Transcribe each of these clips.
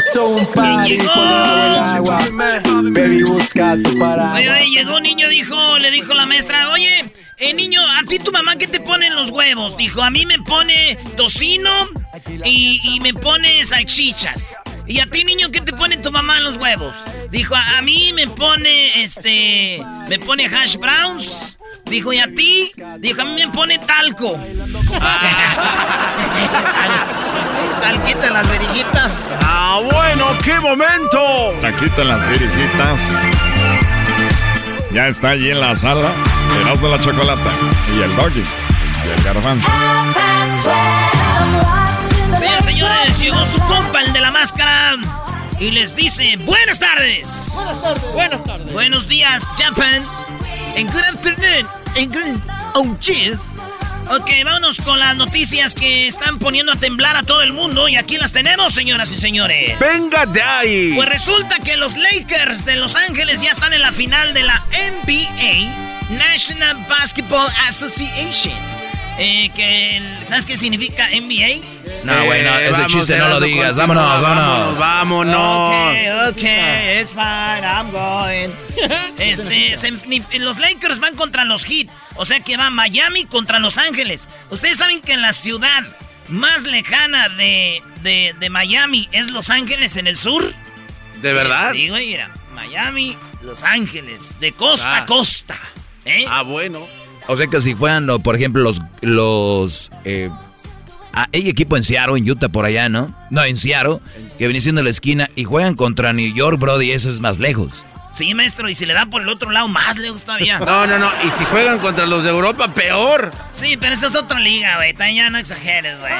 Esto es un party Llegó. agua. Baby, busca tu paraguas. Oye, oye, llegó un niño, dijo, le dijo la maestra, oye, eh, niño, ¿a ti tu mamá qué te pone en los huevos? Dijo, a mí me pone tocino y, y me pone salchichas. ¿Y a ti, niño, qué te pone tu mamá en los huevos? Dijo, a, a mí me pone, este, me pone hash browns. Dijo, ¿y a ti? Dijo, a mí me pone talco. Talquita en las verijitas. ¡Ah, bueno! ¡Qué momento! Taquito en las virijitas. Ya está allí en la sala. El de la chocolata. Y el doggy. Y el garbanzo. Señoras señores, llegó su compa, el de la máscara. Y les dice, buenas tardes. Buenas tardes. Buenas tardes. Buenos días, Japan. And good afternoon. And good... Oh, cheers. Ok, vámonos con las noticias que están poniendo a temblar a todo el mundo. Y aquí las tenemos, señoras y señores. ¡Venga de ahí! Pues resulta que los Lakers de Los Ángeles ya están en la final de la NBA, National Basketball Association. Eh, que, ¿Sabes qué significa NBA? No, bueno, Eh, ese vamos, chiste no lo digas. continúa, Vámonos, vámonos. Vámonos, Ok, ok, it's fine, I'm going. Este, se- los Lakers van contra los Heat. O sea que va Miami contra Los Ángeles. Ustedes saben que en la ciudad más lejana de, de, de Miami es Los Ángeles en el sur. ¿De verdad? Sí, güey, mira. Miami, Los Ángeles, de costa Ah. a costa. ¿Eh? Ah, bueno. O sea que si fueran, por ejemplo, los... los eh, ah, hay equipo en Seattle, en Utah, por allá, ¿no? No, en Seattle, que viene siendo la esquina y juegan contra New York, Brody, eso es más lejos. Sí, maestro, y si le da por el otro lado, más lejos todavía. No, no, no. Y si juegan contra los de Europa, peor. Sí, pero esa es otra liga, güey. También ya no exageres, güey.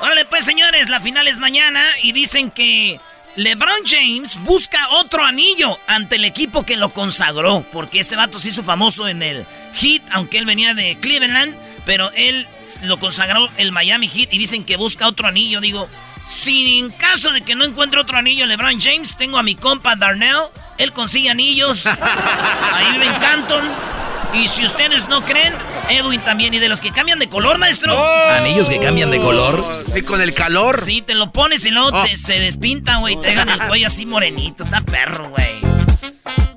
Órale, pues, señores, la final es mañana y dicen que LeBron James busca otro anillo ante el equipo que lo consagró. Porque este vato se hizo famoso en el Heat, aunque él venía de Cleveland. Pero él lo consagró el Miami Heat y dicen que busca otro anillo. Digo, si en caso de que no encuentre otro anillo LeBron James, tengo a mi compa Darnell. Él consigue anillos. Ahí vive en Canton. Y si ustedes no creen, Edwin también. Y de los que cambian de color, maestro. Anillos que cambian de color. Y con el calor. Sí, te lo pones y luego Oh. se, se despinta, güey. Te dejan el cuello así morenito. Está perro, güey.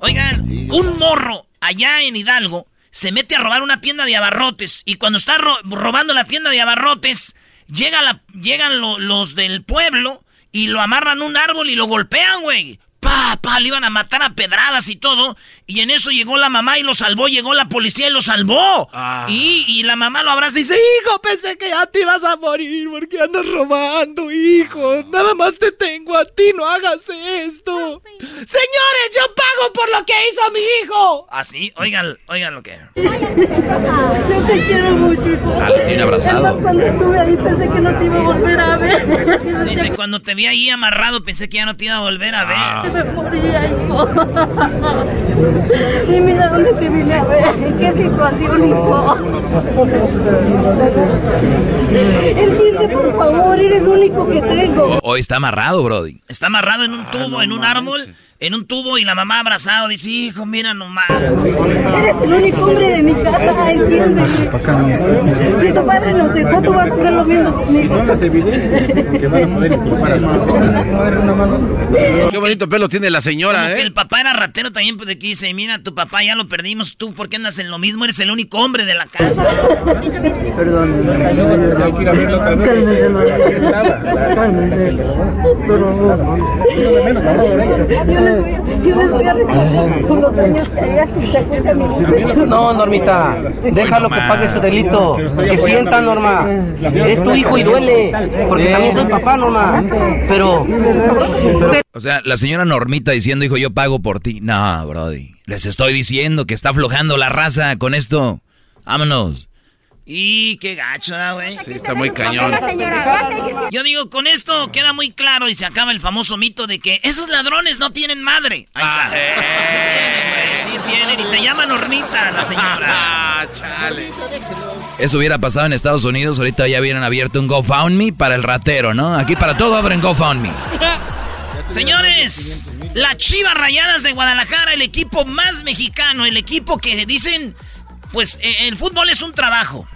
Oigan, un morro allá en Hidalgo se mete a robar una tienda de abarrotes. Y cuando está ro- robando la tienda de abarrotes, llega la, llegan lo- los del pueblo y lo amarran a un árbol y lo golpean, güey. Pa, pa, le iban a matar a pedradas y todo. Y en eso llegó la mamá y lo salvó, llegó la policía y lo salvó. Ah. Y, y la mamá lo abraza y dice, hijo, pensé que ya te ibas a morir porque andas robando, hijo. Nada más te tengo a ti, no hagas esto. Señores, yo pago por lo que hizo mi hijo. Así, oigan, oigan lo que... Yo te quiero mucho, hijo. Ah, lo tiene abrazado. Además, cuando estuve ahí pensé que no te iba a volver a ver. Dice, cuando te vi ahí amarrado pensé que ya no te iba a volver a ver. Ah. Me moría, hijo. Y mira dónde te vine a ver. ¿En qué situación, hijo? Entiende, por favor, eres lo único que tengo. Hoy está amarrado, Brody. Está amarrado en un Ah, tubo, en un árbol, en un tubo y la mamá abrazado. Dice, hijo, mira nomás. Eres el único hombre de mi casa, entiende. Si tu padre nos dejó, tú vas a hacer lo mismo conmigo. Qué bonito pelo tiene la Como señora, que ¿eh? el papá era ratero también, pues de que dice, mira, tu papá ya lo perdimos, tú, ¿por qué andas en lo mismo? Eres el único hombre de la casa. Perdón, cálmese, cálmese, pero yo No, Normita, déjalo que pague su delito. Que sienta, Norma. Es tu hijo y duele. Porque también soy papá, Norma. Pero. O sea, la señora Normita diciendo, hijo, yo pago por ti. No, Brody. Les estoy diciendo que está aflojando la raza con esto. Vámonos. Y qué gacho, ¿verdad, güey. Sí, está muy cañón. Yo digo, con esto queda muy claro y se acaba el famoso mito de que esos ladrones no tienen madre. Ahí está. Sí tienen, güey, sí tienen. Y se llama Normita la señora. Ah, chale. Eso hubiera pasado en Estados Unidos. Ahorita ya hubieran abierto un GoFundMe para el ratero, ¿no? Aquí para todo abren GoFundMe. Señores, las Chivas Rayadas de Guadalajara, el equipo más mexicano, el equipo que dicen, pues eh, el fútbol es un trabajo.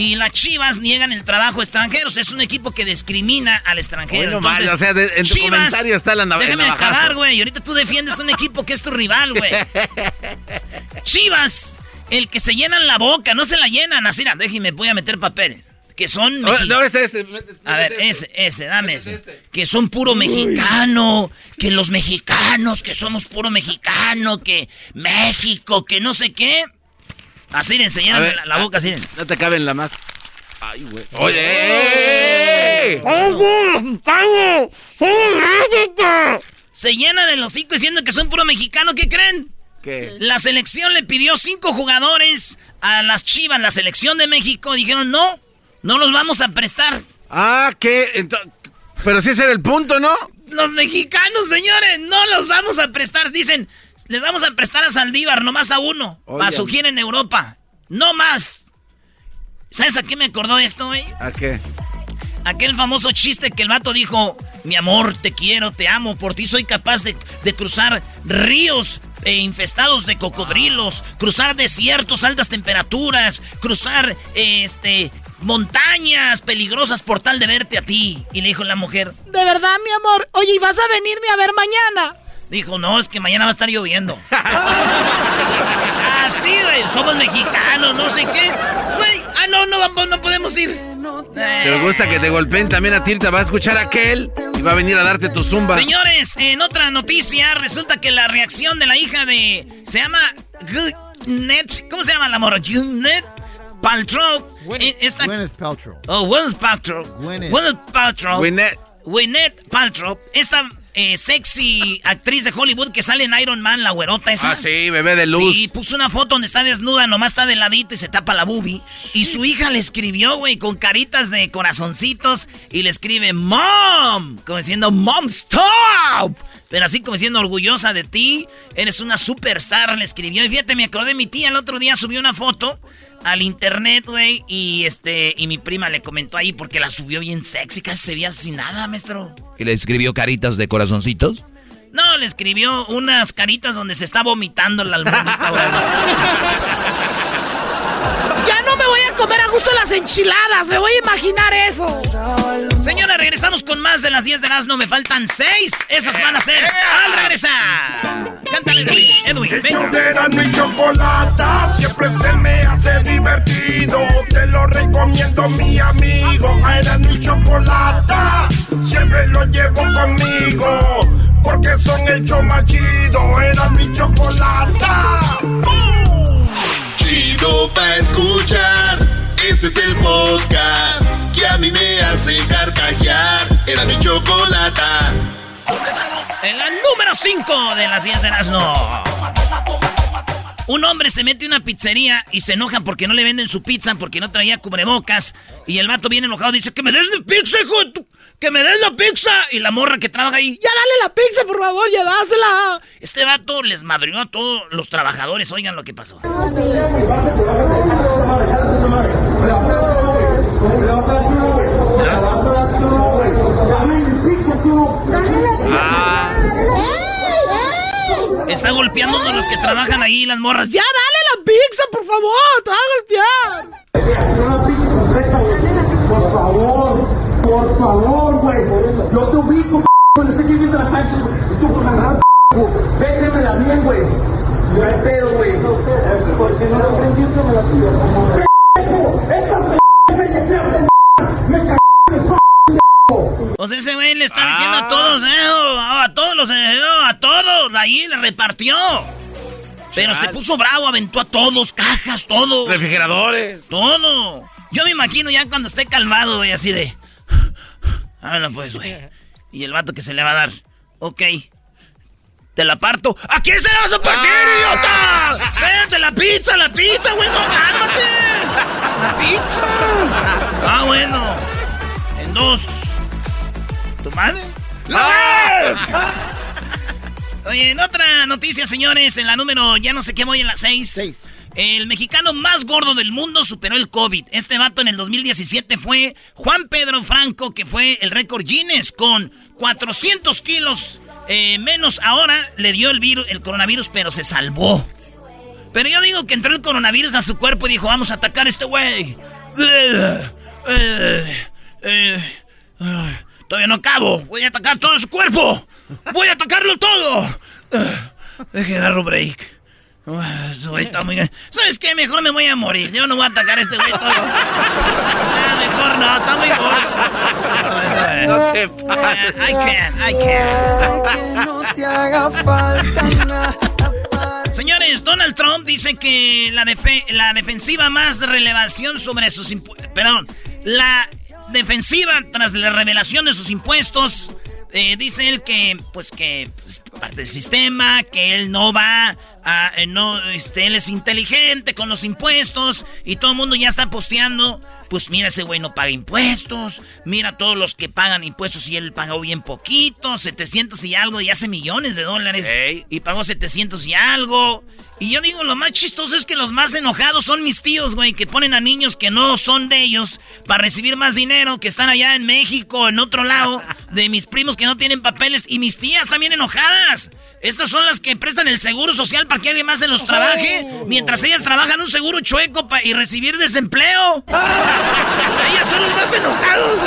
Y las Chivas niegan el trabajo extranjeros. Es un equipo que discrimina al extranjero. Hoy no más, Entonces, o sea, de- en tu comentario está la nav- el Déjame acabar, güey. Y ahorita tú defiendes un equipo que es tu rival, güey. Chivas, el que se llenan la boca, no se la llenan. Así, déjeme, voy a meter papel. Que son No, no, este, este. a ver, ese, ese, dame ese. Que son puro mexicano, que los mexicanos, que somos puro mexicano, que México, que no sé qué. Así, ver, la, la boca, así. No te cabe en la más. Ay, güey. Oye. Se llenan el hocico diciendo que son puro mexicano, ¿qué creen? ¿Qué? La selección le pidió cinco jugadores a las Chivas, la selección de México. Dijeron, no, no los vamos a prestar. Ah, ¿qué? Pero si ese era el punto, ¿no? Los mexicanos, señores, no los vamos a prestar. Dicen, les vamos a prestar a Saldívar, nomás a uno, para Oigan. su gira en Europa. No más. ¿Sabes a qué me acordó esto, güey? ¿A qué? Aquel famoso chiste que el vato dijo, mi amor, te quiero, te amo, por ti soy capaz de, de cruzar ríos eh, infestados de cocodrilos, cruzar desiertos, altas temperaturas, cruzar eh, este montañas peligrosas por tal de verte a ti. Y le dijo la mujer, ¿de verdad, mi amor? Oye, ¿y vas a venirme a ver mañana? Dijo, no, es que mañana va a estar lloviendo. Así, güey, somos mexicanos, no sé qué. Güey, ah, no, no, vamos, no podemos ir. ¿Te gusta que te golpeen también a ti? Te va a escuchar aquel y va a venir a darte tu zumba. Señores, en otra noticia, resulta que la reacción de la hija de. Se llama. Net. ¿Cómo se llama la morra? Net Paltrow. Eh, esta- Gwyneth Paltrow. Oh, Gwyneth Paltrow. Gwyneth. Gwyneth Paltrow. Gwyneth. Gwyneth Paltrow. Esta eh, sexy actriz de Hollywood que sale en Iron Man, la güerota esa. Ah, sí, bebé de luz. Sí, puso una foto donde está desnuda, nomás está de ladito y se tapa la boobie. Y su hija le escribió, güey, con caritas de corazoncitos y le escribe Mom, como diciendo Mom, stop. Pero así como diciendo orgullosa de ti, eres una superstar, le escribió. Y fíjate, me acordé, mi tía el otro día subió una foto al internet, güey, y este, y mi prima le comentó ahí porque la subió bien sexy, casi se veía sin nada, maestro. Y le escribió caritas de corazoncitos. No, le escribió unas caritas donde se está vomitando la almohadita. Ya no me voy a comer a gusto las enchiladas, me voy a imaginar eso. Señores, regresamos con más de las 10 de las no me faltan 6. Esas van a ser al regresar. Cántale, Edwin. Edwin, el mi chocolate siempre se me hace divertido. Te lo recomiendo, mi amigo. Era mi chocolate, siempre lo llevo conmigo. Porque son el chomachido, era mi chocolate para escuchar. Este es el podcast que a mí me hace carcajear. Era mi chocolate. En la número 5 de las 10 de Erasmo. Un hombre se mete a una pizzería y se enoja porque no le venden su pizza porque no traía cubrebocas. Y el vato viene enojado dice: ¡Que me des mi pizza, hijo de tu... ¡Que me des la pizza! Y la morra que trabaja ahí, ¡ya dale la pizza, por favor, ya dásela! Este vato les madrió a todos los trabajadores. Oigan lo que pasó. Está golpeando a los que trabajan ahí, las morras. ¡Ya dale la pizza, por favor! ¡Te va a golpear! Por favor, por favor, güey. Yo te ubico, no sé quién es la cancha. Y tú con la Vétemela bien, güey. No hay pedo, güey. ¿Por qué no lo aprendiste? Me la pidió. ¡Esta O sea, ese güey le está diciendo a todos, eh, a todos los, eh, a todos, ahí le repartió. Pero se puso bravo, aventó a todos, cajas, todo. Refrigeradores. Todo. Yo me imagino ya cuando esté calmado, güey, así de... Háblalo pues, güey. Y el vato que se le va a dar. Ok. Te la parto. ¿A quién se la vas a partir, ah. idiota? Véate la pizza, la pizza, güey, no, cálmate. La pizza. Ah, bueno. En dos. ¿Tu madre? Oye, en otra noticia, señores, en la número, ya no sé qué voy en la seis. El mexicano más gordo del mundo superó el COVID. Este vato en el 2017 fue Juan Pedro Franco, que fue el récord Guinness con 400 kilos eh, menos. Ahora le dio el virus, el coronavirus, pero se salvó. Pero yo digo que entró el coronavirus a su cuerpo y dijo, vamos a atacar a este güey. Eh, eh, Todavía no acabo. Voy a atacar todo su cuerpo. Voy a atacarlo todo. Deje agarro break. Está muy... ¿Sabes qué? Mejor me voy a morir. Yo no voy a atacar a este güey todo. mejor no, está muy gordo. No te pases. I can, I can. no te haga falta Señores, Donald Trump dice que la, la defensiva más relevación sobre sus impuestos. Perdón, la defensiva tras la revelación de sus impuestos. Eh, dice él que, pues que pues, parte del sistema, que él no va a, eh, no, este, él es inteligente con los impuestos y todo el mundo ya está posteando. Pues mira, ese güey no paga impuestos, mira todos los que pagan impuestos y él pagó bien poquito, 700 y algo, y hace millones de dólares, y pagó 700 y algo. Y yo digo, lo más chistoso es que los más enojados son mis tíos, güey, que ponen a niños que no son de ellos para recibir más dinero, que están allá en México, en otro lado, de mis primos que no tienen papeles, y mis tías también enojadas. Estas son las que prestan el seguro social para que alguien más se los trabaje, mientras ellas trabajan un seguro chueco y recibir desempleo. ellas son los más enojados.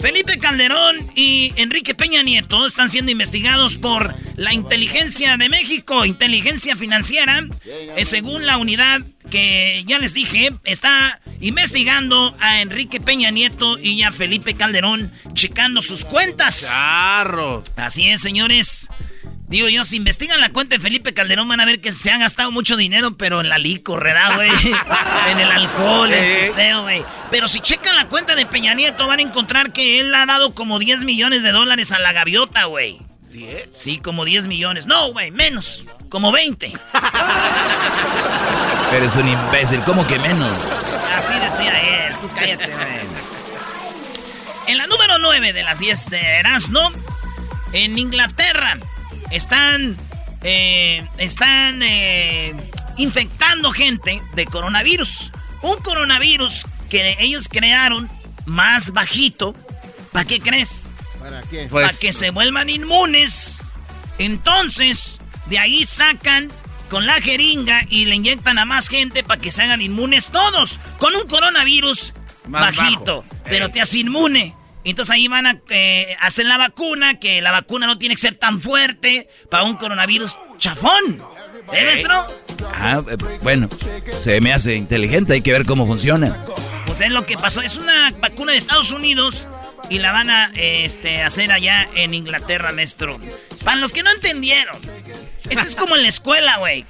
Felipe Calderón y Enrique Peña Nieto están siendo investigados por la inteligencia de México, inteligencia financiera, eh, según la unidad que ya les dije, está investigando a Enrique Peña Nieto y a Felipe Calderón, checando sus cuentas. Charro. Así es, señores. Digo yo, si investigan la cuenta de Felipe Calderón van a ver que se han gastado mucho dinero, pero en la licor, ¿verdad, güey? en el alcohol, en el pisteo, güey. Pero si checan la cuenta de Peña Nieto van a encontrar que él ha dado como 10 millones de dólares a la gaviota, güey. ¿10? Sí, como 10 millones. No, güey, menos. Como 20. Eres un imbécil, ¿cómo que menos? Así decía él. Tú cállate, güey. En la número 9 de las 10 de Erasmo, en Inglaterra, están, eh, están eh, infectando gente de coronavirus. Un coronavirus que ellos crearon más bajito. ¿Para qué crees? ¿Para qué? Para pues, que se vuelvan inmunes. Entonces, de ahí sacan con la jeringa y le inyectan a más gente para que se hagan inmunes todos. Con un coronavirus bajito. Pero te hace inmune. Entonces ahí van a eh, hacer la vacuna, que la vacuna no tiene que ser tan fuerte para un coronavirus chafón. ¿Eh, maestro? Ah, eh, bueno, se me hace inteligente, hay que ver cómo funciona. Pues es lo que pasó, es una vacuna de Estados Unidos y la van a este, hacer allá en Inglaterra, maestro. Para los que no entendieron, esto es como en la escuela, güey,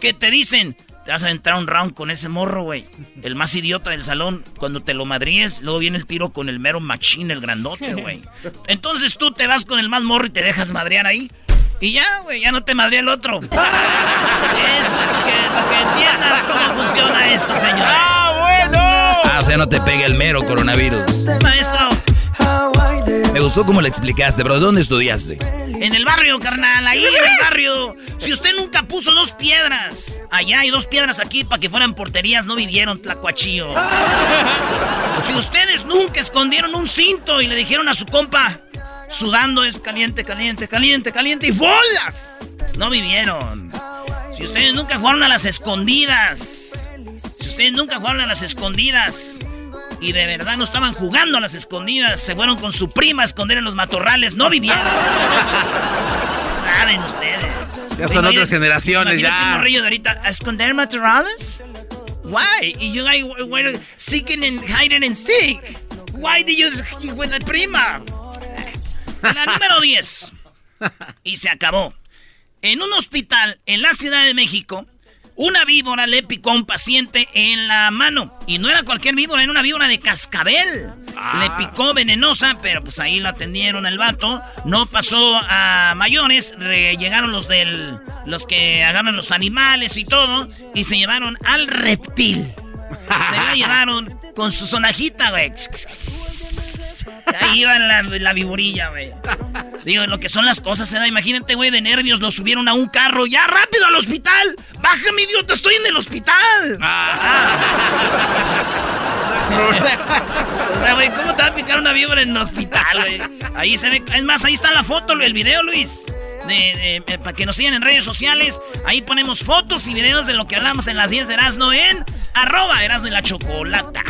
que te dicen, te vas a entrar un round con ese morro, güey. El más idiota del salón. Cuando te lo madríes, luego viene el tiro con el mero machín, el grandote, güey. Entonces tú te vas con el más morro y te dejas madrear ahí. Y ya, güey, ya no te madría el otro. Eso es que, que entiendan cómo funciona esto, señor. ¡Ah, bueno! Ah, o sea, no te pegue el mero coronavirus. Maestro. Me gustó cómo le explicaste, pero ¿dónde estudiaste? En el barrio, carnal, ahí en el barrio. Si usted nunca puso dos piedras allá y dos piedras aquí para que fueran porterías, no vivieron tlacuachío. Si ustedes nunca escondieron un cinto y le dijeron a su compa, sudando es caliente, caliente, caliente, caliente y bolas, no vivieron. Si ustedes nunca jugaron a las escondidas, si ustedes nunca jugaron a las escondidas y de verdad no estaban jugando a las escondidas, se fueron con su prima a esconder en los matorrales, no vivieron. Saben ustedes. Ya son otras generaciones, ya. un de ahorita, ¿a esconder matorrales? Why? Y you guys were seeking and hiding and seek. Why did you with the prima? La número 10. Y se acabó. En un hospital en la Ciudad de México, una víbora le picó a un paciente en la mano. Y no era cualquier víbora, era una víbora de cascabel. Le picó venenosa, pero pues ahí la atendieron al vato. No pasó a mayores. re- llegaron los del. los que agarran los animales y todo. Y se llevaron al reptil. Se la llevaron con su sonajita, güey. Ahí iba la, la viborilla, güey. Digo, lo que son las cosas, ¿eh? Imagínate, güey, de nervios lo subieron a un carro. ¡Ya, rápido al hospital! ¡Bájame, idiota! ¡Estoy en el hospital! o sea, güey, ¿cómo te va a picar una víbora en el hospital, güey? Ahí se ve... Es más, ahí está la foto, el video, Luis. Eh, para que nos sigan en redes sociales. Ahí ponemos fotos y videos de lo que hablamos en las 10 de Erasmo en arroba Erasmo y la Chocolata.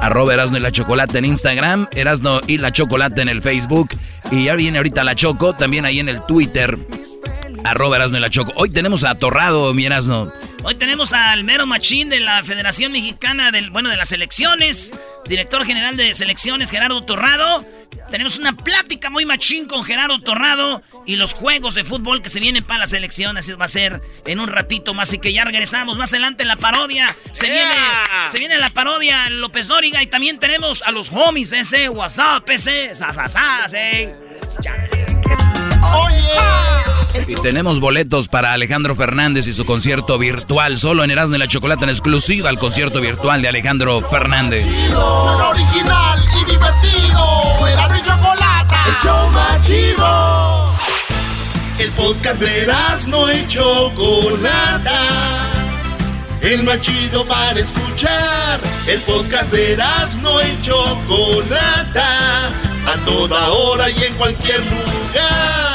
Arroba Erasno y la Chocolate en Instagram, Erasno y la Chocolate en el Facebook. Y ya viene ahorita la Choco, también ahí en el Twitter. Arroba Erasno y la Choco. Hoy tenemos a Torrado, mi Erasno. Hoy tenemos al mero machín de la Federación Mexicana del, bueno, de las elecciones, director general de selecciones, Gerardo Torrado. Tenemos una plática muy machín con Gerardo Torrado y los juegos de fútbol que se vienen para las elecciones. Así va a ser en un ratito más. Así que ya regresamos más adelante en la parodia. Se viene, se viene la parodia López Dóriga y también tenemos a los homies ese, WhatsApp ese, sasasas, eh. Y tenemos boletos para Alejandro Fernández y su concierto virtual. Solo en Erasno y la Chocolate en exclusiva al concierto virtual de Alejandro Fernández. Suena original y divertido. Era mi chocolate. El show más chido. El podcast de Erasmo y Chocolata. El más chido para escuchar. El podcast de Erasmo y Chocolata. A toda hora y en cualquier lugar.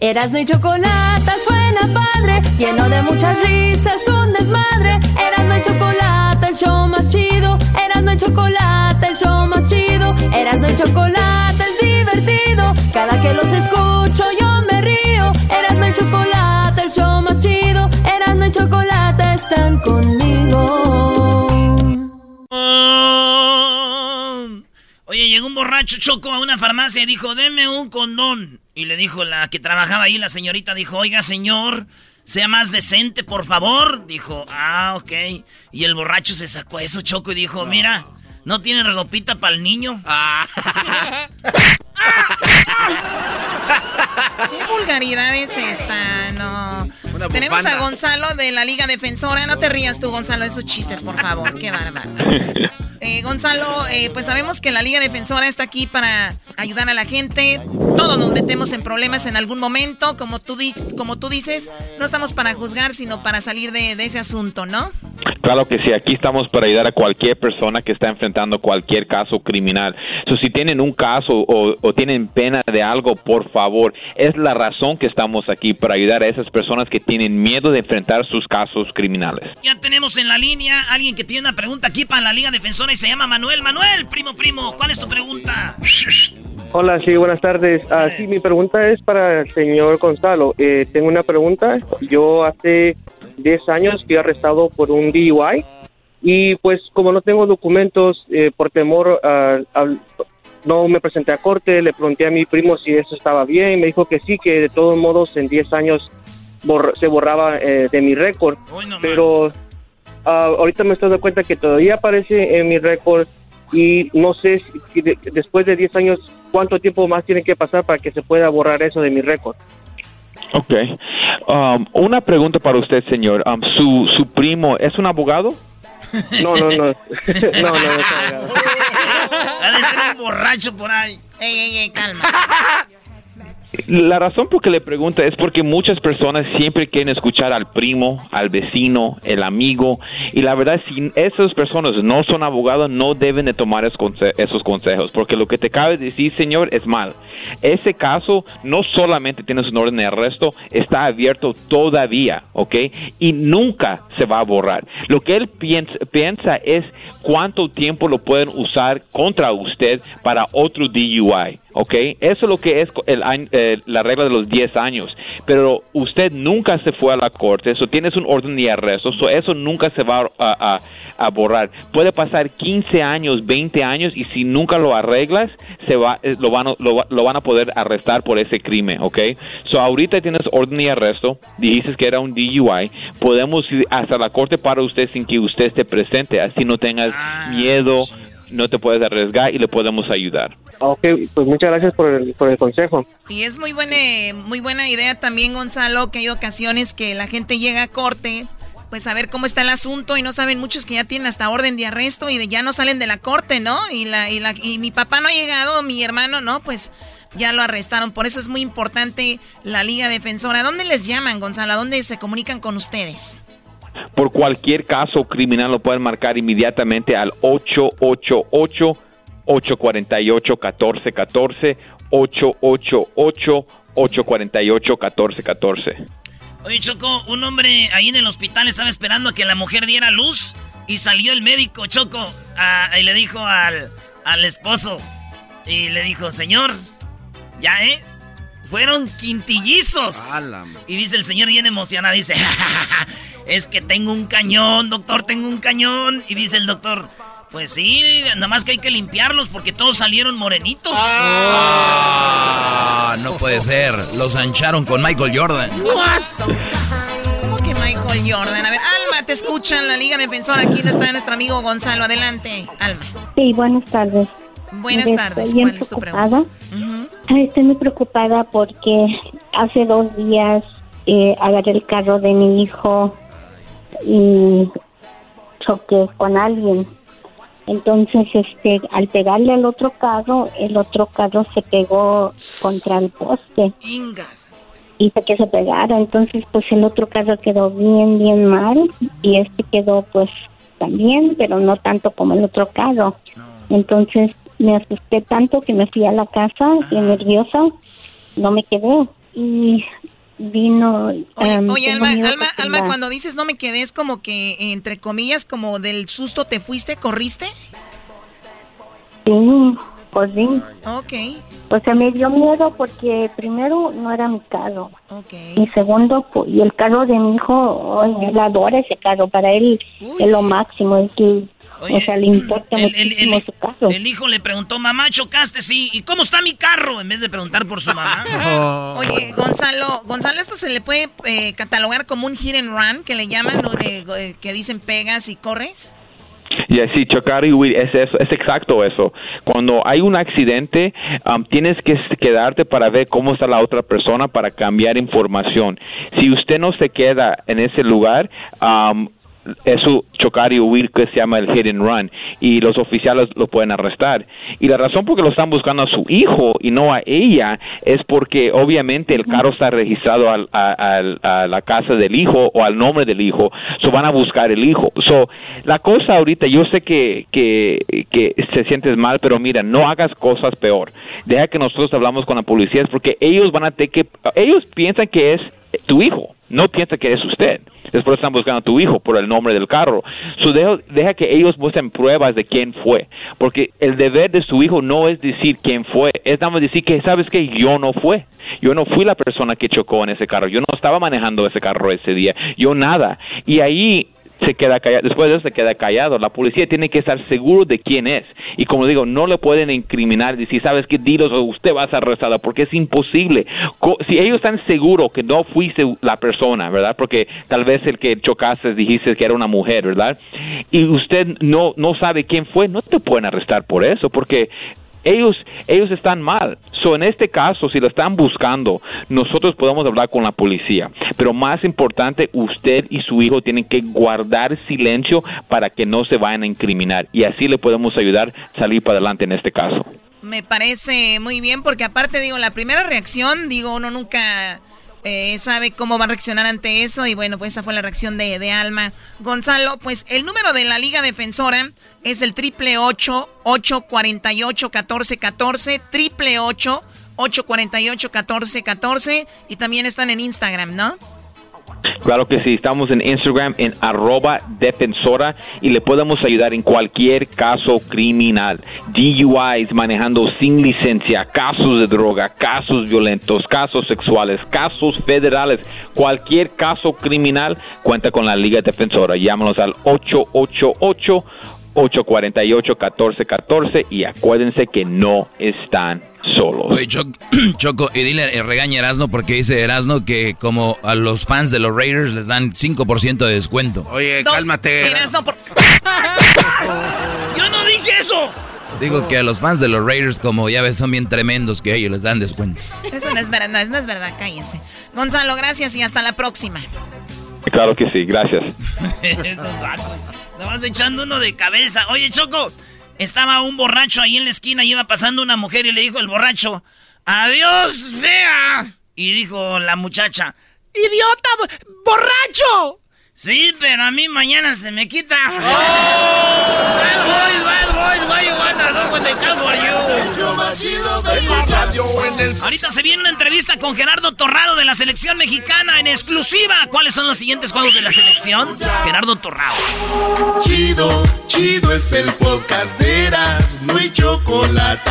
Erasno y chocolate suena padre, lleno de muchas risas, un desmadre. Erasno y chocolate, el show más chido. Erasno y chocolate, el show más chido. Erasno y chocolate es divertido. Cada que los escucho choco a una farmacia y dijo, deme un condón. Y le dijo la que trabajaba ahí, la señorita, dijo, oiga, señor, sea más decente, por favor. Dijo, ah, ok. Y el borracho se sacó eso, choco, y dijo, mira, ¿no tiene ropita para el niño? ¿Qué vulgaridad es esta? No. Una Tenemos a Gonzalo de la Liga Defensora. No te rías tú, Gonzalo, esos chistes, por favor. Qué bárbaro. Eh, Gonzalo, eh, pues sabemos que la Liga Defensora está aquí para ayudar a la gente. Todos nos metemos en problemas en algún momento. Como tú, di- como tú dices, no estamos para juzgar, sino para salir de, de ese asunto, ¿no? Claro que sí, aquí estamos para ayudar a cualquier persona que está enfrentando cualquier caso criminal. So, si tienen un caso o, o tienen pena de algo, por favor, es la razón que estamos aquí para ayudar a esas personas que tienen miedo de enfrentar sus casos criminales. Ya tenemos en la línea a alguien que tiene una pregunta aquí para la Liga Defensora y se llama Manuel. Manuel, primo, primo, ¿cuál es tu pregunta? Hola, sí, buenas tardes. Ah, sí, mi pregunta es para el señor Gonzalo. Eh, tengo una pregunta. Yo hace 10 años fui arrestado por un DUI y pues como no tengo documentos, eh, por temor, ah, al- no me presenté a corte, le pregunté a mi primo si eso estaba bien y me dijo que sí, que de todos modos en 10 años se borraba eh, de mi récord. Pero ah, ahorita me estoy dando cuenta que todavía aparece en mi récord y no sé si después de 10 años cuánto tiempo más tiene que pasar para que se pueda borrar eso de mi récord. Ok. Um, una pregunta para usted, señor. Um, ¿su, ¿Su primo es un abogado? No, no, no. no, no, no. Ha de ser un borracho por ahí. Ey, ey, ey, calma. La razón por que le pregunto es porque muchas personas siempre quieren escuchar al primo, al vecino, el amigo, y la verdad, si esas personas no son abogados, no deben de tomar esos consejos, porque lo que te cabe decir, señor, es mal. Ese caso no solamente tienes un orden de arresto, está abierto todavía, ¿ok? Y nunca se va a borrar. Lo que él piensa, piensa es cuánto tiempo lo pueden usar contra usted para otro DUI. ¿Ok? Eso es lo que es el, eh, la regla de los 10 años. Pero usted nunca se fue a la corte, eso tienes un orden de arresto, eso nunca se va a, borrar. Puede pasar 15 años, 20 años y si nunca lo arreglas, se va, eh, lo, van, lo, lo, van a poder arrestar por ese crimen, ¿ok? So ahorita tienes orden de arresto, dijiste que era un DUI, podemos ir hasta la corte para usted sin que usted esté presente, así no tengas ah, miedo no te puedes arriesgar y le podemos ayudar. Ok, pues muchas gracias por el, por el consejo. Y es muy buena, muy buena idea también, Gonzalo, que hay ocasiones que la gente llega a corte, pues a ver cómo está el asunto y no saben muchos que ya tienen hasta orden de arresto y ya no salen de la corte, ¿no? Y, la, y, la, y mi papá no ha llegado, mi hermano, ¿no? Pues ya lo arrestaron. Por eso es muy importante la Liga Defensora. ¿Dónde les llaman, Gonzalo? dónde se comunican con ustedes? Por cualquier caso criminal lo pueden marcar inmediatamente al 888 848 1414 888 848 1414 Oye, Choco, un hombre ahí en el hospital estaba esperando a que la mujer diera luz y salió el médico, Choco, y le dijo al, al esposo, y le dijo, señor, ya, ¿eh? Fueron quintillizos. Y dice el señor bien emocionado, dice, es que tengo un cañón, doctor, tengo un cañón. Y dice el doctor, pues sí, nada más que hay que limpiarlos porque todos salieron morenitos. Ah, no puede ser. Los ancharon con Michael Jordan. ¿Cómo que Michael Jordan? A ver, Alma, te escuchan la Liga Defensora. Aquí no está nuestro amigo Gonzalo. Adelante, Alma. Sí, buenas tardes. Buenas tardes. ¿Cuál es tu pregunta? Estoy muy preocupada porque hace dos días eh, agarré el carro de mi hijo y choqué con alguien. Entonces, este, al pegarle al otro carro, el otro carro se pegó contra el poste. Hizo que se pegara. Entonces, pues el otro carro quedó bien, bien mal y este quedó, pues, también, pero no tanto como el otro carro. Entonces, me asusté tanto que me fui a la casa, y nerviosa, no me quedé. Y vino. Oye, em, Alma, Alma, Alma, cuando dices no me quedé, es como que, entre comillas, como del susto te fuiste, corriste. Sí, pues sí. Ok. Pues se me dio miedo porque primero no era mi carro. Ok. Y segundo, pues, y el carro de mi hijo, él adora ese carro, para él es lo máximo, es o sea, le importa el, el, su carro. El hijo le preguntó, mamá, chocaste, sí. ¿Y cómo está mi carro? En vez de preguntar por su mamá. Oye, Gonzalo, Gonzalo, ¿esto se le puede eh, catalogar como un hit and run, que le llaman, eh, eh, que dicen pegas y corres? Y así, chocar y huir, es, es, es, exacto eso. Cuando hay un accidente, um, tienes que quedarte para ver cómo está la otra persona para cambiar información. Si usted no se queda en ese lugar, um, eso chocar y huir que se llama el hit and run y los oficiales lo pueden arrestar. Y la razón por que lo están buscando a su hijo y no a ella es porque obviamente el carro está registrado al, a, la casa del hijo o al nombre del hijo. So van a buscar el hijo. So la cosa ahorita yo sé que, que, que se sientes mal pero mira no hagas cosas peor. Deja que nosotros hablamos con la policía porque ellos van a tener que ellos piensan que es tu hijo no piensa que es usted Después están buscando a tu hijo por el nombre del carro. So deja, que ellos muestren pruebas de quién fue. Porque el deber de su hijo no es decir quién fue, es nada más decir que, ¿sabes que Yo no fue. Yo no fui la persona que chocó en ese carro. Yo no estaba manejando ese carro ese día. Yo nada. Y ahí se queda callado, después de eso se queda callado. La policía tiene que estar seguro de quién es. Y como digo, no le pueden incriminar y decir, sabes que dilos o usted va a ser arrestado, porque es imposible. si ellos están seguros que no fuiste la persona, ¿verdad? Porque tal vez el que chocaste dijiste que era una mujer, ¿verdad? Y usted no, no sabe quién fue, no te pueden arrestar por eso, porque ellos, ellos están mal. So, en este caso, si lo están buscando, nosotros podemos hablar con la policía. Pero más importante, usted y su hijo tienen que guardar silencio para que no se vayan a incriminar. Y así le podemos ayudar a salir para adelante en este caso. Me parece muy bien porque aparte digo, la primera reacción, digo, uno nunca eh, sabe cómo va a reaccionar ante eso y bueno, pues esa fue la reacción de, de Alma. Gonzalo, pues el número de la Liga Defensora es el triple ocho ocho cuarenta y ocho catorce catorce triple ocho ocho cuarenta y ocho catorce catorce y también están en Instagram, ¿no? Claro que sí, estamos en Instagram en arroba defensora y le podemos ayudar en cualquier caso criminal. DUIs manejando sin licencia, casos de droga, casos violentos, casos sexuales, casos federales, cualquier caso criminal cuenta con la Liga Defensora. Llámanos al 888 848-1414 y acuérdense que no están solos. Oye, Choco, y dile, eh, regaña Erasno porque dice Erasno que como a los fans de los Raiders les dan 5% de descuento. Oye, cálmate. Erasno, Yo no dije eso. Digo que a los fans de los Raiders, como ya ves, son bien tremendos que ellos les dan descuento. Eso no es verdad, no, es verdad, cállense. Gonzalo, gracias y hasta la próxima. Claro que sí, gracias. Nada más echando uno de cabeza. Oye, Choco, estaba un borracho ahí en la esquina y iba pasando una mujer y le dijo el borracho, adiós, fea. Y dijo la muchacha, idiota, borracho. Sí, pero a mí mañana se me quita. Oh. Bad boys, bad boys, Ahorita se viene una entrevista con Gerardo Torrado de la selección mexicana en exclusiva. ¿Cuáles son los siguientes juegos de la selección? Gerardo Torrado. Chido, chido es el podcast de Eras, no hay chocolate.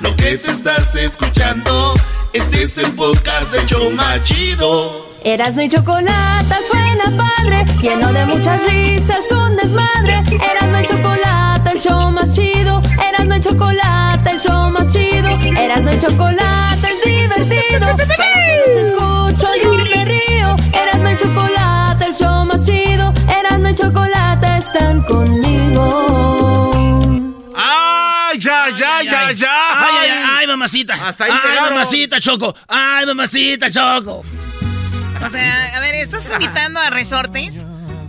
Lo que te estás escuchando, este es el podcast de Choma Chido. Erasno y chocolate suena padre, lleno de muchas risas, un desmadre. Erasno y chocolate, el show más chido. Erasno y chocolate, el show más chido. Erasno y chocolate es divertido. Cada los escucho yo me río. Erasno y chocolate, el show más chido. Erasno y chocolate están conmigo. ¡Ay, ya, ya, ya, ya! ¡Ay, ay, ay, ay mamacita! Hasta ahí ¡Ay, mamacita, Choco! ¡Ay, mamacita, Choco! O sea, a ver, ¿estás invitando a resortes?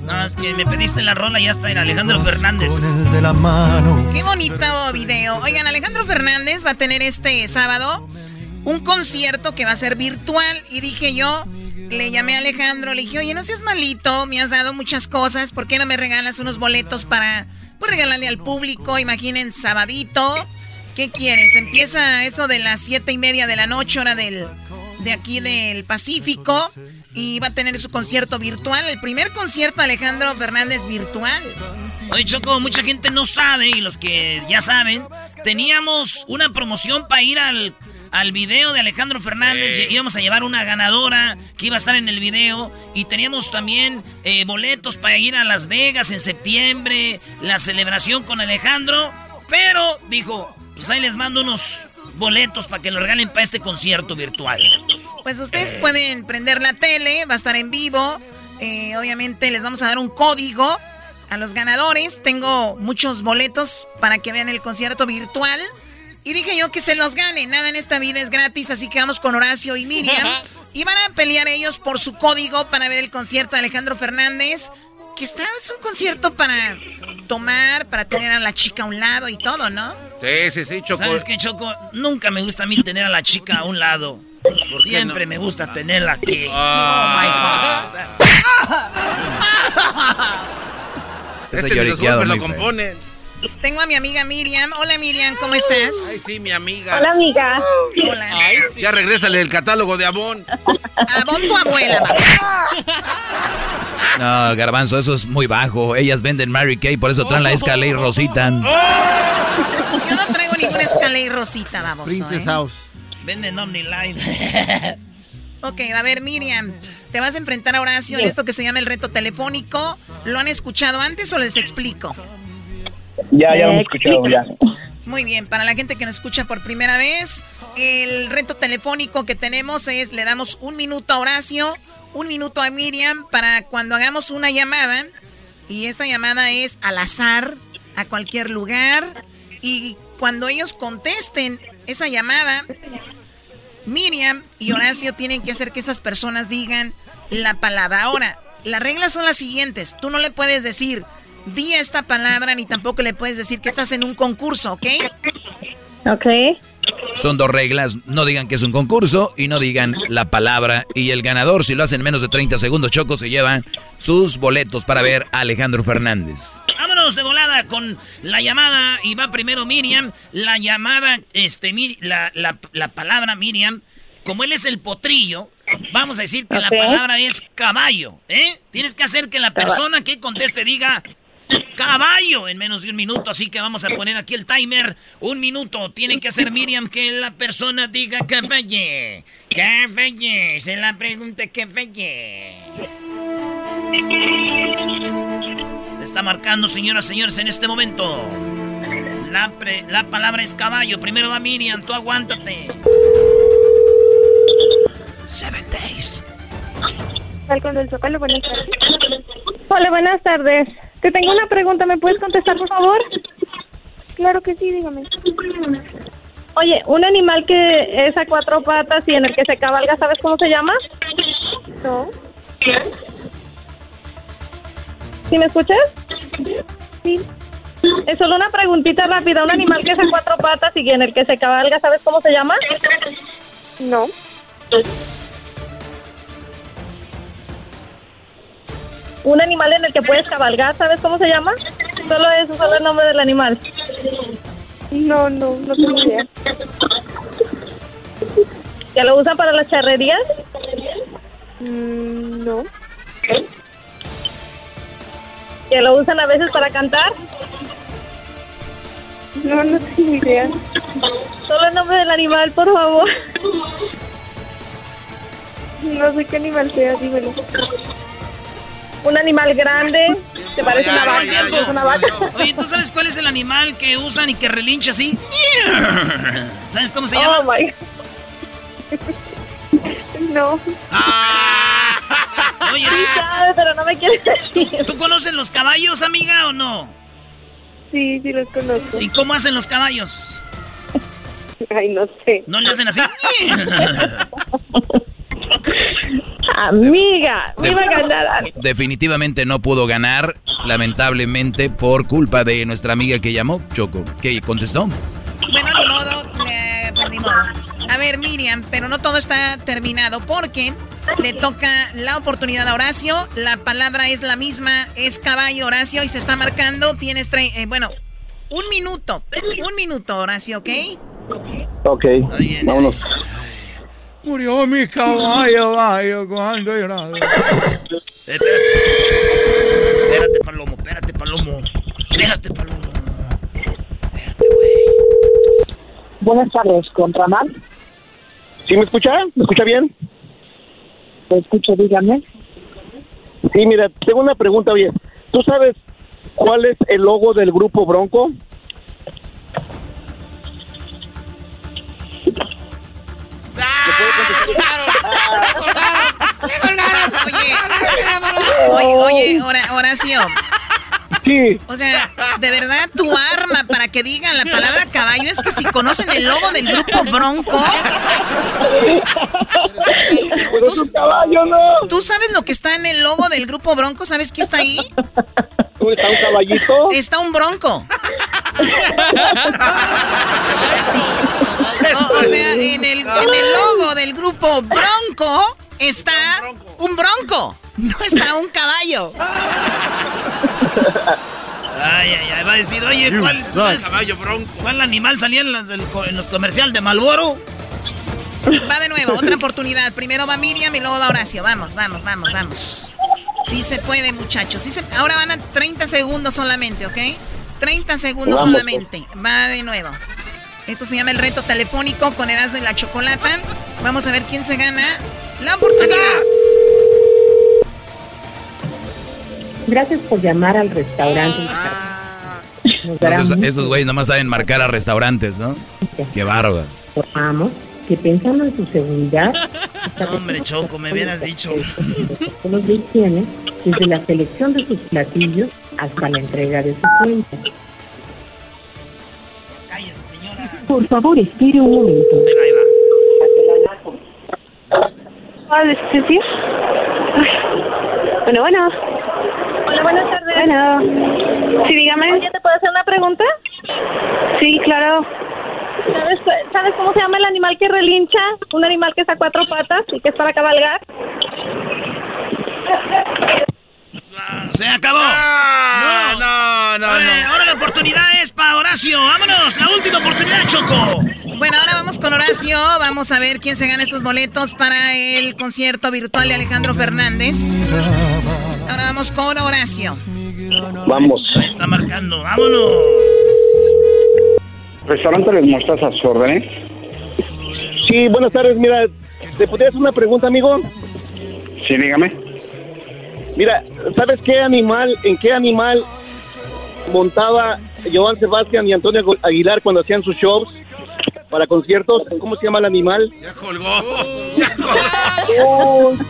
No, es que me pediste la rola y ya está en Alejandro Fernández. De la mano. Qué bonito video. Oigan, Alejandro Fernández va a tener este sábado un concierto que va a ser virtual. Y dije yo, le llamé a Alejandro, le dije, oye, no seas malito, me has dado muchas cosas, ¿por qué no me regalas unos boletos para pues, regalarle al público? Imaginen, sabadito. ¿Qué quieres? Empieza eso de las siete y media de la noche, hora del, de aquí del Pacífico y va a tener su concierto virtual, el primer concierto Alejandro Fernández virtual. Oye, Choco, mucha gente no sabe y los que ya saben, teníamos una promoción para ir al, al video de Alejandro Fernández. Íbamos a llevar una ganadora que iba a estar en el video y teníamos también eh, boletos para ir a Las Vegas en septiembre, la celebración con Alejandro. Pero dijo, pues ahí les mando unos boletos para que lo regalen para este concierto virtual. Pues ustedes pueden prender la tele, va a estar en vivo. Eh, obviamente les vamos a dar un código a los ganadores. Tengo muchos boletos para que vean el concierto virtual. Y dije yo que se los gane. Nada en esta vida es gratis, así que vamos con Horacio y Miriam. y van a pelear ellos por su código para ver el concierto de Alejandro Fernández. Que está, es un concierto para tomar, para tener a la chica a un lado y todo, ¿no? Sí, sí, sí, Choco. ¿Sabes qué, Choco? Nunca me gusta a mí tener a la chica a un lado. Siempre me gusta tenerla aquí. Ah. Oh, my God. este me lo componen. Tengo a mi amiga Miriam. Hola Miriam, ¿cómo estás? Ay, sí, mi amiga. Hola amiga. Hola. Ay, sí. Ya regrésale el catálogo de Avon. Avon tu abuela, No, Garbanzo, eso es muy bajo. Ellas venden Mary Kay, por eso traen la escala y Rosita. Yo no traigo ninguna escala y Rosita, vamos. Princess ¿eh? House. Venden Omni Live. ok, a ver, Miriam. Te vas a enfrentar a Horacio en esto que se llama el reto telefónico. ¿Lo han escuchado antes o les explico? Ya, ya lo he escuchado, ya. Muy bien, para la gente que nos escucha por primera vez, el reto telefónico que tenemos es, le damos un minuto a Horacio, un minuto a Miriam para cuando hagamos una llamada, y esta llamada es al azar, a cualquier lugar, y cuando ellos contesten esa llamada, Miriam y Horacio tienen que hacer que estas personas digan la palabra. Ahora, las reglas son las siguientes, tú no le puedes decir di esta palabra ni tampoco le puedes decir que estás en un concurso, ¿ok? Ok. Son dos reglas, no digan que es un concurso y no digan la palabra. Y el ganador, si lo hacen en menos de 30 segundos, Choco, se llevan sus boletos para ver a Alejandro Fernández. Vámonos de volada con la llamada y va primero Miriam. La llamada, este, la, la, la palabra Miriam, como él es el potrillo, vamos a decir que la palabra es caballo, ¿eh? Tienes que hacer que la persona que conteste diga caballo en menos de un minuto. Así que vamos a poner aquí el timer. Un minuto. Tiene que hacer Miriam que la persona diga caballo. Caballo. Se la pregunta caballo. Está marcando, señoras y señores, en este momento. La, la palabra es caballo. Primero va Miriam. Tú aguántate. Seven days. Hola, buenas tardes. Te tengo una pregunta, ¿me puedes contestar, por favor? Claro que sí, dígame. Oye, un animal que es a cuatro patas y en el que se cabalga, ¿sabes cómo se llama? No. ¿Sí me escuchas? Sí. Es solo una preguntita rápida. Un animal que es a cuatro patas y en el que se cabalga, ¿sabes cómo se llama? No. Un animal en el que puedes cabalgar, ¿sabes cómo se llama? Solo eso, solo el nombre del animal. No, no, no tengo idea. ¿Ya lo usan para las charrerías? Mm, no. ¿Ya lo usan a veces para cantar? No, no tengo idea. Solo el nombre del animal, por favor. No sé qué animal sea, dímelo un animal grande, te parece una vaca, una vaca. Oye, ¿tú sabes cuál es el animal que usan y que relincha así? ¿Sabes cómo se llama? Oh my. No. Ah. Oye, sí sabe, pero no me quieres decir. ¿Tú conoces los caballos, amiga, o no? Sí, sí los conozco. ¿Y cómo hacen los caballos? Ay, no sé. ¿No le hacen así? Amiga, me iba a ganar. Definitivamente no pudo ganar, lamentablemente, por culpa de nuestra amiga que llamó, Choco, que contestó. Bueno, ni modo, pues ni modo. A ver, Miriam, pero no todo está terminado porque le toca la oportunidad a Horacio. La palabra es la misma, es caballo Horacio y se está marcando. Tienes, eh, bueno, un minuto, un minuto, Horacio, ¿ok? Ok, vámonos. Murió mi caballo, gallo, cuando era. Espérate, Palomo, espérate, Palomo. Espérate, Palomo. Espérate, güey. Buenas tardes, ¿Contraman? ¿Sí me escucha? ¿Me escucha bien? Te escucho, dígame. Sí, mira, tengo una pregunta, oye. ¿Tú sabes cuál es el logo del grupo Bronco? Oye, oye, Horacio. Sí. O sea, de verdad, tu arma para que digan la palabra caballo es que si conocen el logo del grupo Bronco. Pero es un caballo, no. ¿Tú sabes lo que está en el logo del grupo Bronco? ¿Sabes qué está ahí? ¿Está un caballito? Está un bronco. o sea, en el, en el logo del grupo Bronco está un bronco. No está un caballo. Ay, ay, ay, va a decir, oye, ¿cuál, caballo bronco? ¿cuál animal salía en los, en los comerciales de Malboro? Va de nuevo, otra oportunidad. Primero va Miriam y luego va Horacio. Vamos, vamos, vamos, vamos. Sí se puede, muchachos. Sí se... Ahora van a 30 segundos solamente, ¿ok? 30 segundos solamente. Va de nuevo. Esto se llama el reto telefónico con Erasmo de la Chocolata. Vamos a ver quién se gana la oportunidad. Gracias por llamar al restaurante. Dará Esos, güeyes nomás saben marcar a restaurantes, ¿no? Qué bárbaro. informamos que pensando en su seguridad, Hombre, Choco, me hubieras dicho. protocolos de higiene, desde la selección de sus platillos hasta la entrega de su cuenta. Por favor, espere un momento. Hola, ¿sí? Bueno, bueno. Hola, buenas tardes. Bueno. Sí, dígame. Oye, ¿te puedo hacer una pregunta? Sí, claro. ¿Sabes, ¿Sabes cómo se llama el animal que relincha? Un animal que está a cuatro patas y que es para cabalgar. ¡Se acabó! no, no, no. Ahora la oportunidad es para Horacio. ¡Vámonos! ¡La última oportunidad, Choco! Bueno, ahora vamos con Horacio. Vamos a ver quién se gana estos boletos para el concierto virtual de Alejandro Fernández. Ahora vamos con Horacio. Vamos. Está marcando. ¡Vámonos! Restaurante Les Mostazas, a sus órdenes. Sí, buenas tardes. Mira, ¿te podría hacer una pregunta, amigo? Sí, dígame. Mira, ¿sabes qué animal, en qué animal montaba Joan Sebastián y Antonio Aguilar cuando hacían sus shows para conciertos? ¿Cómo se llama el animal? Ya colgó.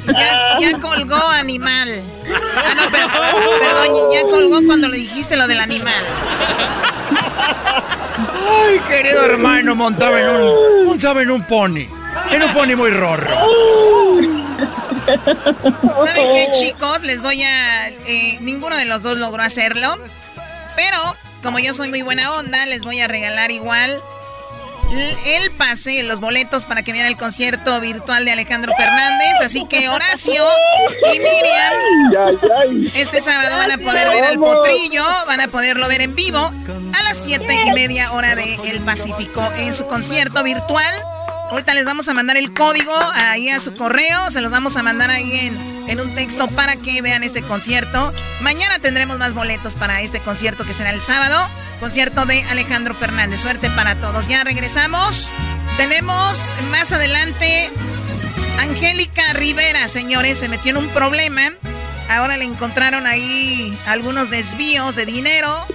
Ya, ya colgó animal. Ah, no, pero, perdón, ya colgó cuando le dijiste lo del animal. Ay, querido hermano, montaba en un, montaba en un pony. En un pony muy rorro. ¿Saben qué, chicos? Les voy a... eh, ninguno de los dos logró hacerlo. Pero, como yo soy muy buena onda, les voy a regalar igual el pase, los boletos para que vean el concierto virtual de Alejandro Fernández. Así que Horacio y Miriam este sábado van a poder ver al potrillo, van a poderlo ver en vivo a las siete y media hora de El Pacífico en su concierto virtual. Ahorita les vamos a mandar el código ahí a su correo, se los vamos a mandar ahí en, en un texto para que vean este concierto. Mañana tendremos más boletos para este concierto que será el sábado, concierto de Alejandro Fernández. Suerte para todos. Ya regresamos. Tenemos más adelante Angélica Rivera, señores, se metió en un problema. Ahora le encontraron ahí algunos desvíos de dinero.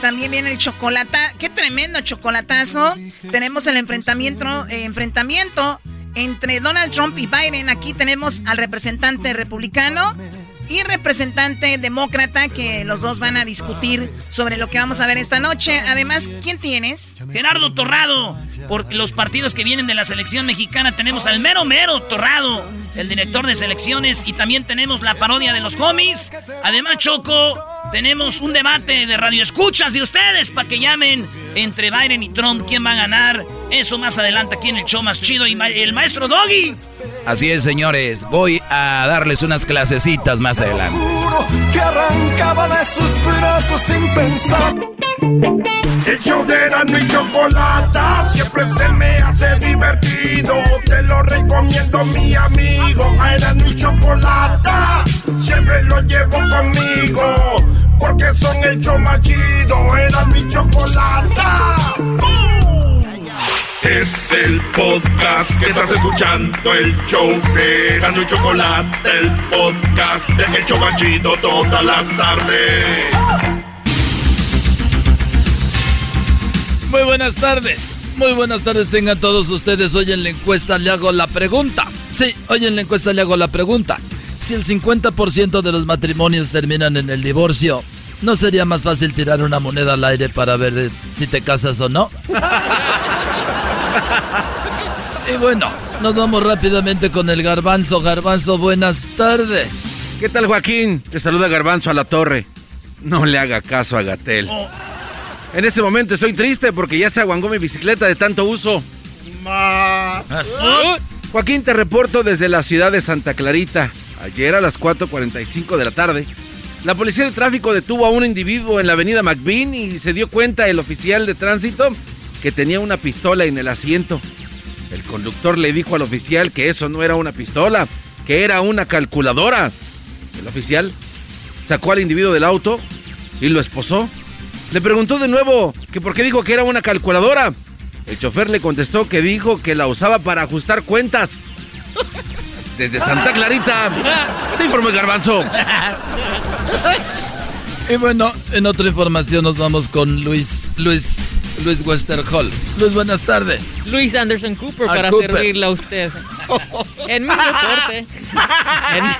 También viene el chocolate. ¡Qué tremendo chocolatazo! Tenemos el enfrentamiento, eh, enfrentamiento entre Donald Trump y Biden. Aquí tenemos al representante republicano y representante demócrata que los dos van a discutir sobre lo que vamos a ver esta noche. Además, ¿quién tienes? Gerardo Torrado. Por los partidos que vienen de la selección mexicana tenemos al mero mero Torrado, el director de selecciones, y también tenemos la parodia de los homies. Además, Choco, tenemos un debate de radioescuchas de ustedes para que llamen entre Biden y Trump quién va a ganar. Eso más adelante aquí en el show más chido y ma- el maestro Doggy. Así es, señores. Voy a darles unas clasecitas más adelante. que arrancaba de sus brazos sin pensar. El show de Erasmo y Chocolata siempre se me hace divertido. Te lo recomiendo, mi amigo. A Erasmo y Chocolata siempre lo llevo conmigo. Porque son el show más chido. Erasmo Chocolata. Es el podcast que estás escuchando, el show de Erasmo y Chocolata, el podcast de El Chobachito todas las tardes. Muy buenas tardes. Muy buenas tardes tengan todos ustedes. Hoy en la encuesta le hago la pregunta. Sí, hoy en la encuesta le hago la pregunta. Si el 50% de los matrimonios terminan en el divorcio, ¿no sería más fácil tirar una moneda al aire para ver eh, si te casas o no? Y bueno, nos vamos rápidamente con el garbanzo. Garbanzo, buenas tardes. ¿Qué tal, Joaquín? Te saluda Garbanzo a la torre. No le haga caso a Gatel. En este momento estoy triste porque ya se aguangó mi bicicleta de tanto uso. Joaquín, te reporto desde la ciudad de Santa Clarita. Ayer a las 4.45 de la tarde, la policía de tráfico detuvo a un individuo en la avenida McBean y se dio cuenta el oficial de tránsito que tenía una pistola en el asiento. El conductor le dijo al oficial que eso no era una pistola, que era una calculadora. El oficial sacó al individuo del auto y lo esposó. Le preguntó de nuevo que por qué dijo que era una calculadora. El chofer le contestó que dijo que la usaba para ajustar cuentas. Desde Santa Clarita, te informó el garbanzo. Y bueno, en otra información nos vamos con Luis, Luis, Luis Westerhall. Luis, buenas tardes. Luis Anderson Cooper Ah, para Cooper. servirle a usted. En mi reporte,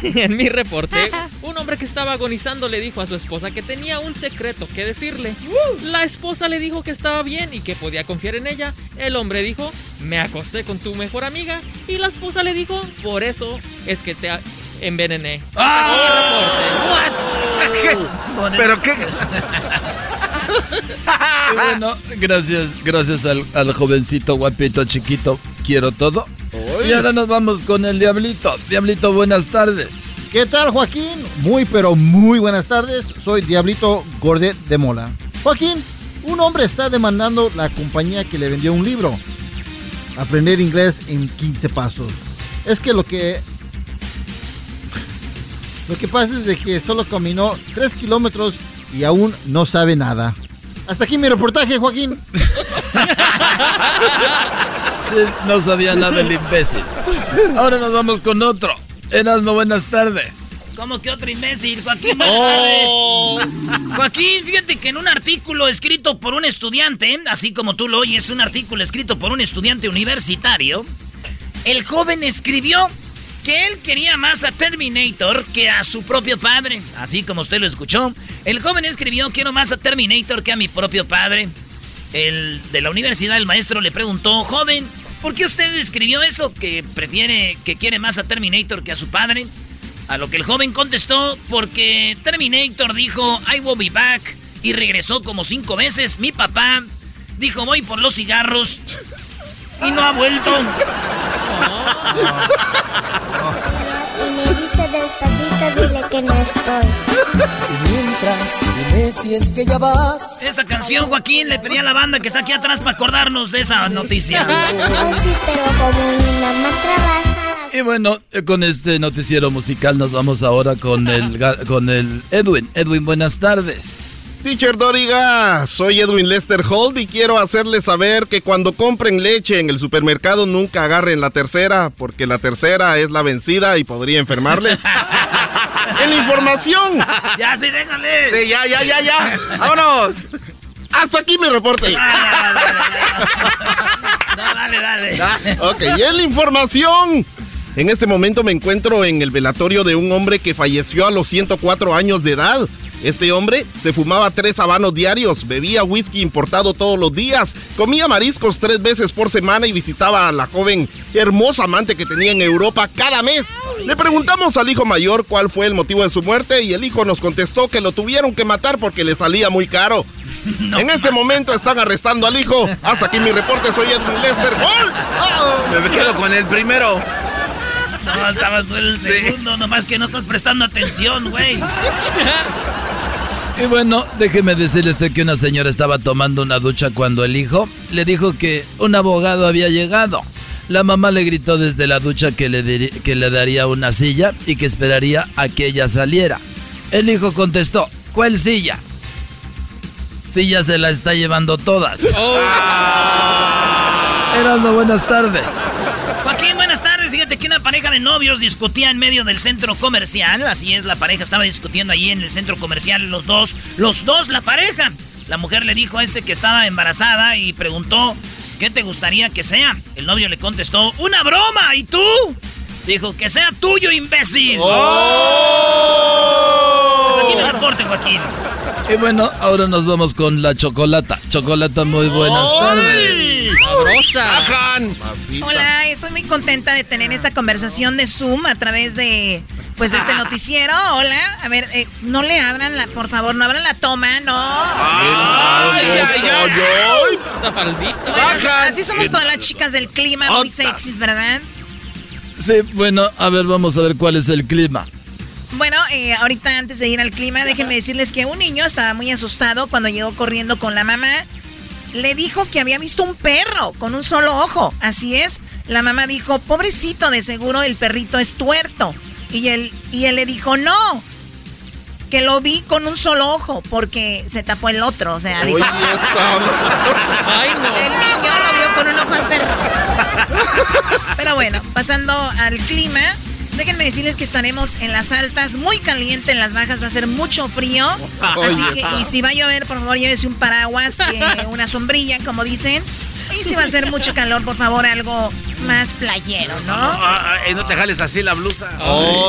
en, en mi reporte, un hombre que estaba agonizando le dijo a su esposa que tenía un secreto que decirle. La esposa le dijo que estaba bien y que podía confiar en ella. El hombre dijo, me acosté con tu mejor amiga. Y la esposa le dijo, por eso es que te envenené. ¡Ah! Hasta aquí el reporte. ¿Pero qué? Y bueno, gracias, gracias al, al jovencito guapito chiquito. Quiero todo. Y ahora nos vamos con el Diablito. Diablito, buenas tardes. ¿Qué tal, Joaquín? Muy, pero muy buenas tardes. Soy Diablito Gordet de Mola. Joaquín, un hombre está demandando la compañía que le vendió un libro. Aprender inglés en 15 pasos. Es que lo que... Lo que pasa es de que solo caminó 3 kilómetros y aún no sabe nada. Hasta aquí mi reportaje, Joaquín. Sí, no sabía nada el imbécil. Ahora nos vamos con otro. Erasno, buenas tardes. ¿Cómo que otro imbécil? Joaquín, buenas Oh. tardes. Joaquín, fíjate que en un artículo escrito por un estudiante, así como tú lo oyes, un artículo escrito por un estudiante universitario, el joven escribió que él quería más a Terminator que a su propio padre. Así como usted lo escuchó. El joven escribió, quiero más a Terminator que a mi propio padre. El de la universidad, el maestro le preguntó, joven, ¿por qué usted escribió eso? Que prefiere, que quiere más a Terminator que a su padre. A lo que el joven contestó, porque Terminator dijo, I will be back, y regresó como cinco veces. Mi papá dijo, voy por los cigarros, y no ha vuelto. me dice despacito, dile que no estoy. Y mientras, dime si es que ya vas. Esta canción, Joaquín, le pedí a la banda que está aquí atrás para acordarnos de esa noticia. Oh, sí, pero como mi mamá trabaja. Y bueno, eh, con este noticiero musical nos vamos ahora con el, con el Edwin. Edwin, buenas tardes. Teacher Doriga, soy Edwin Lester Holt y quiero hacerles saber que cuando compren leche en el supermercado nunca agarren la tercera, porque la tercera es la vencida y podría enfermarles. en la información. Ya, sí, déjale. Sí, ya, ya, ya, ya. Vámonos. Hasta aquí mi reporte. No, dale, dale. Ok, y en la información. En este momento me encuentro en el velatorio de un hombre que falleció a los 104 años de edad. Este hombre se fumaba tres habanos diarios, bebía whisky importado todos los días, comía mariscos tres veces por semana y visitaba a la joven hermosa amante que tenía en Europa cada mes. Le preguntamos al hijo mayor cuál fue el motivo de su muerte y el hijo nos contestó que lo tuvieron que matar porque le salía muy caro. en este momento están arrestando al hijo. Hasta aquí mi reporte, soy Edwin Lester Hall. Me quedo con el primero. No, estabas tú el segundo, nomás que no estás prestando atención, güey. Y bueno, déjeme decirles que una señora estaba tomando una ducha cuando el hijo le dijo que un abogado había llegado. La mamá le gritó desde la ducha que le, que le daría una silla y que esperaría a que ella saliera. El hijo contestó, ¿cuál silla? Silla se la está llevando todas. Erasmo, tardes. Joaquín, buenas tardes. Pareja de novios discutía en medio del centro comercial. Así es, la pareja estaba discutiendo ahí en el centro comercial, los dos, los dos, la pareja. La mujer le dijo a este que estaba embarazada y preguntó, ¿qué te gustaría que sea? El novio le contestó, una broma. ¿Y tú? Dijo, que sea tuyo, imbécil. Hasta aquí mi reporte, Joaquín. Y bueno, ahora nos vamos con la chocolata. Chocolata, muy buenas tardes. Sabrosa. Hola, estoy muy contenta de tener esta conversación de Zoom a través de pues de este noticiero. Hola, a ver, eh, no le abran la, por favor, no abran la toma, no. Ay, ay, ay, ay. Esa faldita. Bueno, así- así somos todas las chicas del clima, muy sexys, ¿verdad? Sí, bueno, a ver, vamos a ver cuál es el clima. Bueno, eh, ahorita antes de ir al clima, déjenme decirles que un niño estaba muy asustado cuando llegó corriendo con la mamá. Le dijo que había visto un perro con un solo ojo. Así es. La mamá dijo, pobrecito, de seguro el perrito es tuerto. Y él, y él le dijo, no, que lo vi con un solo ojo porque se tapó el otro. O sea, dijo, Ay, no. el niño lo vio con un ojo al perro. Pero bueno, pasando al clima, Déjenme decirles que estaremos en las altas, muy caliente, en las bajas va a ser mucho frío. Así que, y si va a llover, por favor, llévese un paraguas, eh, una sombrilla, como dicen. Y si va a ser mucho calor, por favor, algo más playero, ¿no? Ah, ah, no te jales así la blusa.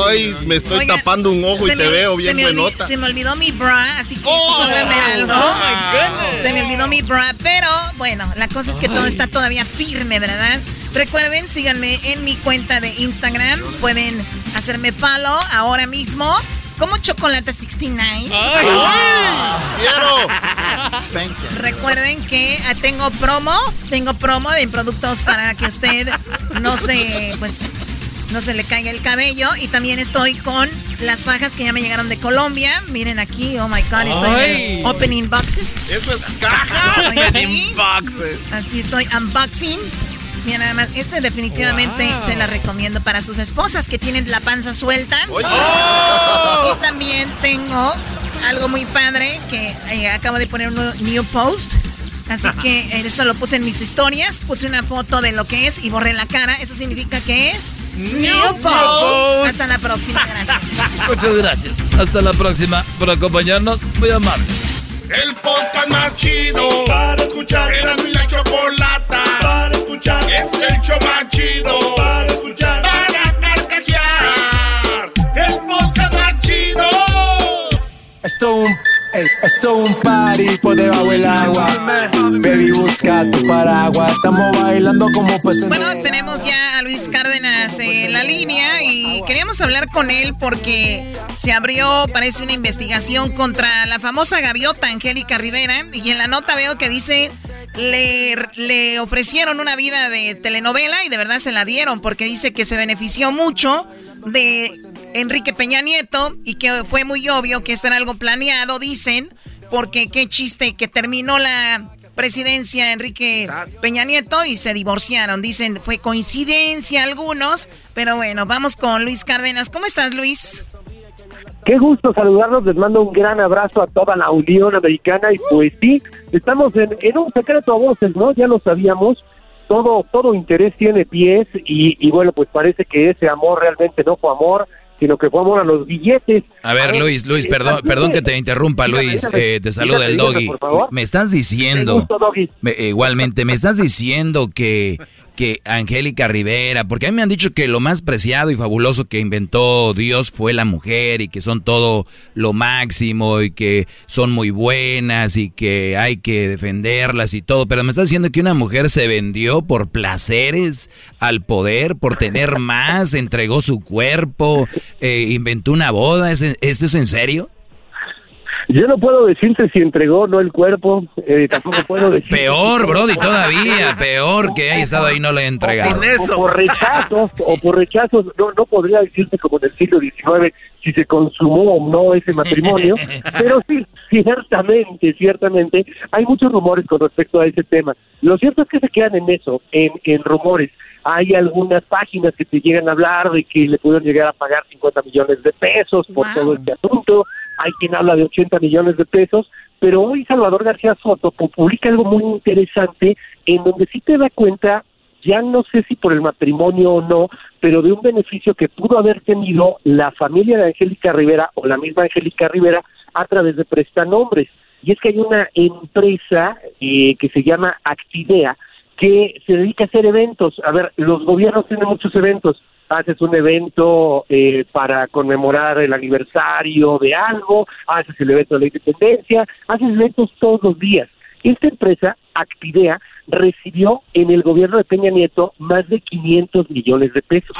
Ay, me estoy tapando un ojo y te me- veo bien me buenota. Se me olvidó mi bra, así que Oh, si pueden ver algo. oh se me olvidó mi bra, pero bueno, la cosa es que todo está todavía firme, ¿verdad? Recuerden, síganme en mi cuenta de Instagram. Pueden hacerme follow ahora mismo. Como Chocolate 69. Recuerden que ah, tengo promo, tengo promo de productos para que usted no se, pues, no se le caiga el cabello. Y también estoy con las fajas que ya me llegaron de Colombia. Miren aquí, oh my god, estoy Ay. en opening boxes. Eso es caja. Estoy aquí. Así estoy unboxing. Mira, nada más, este definitivamente Wow. se la recomiendo para sus esposas que tienen la panza suelta. Y también tengo algo muy padre que eh, acabo de poner un nuevo- new post. Así que eh, esto lo puse en mis historias. Puse una foto de lo que es y borré la cara. Eso significa que es new post. Hasta la próxima. Gracias. Muchas gracias. Hasta la próxima por acompañarnos. Muy amable. El podcast más chido para escuchar. Era mi la chocolata para escuchar. Es el show más chido para escuchar. Para carcajear. El podcast más chido. Esto un, esto un party por debajo del agua. Baby, busca tu paraguas. Estamos bailando como en Bueno, tenemos ya a Luis Cárdenas en la línea y queríamos hablar con él porque se abrió, parece, una investigación contra la famosa gaviota Angélica Rivera y en la nota veo que dice le, le ofrecieron una vida de telenovela y de verdad se la dieron porque dice que se benefició mucho de Enrique Peña Nieto y que fue muy obvio que esto era algo planeado, dicen, porque qué chiste que terminó la presidencia Enrique Peña Nieto y se divorciaron. Dicen, fue coincidencia algunos, pero bueno, vamos con Luis Cárdenas. ¿Cómo estás, Luis? Qué gusto saludarlos, les mando un gran abrazo a toda la Unión Americana y pues sí, estamos en, en un secreto a voces, ¿no? Ya lo sabíamos, todo, todo interés tiene pies y, y bueno, pues parece que ese amor realmente no fue amor, sino que fue amor a los billetes. A ver, Luis, Luis, eh, perdón, perdón que- te interrumpa, Luis. Eh, te saluda el doggy. Me estás diciendo, me- igualmente, me estás diciendo que, que Angélica Rivera, porque a mí me han dicho que lo más preciado y fabuloso que inventó Dios fue la mujer y que son todo lo máximo y que son muy buenas y que hay que defenderlas y todo, pero me estás diciendo que una mujer se vendió por placeres al poder, por tener más, entregó su cuerpo, eh, inventó una boda, ¿Es, ¿esto es en serio? Yo no puedo decirte si entregó o no el cuerpo, eh, tampoco puedo decir... Peor, Brody, todavía, peor que haya estado ahí y no le he entregado. O por rechazos, o por rechazos, no, no podría decirte como en el siglo XIX si se consumó o no ese matrimonio, pero sí, ciertamente, ciertamente, hay muchos rumores con respecto a ese tema. Lo cierto es que se quedan en eso, en, en rumores. Hay algunas páginas que te llegan a hablar de que le pudieron llegar a pagar 50 millones de pesos por todo este asunto, hay quien habla de 80 millones de pesos, pero hoy Salvador García Soto pu- publica algo muy interesante en donde sí te da cuenta ya no sé si por el matrimonio o no, pero de un beneficio que pudo haber tenido la familia de Angélica Rivera o la misma Angélica Rivera a través de prestanombres. Y es que hay una empresa eh, que se llama Actidea que se dedica a hacer eventos. A ver, los gobiernos tienen muchos eventos. Haces un evento eh, para conmemorar el aniversario de algo, haces el evento de la independencia, haces eventos todos los días. Esta empresa, Actidea, recibió en el gobierno de Peña Nieto más de 500 millones de pesos.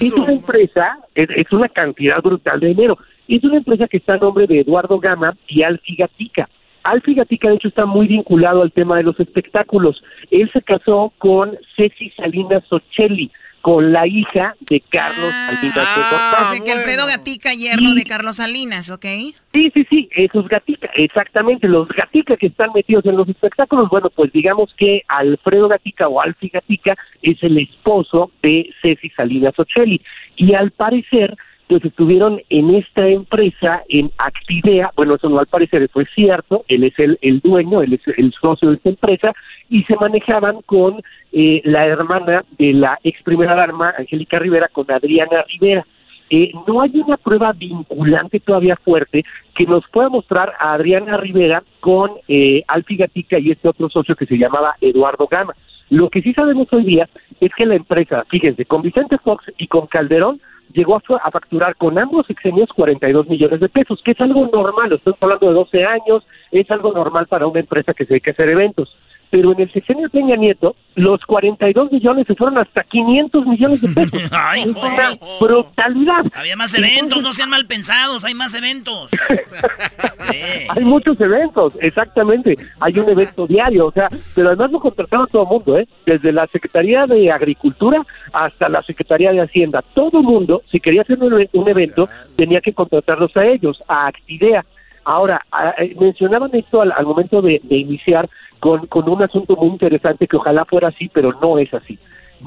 es una empresa, es, es una cantidad brutal de dinero. Es una empresa que está a nombre de Eduardo Gama y Alfi Gatica. Alfi Gatica, de hecho, está muy vinculado al tema de los espectáculos. Él se casó con Ceci Salinas Ocelli, con la hija de Carlos Salinas de Gortari. Así que Alfredo Gatica, yerno de Carlos Salinas, ¿ok? Sí, sí, sí, esos Gatica, exactamente, los Gatica que están metidos en los espectáculos, bueno, pues digamos que Alfredo Gatica o Alfi Gatica es el esposo de Ceci Salinas Ocelli y al parecer pues estuvieron en esta empresa, en Actidea, bueno, eso no al parecer, es cierto, él es el, el dueño, él es el socio de esta empresa, y se manejaban con eh, la hermana de la ex primera dama, Angélica Rivera, con Adriana Rivera. eh, no hay una prueba vinculante todavía fuerte que nos pueda mostrar a Adriana Rivera con eh, Alfie Gatica y este otro socio que se llamaba Eduardo Gama. Lo que sí sabemos hoy día es que la empresa, fíjense, con Vicente Fox y con Calderón, llegó a, fa- a facturar con ambos sexenios 42 millones de pesos, que es algo normal, estamos hablando de 12 años, es algo normal para una empresa que se dedica a hacer eventos. Pero en el sexenio Peña Nieto, los 42 millones se fueron hasta 500 millones de pesos. es una brutalidad. Había más eventos, no sean mal pensados, hay más eventos. Hay muchos eventos, exactamente. Hay un evento diario, o sea, pero además lo contrataron todo el mundo, ¿eh? Desde la Secretaría de Agricultura hasta la Secretaría de Hacienda. Todo el mundo, si quería hacer un, un evento, tenía que contratarlos a ellos, a Actidea. Ahora, a- eh, mencionaban esto al, al momento de, de iniciar con, con un asunto muy interesante que ojalá fuera así, pero no es así.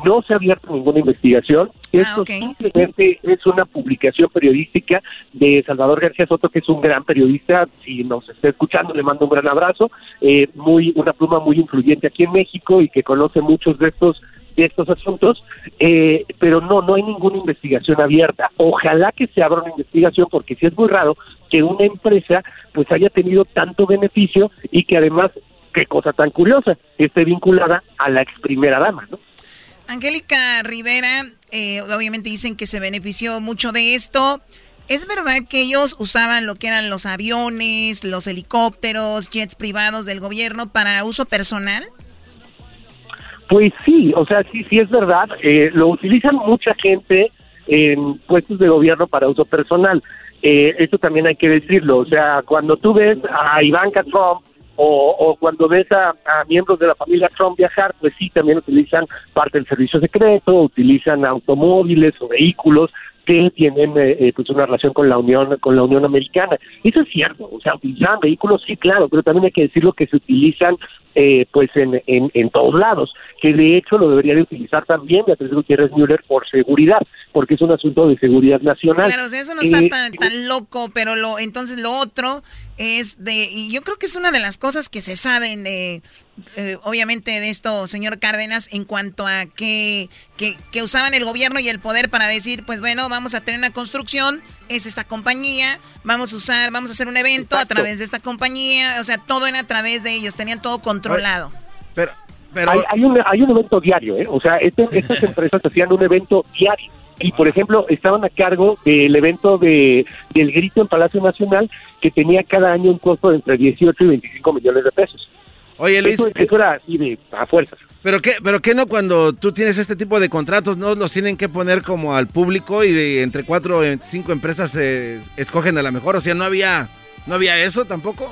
No se ha abierto ninguna investigación. Esto simplemente es una publicación periodística de Salvador García Soto, que es un gran periodista. Si nos está escuchando, le mando un gran abrazo. Eh, muy Una pluma muy influyente aquí en México y que conoce muchos de estos de estos asuntos, eh, pero no, no hay ninguna investigación abierta. Ojalá que se abra una investigación, porque sí es muy raro que una empresa pues haya tenido tanto beneficio y que además, qué cosa tan curiosa, esté vinculada a la ex primera dama, ¿no? Angélica Rivera, eh, obviamente dicen que se benefició mucho de esto. ¿Es verdad que ellos usaban lo que eran los aviones, los helicópteros, jets privados del gobierno para uso personal? Pues sí, o sea, sí, sí es verdad. Eh, lo utilizan mucha gente en puestos de gobierno para uso personal. Eh, esto también hay que decirlo. O sea, cuando tú ves a Ivanka Trump o, o cuando ves a, a miembros de la familia Trump viajar, pues sí, también utilizan parte del servicio secreto, utilizan automóviles o vehículos que tienen eh, eh, pues una relación con la Unión con la Unión Americana. Eso es cierto, o sea, utilizan vehículos, sí, claro, pero también hay que decirlo que se utilizan eh, pues en, en, en todos lados, que de hecho lo debería de utilizar también Beatriz Gutiérrez Müller por seguridad, porque es un asunto de seguridad nacional. Claro, o sea, eso no está Eh, tan, tan loco, pero lo entonces lo otro es de, y yo creo que es una de las cosas que se saben, eh, eh, obviamente, de esto, señor Cárdenas, en cuanto a que, que, que usaban el gobierno y el poder para decir, pues bueno, vamos a tener una construcción, es esta compañía, vamos a usar, vamos a hacer un evento a través de esta compañía, o sea, todo era a través de ellos, tenían todo controlado. Pero, hay, hay un, hay un evento diario, ¿eh? O sea, este- estas empresas hacían un evento diario. Y, por ejemplo, estaban a cargo del evento de, del grito en Palacio Nacional, que tenía cada año un costo de entre 18 y 25 millones de pesos. Oye, Luis. Era así de a fuerzas. ¿Pero qué, ¿Pero qué no cuando tú tienes este tipo de contratos no los tienen que poner como al público y de entre cuatro o cinco empresas eh, escogen a la mejor? O sea, ¿no había, ¿no había eso tampoco?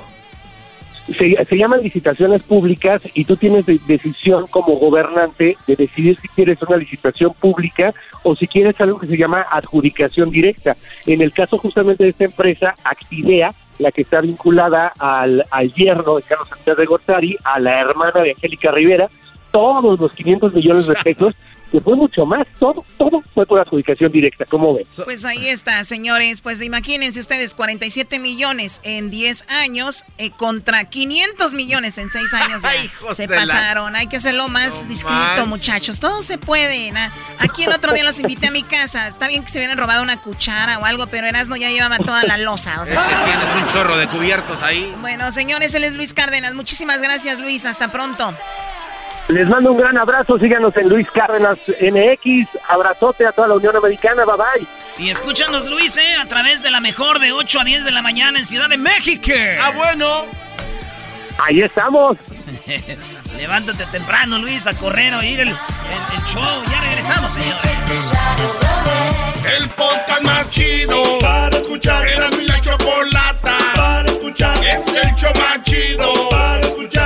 se, se llaman licitaciones públicas y tú tienes de- decisión como gobernante de decidir si quieres una licitación pública o si quieres algo que se llama adjudicación directa. En el caso justamente de esta empresa, Actidea, la que está vinculada al, al yerno de Carlos Santiago de Gortari, a la hermana de Angélica Rivera, todos los 500 millones de pesos, que fue mucho más, todo, todo fue por adjudicación directa, ¿cómo ves? Pues ahí está, señores. Pues imagínense ustedes, 47 millones en 10 años eh, contra 500 millones en 6 años. se la- pasaron. Hay que hacerlo más discreto, muchachos. Todo se puede. ¿na? Aquí el otro día los invité a mi casa. Está bien que se hubieran robado una cuchara o algo, pero Erasmo ya llevaba toda la losa. O sea, Es que tienes un chorro de cubiertos ahí. Bueno, señores, él es Luis Cárdenas. Muchísimas gracias, Luis. Hasta pronto. Les mando un gran abrazo, síganos en Luis Cárdenas NX, abrazote a toda la Unión Americana, bye bye. Y escúchanos, Luis, ¿eh? A través de la mejor de 8 a 10 de la mañana en Ciudad de México. Ah, bueno. Ahí estamos. Levántate temprano, Luis, a correr a oír el, el- el show. Ya regresamos, señores. El podcast más chido para escuchar. Era mi la chocolata para escuchar. Es el show más chido para escuchar.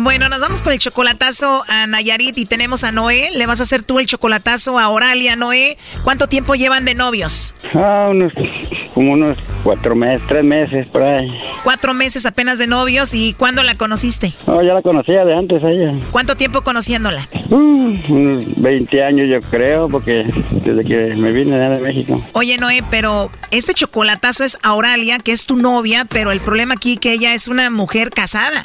Bueno, nos vamos con el chocolatazo a Nayarit y tenemos a Noé. Le vas a hacer tú el chocolatazo a Oralia, Noé. ¿Cuánto tiempo llevan de novios? Ah, unos, como unos cuatro meses, tres meses, por ahí. Cuatro meses apenas de novios. ¿Y cuándo la conociste? No, ya la conocía de antes a ella. ¿Cuánto tiempo conociéndola? Uh, unos 20 años yo creo, porque desde que me vine de México. Oye, Noé, pero este chocolatazo es a Oralia, que es tu novia, pero el problema aquí que ella es una mujer casada.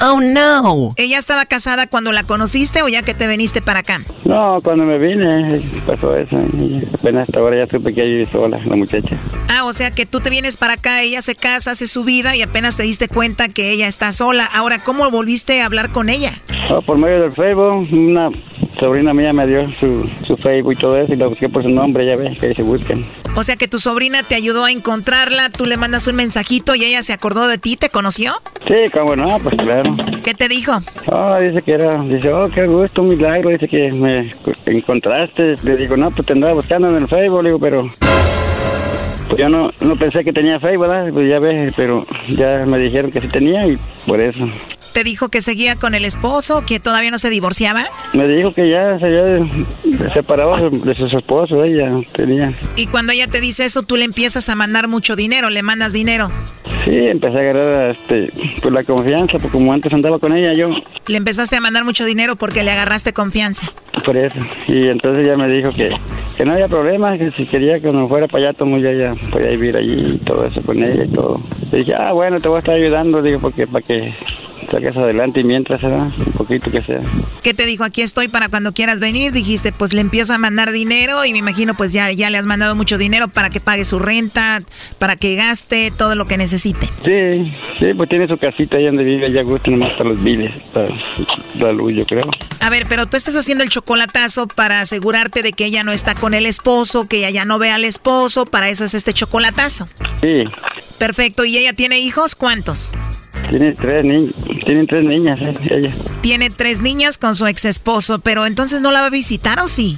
Oh no. ¿Ella estaba casada cuando la conociste o ya que te viniste para acá? No, cuando me vine pasó eso. Y apenas hasta ahora ya supe que ella vive sola, la muchacha. Ah, o sea que tú te vienes para acá, ella se casa, hace su vida y apenas te diste cuenta que ella está sola. Ahora, ¿cómo volviste a hablar con ella? Oh, por medio del Facebook, una sobrina mía me dio su, su Facebook y todo eso y la busqué por su nombre, ya ves, que ahí se buscan. O sea que tu sobrina te ayudó a encontrarla, tú le mandas un mensajito y ella se acordó de ti, ¿te conoció? Sí, cómo no, pues claro. ¿Qué te dijo? Ah, dice que era, dice, oh, qué gusto, un milagro, dice que me encontraste. Le digo, no, pues te andaba buscando en el Facebook, le digo, pero pues yo no, no pensé que tenía Facebook, ¿verdad? Pues ya ves, pero ya me dijeron que sí tenía y por eso. ¿Te dijo que seguía con el esposo, que todavía no se divorciaba? Me dijo que ya se había separado de su esposo, ella tenía. Y cuando ella te dice eso, tú le empiezas a mandar mucho dinero, le mandas dinero. Sí, empecé a agarrar este, pues la confianza, porque como antes andaba con ella, yo. Le empezaste a mandar mucho dinero porque le agarraste confianza. Por eso. Y entonces ella me dijo que, que no había problema, que si quería que me fuera para allá, todo ya, ya podía vivir allí y todo eso con ella y todo. Le dije, ah, bueno, te voy a estar ayudando, digo, porque para que saques adelante y mientras se un poquito que sea. ¿Qué te dijo? Aquí estoy para cuando quieras venir. Dijiste, pues le empiezo a mandar dinero y me imagino pues ya, ya le has mandado mucho dinero para que pague su renta, para que gaste todo lo que necesite. Sí, sí, pues tiene su casita ahí donde vive, ya gusta nomás para los biles, para la luz, yo creo. A ver, pero tú estás haciendo el chocolatazo para asegurarte de que ella no está con el esposo, que ella ya no ve al esposo, para eso es este chocolatazo. Sí. Perfecto, ¿y ella tiene hijos? ¿Cuántos? Tiene tres niñas, tienen tres niñas, eh, ella. Tiene tres niñas con su ex esposo, pero entonces no la va a visitar o sí?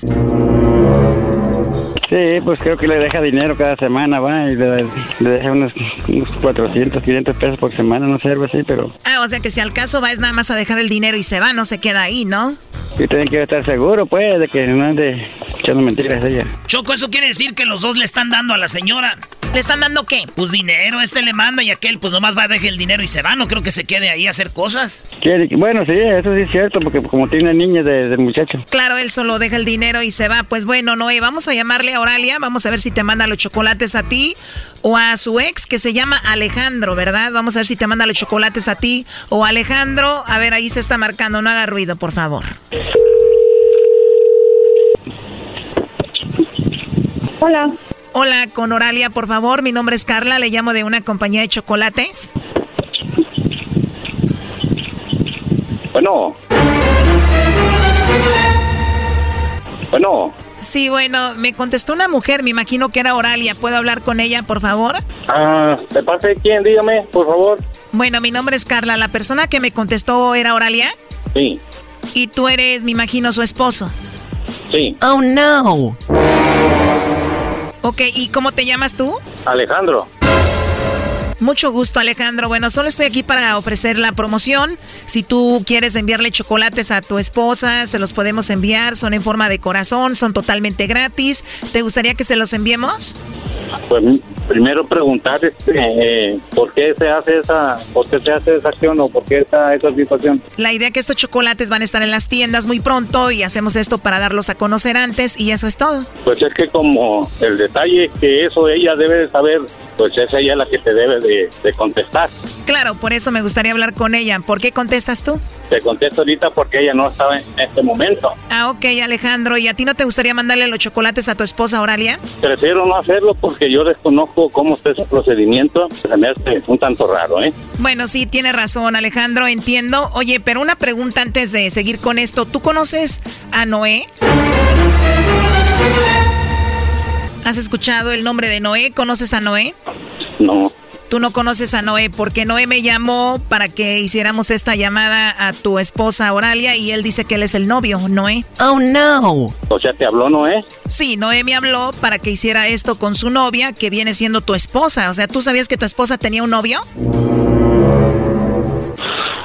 Sí, pues creo que le deja dinero cada semana, va, y le, deja unos, unos, 400, 500 pesos por semana, no sé, algo así, pero... Ah, o sea que si al caso va es nada más a dejar el dinero y se va, no se queda ahí, ¿no? Sí, tienen que estar seguro, pues, de que no ande echando mentiras ella. Choco, eso quiere decir que los dos le están dando a la señora. ¿Le están dando qué? Pues dinero, este le manda y aquel pues nomás va a dejar el dinero y se va, no creo que se quede ahí a hacer cosas. Bueno, sí, eso sí es cierto, porque como tiene niña de, muchacho. Claro, él solo deja el dinero y se va. Pues bueno, Noé, vamos a llamarle a Oralia, vamos a ver si te manda los chocolates a ti o a su ex que se llama Alejandro, ¿verdad? Vamos a ver si te manda los chocolates a ti o a Alejandro. A ver, ahí se está marcando, no haga ruido, por favor. Hola. Hola, con Oralia, por favor. Mi nombre es Carla, le llamo de una compañía de chocolates. Bueno. Bueno. Sí, bueno, me contestó una mujer, me imagino que era Oralia. ¿Puedo hablar con ella, por favor? Ah, ¿de parte de quién? Dígame, por favor. Bueno, mi nombre es Carla. ¿La persona que me contestó era Oralia? Sí. Y tú eres, me imagino, su esposo. Sí. Oh, no. Ok, ¿y cómo te llamas tú? Alejandro. Mucho gusto, Alejandro. Bueno, solo estoy aquí para ofrecer la promoción. Si tú quieres enviarle chocolates a tu esposa, se los podemos enviar. Son en forma de corazón, son totalmente gratis. ¿Te gustaría que se los enviemos? Pues primero preguntar este, eh, por qué se hace esa, por qué se hace esa acción o por qué esa, esa situación. La idea es que estos chocolates van a estar en las tiendas muy pronto y hacemos esto para darlos a conocer antes y eso es todo. Pues es que como el detalle que eso ella debe saber, pues es ella la que te debe de, de contestar. Claro, por eso me gustaría hablar con ella. ¿Por qué contestas tú? Te contesto ahorita porque ella no estaba en este momento. Ah, ok, Alejandro. ¿Y a ti no te gustaría mandarle los chocolates a tu esposa, Oralia? Prefiero no hacerlo porque yo desconozco cómo está ese procedimiento. Se me hace un tanto raro, ¿eh? Bueno, sí, tiene razón, Alejandro, entiendo. Oye, pero una pregunta antes de seguir con esto. ¿Tú conoces a Noé? ¿Has escuchado el nombre de Noé? ¿Conoces a Noé? No. Tú no conoces a Noé porque Noé me llamó para que hiciéramos esta llamada a tu esposa Oralia y él dice que él es el novio, Noé. Oh no. O sea, ¿te habló Noé? Sí, Noé me habló para que hiciera esto con su novia que viene siendo tu esposa. O sea, ¿tú sabías que tu esposa tenía un novio?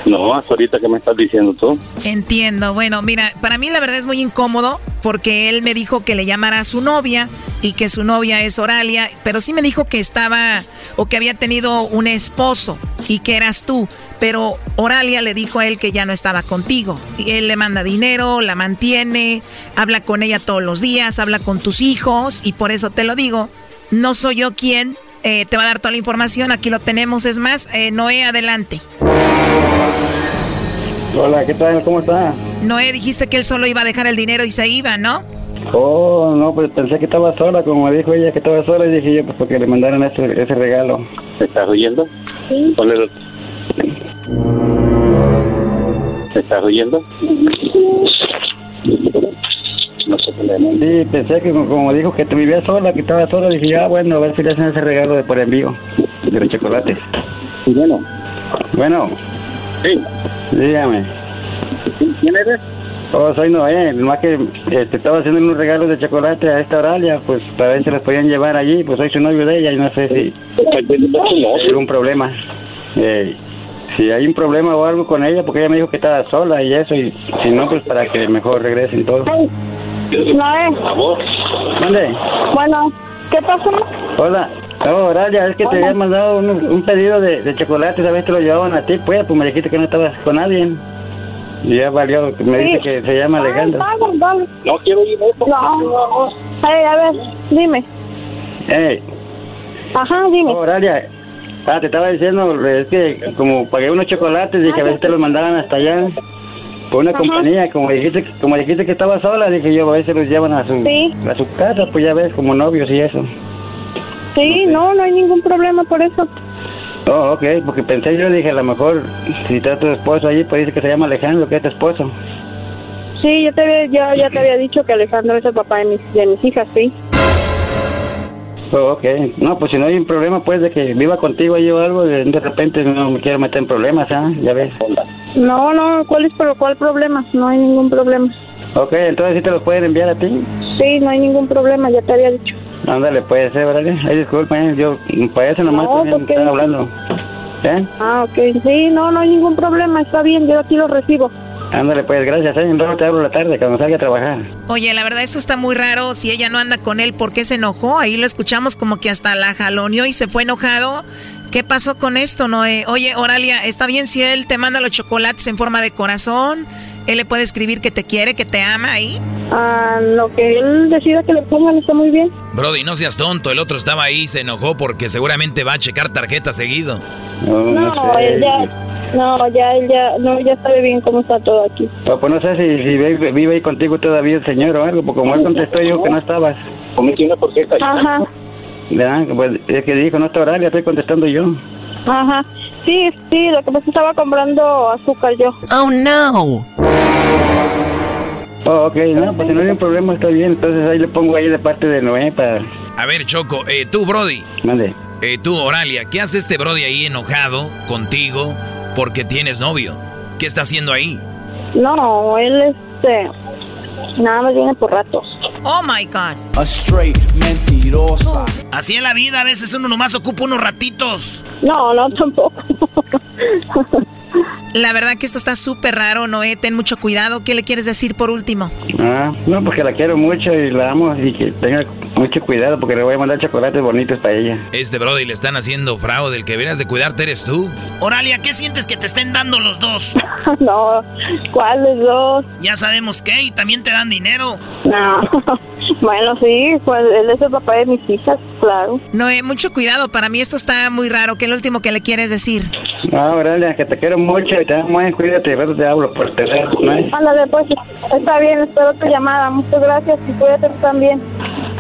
No, hasta ahorita que me estás diciendo tú. Entiendo. Bueno, mira, para mí la verdad es muy incómodo porque él me dijo que le llamara a su novia y que su novia es Oralia, pero sí me dijo que estaba o que había tenido un esposo y que eras tú. Pero Oralia le dijo a él que ya no estaba contigo. Y él le manda dinero, la mantiene, habla con ella todos los días, habla con tus hijos y por eso te lo digo. No soy yo quien eh, te va a dar toda la información, aquí lo tenemos. Es más, eh, Noé, adelante. Hola, ¿qué tal? ¿Cómo está? Noé, dijiste que él solo iba a dejar el dinero y se iba, ¿no? Oh, no, pues pensé que estaba sola, como me dijo ella que estaba sola, y dije yo, pues porque le mandaron ese, ese regalo. ¿Te estás oyendo? Sí. Ponle ¿Te estás oyendo? No sé Sí, pensé que como dijo que te vivía sola, que estaba sola, dije, ah, bueno, a ver si le hacen ese regalo de por envío, de los chocolates. Sí, bueno. Bueno. Sí. Dígame. ¿Quién eres? Oh, soy Noé, nomás que este, estaba haciendo unos regalos de chocolate a esta Oralia, pues para ver si los podían llevar allí, pues soy su novio de ella y no sé si hay algún problema. Eh, si hay un problema o algo con ella, porque ella me dijo que estaba sola y eso, y si no, pues para que mejor regresen todos. Noé. ¿Dónde? Bueno, ¿qué pasó? Hola. Oh, Oralia, es que te había mandado un, un pedido de, de chocolate, ¿sabes? Te lo llevaban a ti, pues, pues me dijiste que no estabas con nadie. Y ya valió, me dice que se llama Alejandro. No quiero ir. No. Hey, a ver, dime. Hey. Ajá, dime. Oh, Oralia, ah, te estaba diciendo, es que como pagué unos chocolates, dije a ver si te los mandaban hasta allá. Por una Ajá. compañía, como dijiste, como dijiste que estaba sola, dije yo, a si los llevan a su, Sí. a su casa, pues ya ves, como novios y eso. Sí, no, no hay ningún problema por eso. Oh, ok, porque pensé yo, dije, a lo mejor, si está tu esposo allí, pues dice que se llama Alejandro, que es tu esposo. Sí, yo te había, ya, ya te había dicho que Alejandro es el papá de mis, de mis hijas, sí. Oh, ok, no, pues si no hay un problema, pues, de que viva contigo allí o algo, de, de repente no me quiero meter en problemas, ¿ah? Ya ves. No, no, ¿cuál es pero cuál problema? No hay ningún problema. Ok, entonces sí te los pueden enviar a ti. Sí, no hay ningún problema, ya te había dicho. Ándale, puede ser, ¿verdad? Ay, disculpa, eh, yo, para eso nomás No, también estaba hablando. ¿Eh? Ah, ok, sí, no, no hay ningún problema, está bien, yo aquí lo recibo. Ándale, pues, gracias, eh. En rato te hablo la tarde, cuando salga a trabajar. Oye, la verdad, esto está muy raro. Si ella no anda con él, ¿por qué se enojó? Ahí lo escuchamos como que hasta la jaloneó y se fue enojado. ¿Qué pasó con esto, Noé? Oye, Oralia, ¿está bien si él te manda los chocolates en forma de corazón? Él le puede escribir que te quiere, que te ama ahí. Ah, lo que él decida que le pongan está muy bien. Brody, no seas tonto. El otro estaba ahí y se enojó porque seguramente va a checar tarjeta seguido. No, él ya, no, ya, él ya, no, ya sabe bien cómo está todo aquí. Oh, pues no sé si, si vive, vive ahí contigo todavía el señor o algo, porque como él contestó dijo que no estabas. por qué Ajá, ¿Verdad? Pues es que dijo, no está horario, estoy contestando yo. Ajá. Sí, sí, lo que pasa es estaba comprando azúcar yo. Oh, no. Oh, ok, no, pues si no hay un problema, está bien. Entonces ahí le pongo ahí de parte de Noé para... A ver, Choco, eh, tú, Brody. Mande. Eh, tú, Oralia, ¿qué hace este Brody ahí enojado contigo porque tienes novio? ¿Qué está haciendo ahí? No, él este, nada más viene por ratos. Oh my God. A straight mentirosa. Así en la vida, a veces uno nomás ocupa unos ratitos. No, no, tampoco. La verdad que esto está súper raro, Noé. Ten mucho cuidado. ¿Qué le quieres decir por último? Ah, no, porque la quiero mucho y la amo y que tenga mucho cuidado porque le voy a mandar chocolates bonitos para ella. Este Brody le están haciendo fraude. El que deberías de cuidarte eres tú. Oralia, ¿qué sientes que te estén dando los dos? no, ¿cuáles dos? Ya sabemos qué, y también te dan dinero. No, bueno, sí, pues él es el papá de mis hijas, claro. Noé, mucho cuidado. Para mí esto está muy raro. ¿Qué es lo último que le quieres decir? No, Oralia, que te quiero mucho y te amo, cuídate, pero te hablo por teléfono, ¿eh? Ándale, pues, está bien, espero tu llamada. Muchas gracias y cuídate también.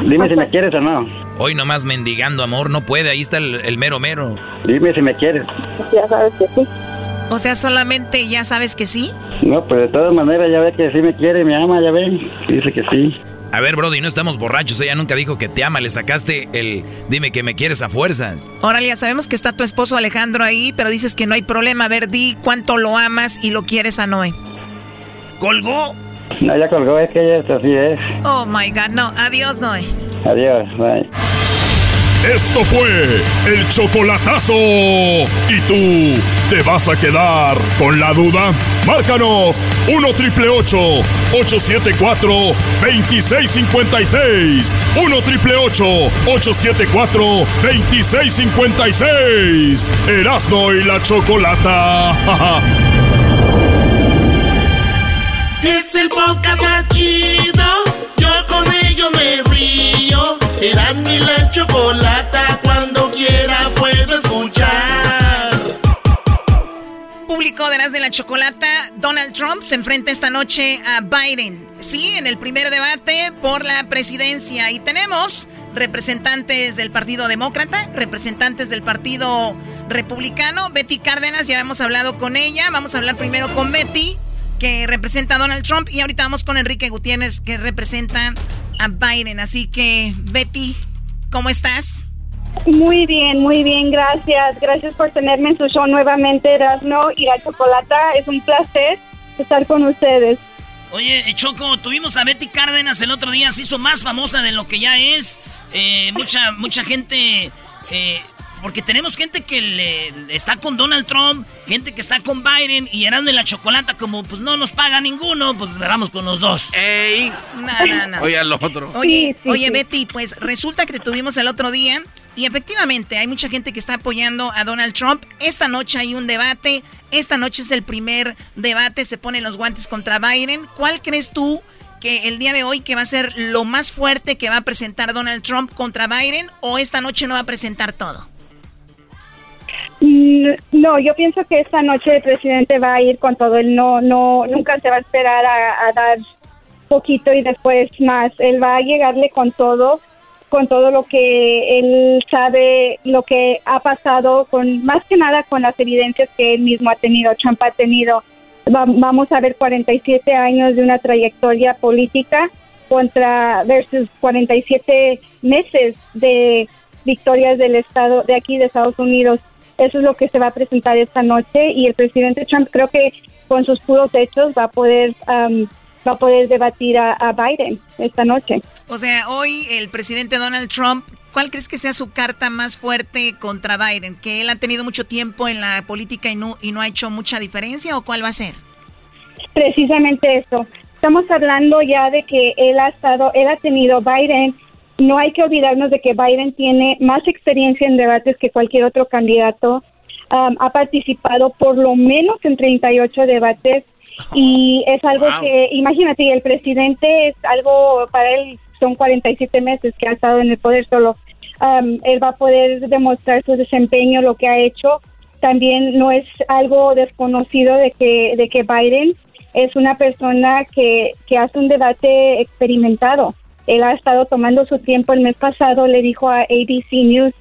Dime si me quieres o no. Hoy nomás mendigando amor, no puede. Ahí está el, el mero mero. Dime si me quieres. Ya sabes que sí. O sea, solamente ya sabes que sí. No, pues de todas maneras ya ve que sí me quiere, me ama, ya ve. Dice que sí. A ver, Brody, no estamos borrachos. Ella nunca dijo que te ama. Le sacaste el dime que me quieres a fuerzas. Oralia, sabemos que está tu esposo Alejandro ahí, pero dices que no hay problema. A ver, di cuánto lo amas y lo quieres a Noé. ¿Colgó? No, ya colgó, es que ella es así es. Oh my God, no. Adiós, Noé. Adiós, bye. Esto fue el chocolatazo. ¿Y tú te vas a quedar con la duda? Márcanos 1 triple 874 2656. 1 triple 874 2656. Erasno y la chocolata. Es el podcast chido. Yo con ello me río. Eras mi la chocolata. Cuando quiera Público de de la Chocolata, Donald Trump se enfrenta esta noche a Biden. Sí, en el primer debate por la presidencia. Y tenemos representantes del Partido Demócrata, representantes del Partido Republicano. Betty Cárdenas, ya hemos hablado con ella. Vamos a hablar primero con Betty que representa a Donald Trump y ahorita vamos con Enrique Gutiérrez que representa a Biden. Así que, Betty, ¿cómo estás? Muy bien, muy bien, gracias. Gracias por tenerme en su show nuevamente, Erasmo y la Chocolata. Es un placer estar con ustedes. Oye, Choco, tuvimos a Betty Cárdenas el otro día, se hizo más famosa de lo que ya es. Eh, mucha, mucha gente eh, porque tenemos gente que le, está con Donald Trump, gente que está con Biden y eran de la chocolata, como pues no nos paga ninguno, pues vamos con los dos. ¡Ey! No, no, no. Oye, al otro. Oye, oye, Betty, pues resulta que te tuvimos el otro día y efectivamente hay mucha gente que está apoyando a Donald Trump. Esta noche hay un debate. Esta noche es el primer debate. Se ponen los guantes contra Biden. ¿Cuál crees tú que el día de hoy que va a ser lo más fuerte que va a presentar Donald Trump contra Biden o esta noche no va a presentar todo? Mm, no, yo pienso que esta noche el presidente va a ir con todo. Él no, no, nunca se va a esperar a, dar poquito y después más. Él va a llegarle con todo, con todo lo que él sabe, lo que ha pasado, con más que nada con las evidencias que él mismo ha tenido, Trump ha tenido. vamos a ver 47 años de una trayectoria política contra versus 47 meses de victorias del estado de aquí de Estados Unidos eso es lo que se va a presentar esta noche y el presidente Trump creo que con sus puros hechos va a poder um, va a poder debatir a, Biden esta noche. O sea, hoy el presidente Donald Trump, ¿cuál crees que sea su carta más fuerte contra Biden? ¿Que él ha tenido mucho tiempo en la política y no, y no ha hecho mucha diferencia o cuál va a ser? Precisamente eso. Estamos hablando ya de que él ha estado, él ha tenido Biden no hay que olvidarnos de que Biden tiene más experiencia en debates que cualquier otro candidato. Um, ha participado por lo menos en 38 debates y es algo que, imagínate, el presidente es algo, para él son 47 meses que ha estado en el poder solo. Um, él va a poder demostrar su desempeño, lo que ha hecho. También no es algo desconocido de que, de que Biden es una persona que, que hace un debate experimentado. Él ha estado tomando su tiempo. El mes pasado le dijo a ABC News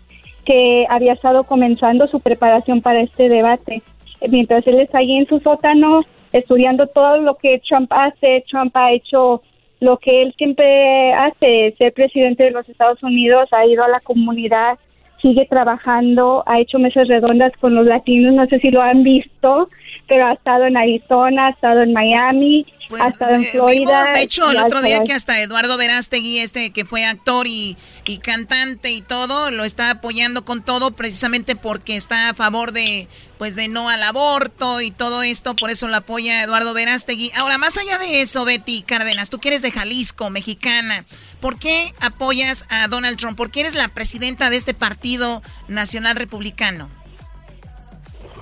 que había estado comenzando su preparación para este debate. Mientras él está ahí en su sótano estudiando todo lo que Trump hace, Trump ha hecho lo que él siempre hace, ser presidente de los Estados Unidos, ha ido a la comunidad, sigue trabajando, ha hecho mesas redondas con los latinos, no sé si lo han visto, pero ha estado en Arizona, ha estado en Miami, pues, hasta en Florida. de hecho, el otro día que hasta Eduardo Verástegui, este que fue actor y, y, cantante y todo, lo está apoyando con todo precisamente porque está a favor de pues de no al aborto y todo esto, por eso lo apoya Eduardo Verástegui. Ahora, más allá de eso, Betty Cárdenas, tú que eres de Jalisco, mexicana, ¿por qué apoyas a Donald Trump? ¿Por qué eres la presidenta de este Partido Nacional Republicano?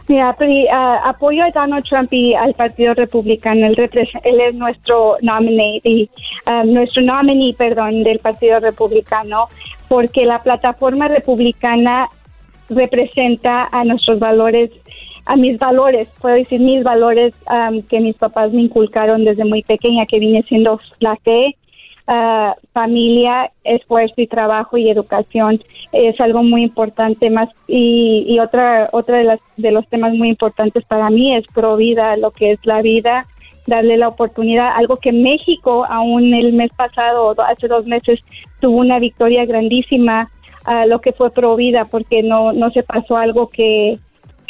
Mira, apoyo a Donald Trump y al Partido Republicano. Él, es nuestro nominee, um, nuestro nominee, perdón, del Partido Republicano, porque la plataforma republicana representa a nuestros valores, a mis valores, puedo decir mis valores um, que mis papás me inculcaron desde muy pequeña, que viene siendo la fe, uh, familia, esfuerzo y trabajo y educación es algo muy importante más y, y otra otra de las de los temas muy importantes para mí es pro vida lo que es la vida darle la oportunidad algo que México aún el mes pasado hace dos meses tuvo una victoria grandísima a lo que fue pro vida porque no no se pasó algo que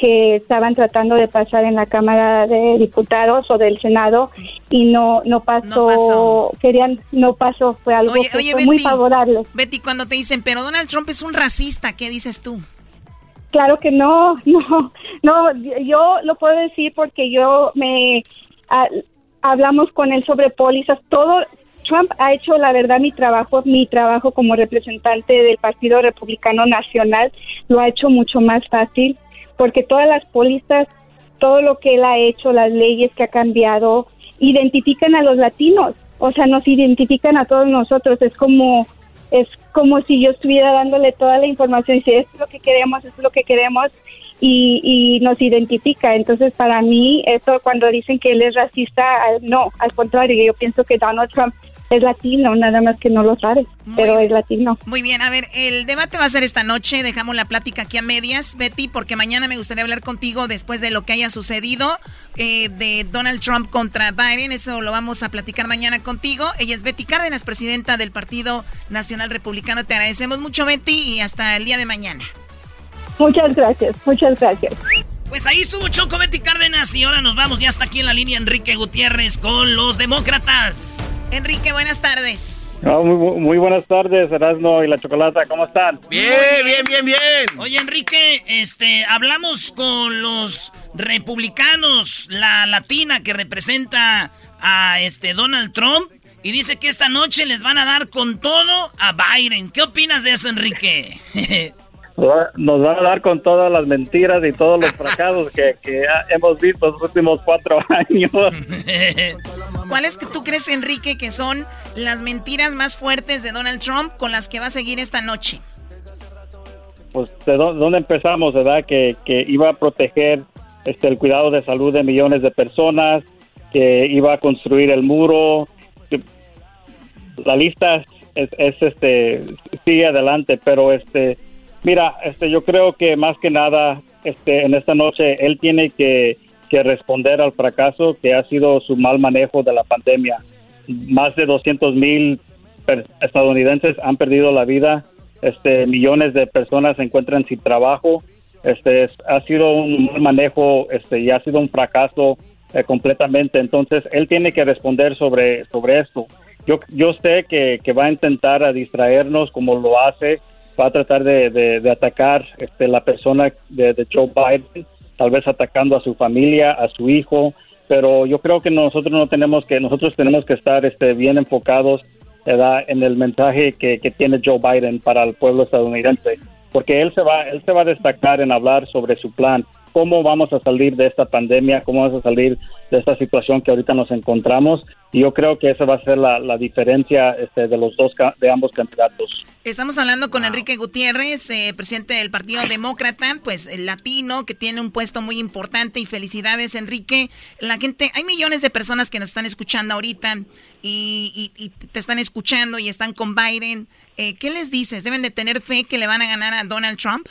que estaban tratando de pasar en la Cámara de Diputados o del Senado y no no pasó, querían no pasó, fue algo que fue muy favorable. Betty, cuando te dicen, "Pero Donald Trump es un racista", ¿qué dices tú? Claro que no, no, no, yo lo puedo decir porque yo me ah, hablamos con él sobre pólizas, todo Trump ha hecho la verdad mi trabajo, mi trabajo como representante del Partido Republicano Nacional lo ha hecho mucho más fácil porque todas las pólizas, todo lo que él ha hecho, las leyes que ha cambiado, identifican a los latinos, o sea, nos identifican a todos nosotros, es como es como si yo estuviera dándole toda la información y si es lo que queremos, es lo que queremos y, y nos identifica. Entonces, para mí, esto cuando dicen que él es racista, no, al contrario, yo pienso que Donald Trump es latino, nada más que no lo sabe, pero es latino. Muy bien, a ver, el debate va a ser esta noche, dejamos la plática aquí a medias, Betty, porque mañana me gustaría hablar contigo después de lo que haya sucedido eh, de Donald Trump contra Biden, eso lo vamos a platicar mañana contigo. Ella es Betty Cárdenas, presidenta del Partido Nacional Republicano. Te agradecemos mucho, Betty, y hasta el día de mañana. Muchas gracias, muchas gracias. Pues ahí estuvo Choco Betty Cárdenas y ahora nos vamos ya hasta aquí en la línea Enrique Gutiérrez con los demócratas. Enrique, buenas tardes. muy, buenas tardes, Erasmo y la Chocolata, ¿cómo están? Bien, bien, bien, bien. Oye, Enrique, este, hablamos con los republicanos, la latina que representa a este Donald Trump y dice que esta noche les van a dar con todo a Biden. ¿Qué opinas de eso, Enrique? nos van a dar con todas las mentiras y todos los fracasos que, hemos visto los últimos cuatro años. ¿Cuáles que tú crees, Enrique, que son las mentiras más fuertes de Donald Trump con las que va a seguir esta noche? Pues de dónde empezamos, ¿verdad? Que, que iba a proteger este, el cuidado de salud de millones de personas, que iba a construir el muro. La lista es, es este sigue adelante, pero este Mira, este, yo creo que más que nada, este, en esta noche él tiene que, responder al fracaso que ha sido su mal manejo de la pandemia. Más de 200 mil estadounidenses han perdido la vida, este, millones de personas se encuentran sin trabajo. Este, ha sido un mal manejo, este, y ha sido un fracaso eh, completamente. Entonces, él tiene que responder sobre, sobre esto. Yo, yo sé que, que va a intentar a distraernos como lo hace va a tratar de, de, atacar este, la persona de, Joe Biden, tal vez atacando a su familia, a su hijo, pero yo creo que nosotros no tenemos que, nosotros tenemos que estar este, bien enfocados en el mensaje que, que tiene Joe Biden para el pueblo estadounidense, porque él se va, él se va a destacar en hablar sobre su plan, cómo vamos a salir de esta pandemia, cómo vamos a salir de esta situación que ahorita nos encontramos. Y yo creo que esa va a ser la, diferencia este, de los dos de ambos candidatos. Estamos hablando con Enrique Gutiérrez, eh, presidente del Partido Demócrata, pues el latino que tiene un puesto muy importante y felicidades Enrique. La gente, hay millones de personas que nos están escuchando ahorita y, te están escuchando y están con Biden. Eh, ¿Qué les dices? ¿Deben de tener fe que le van a ganar a Donald Trump?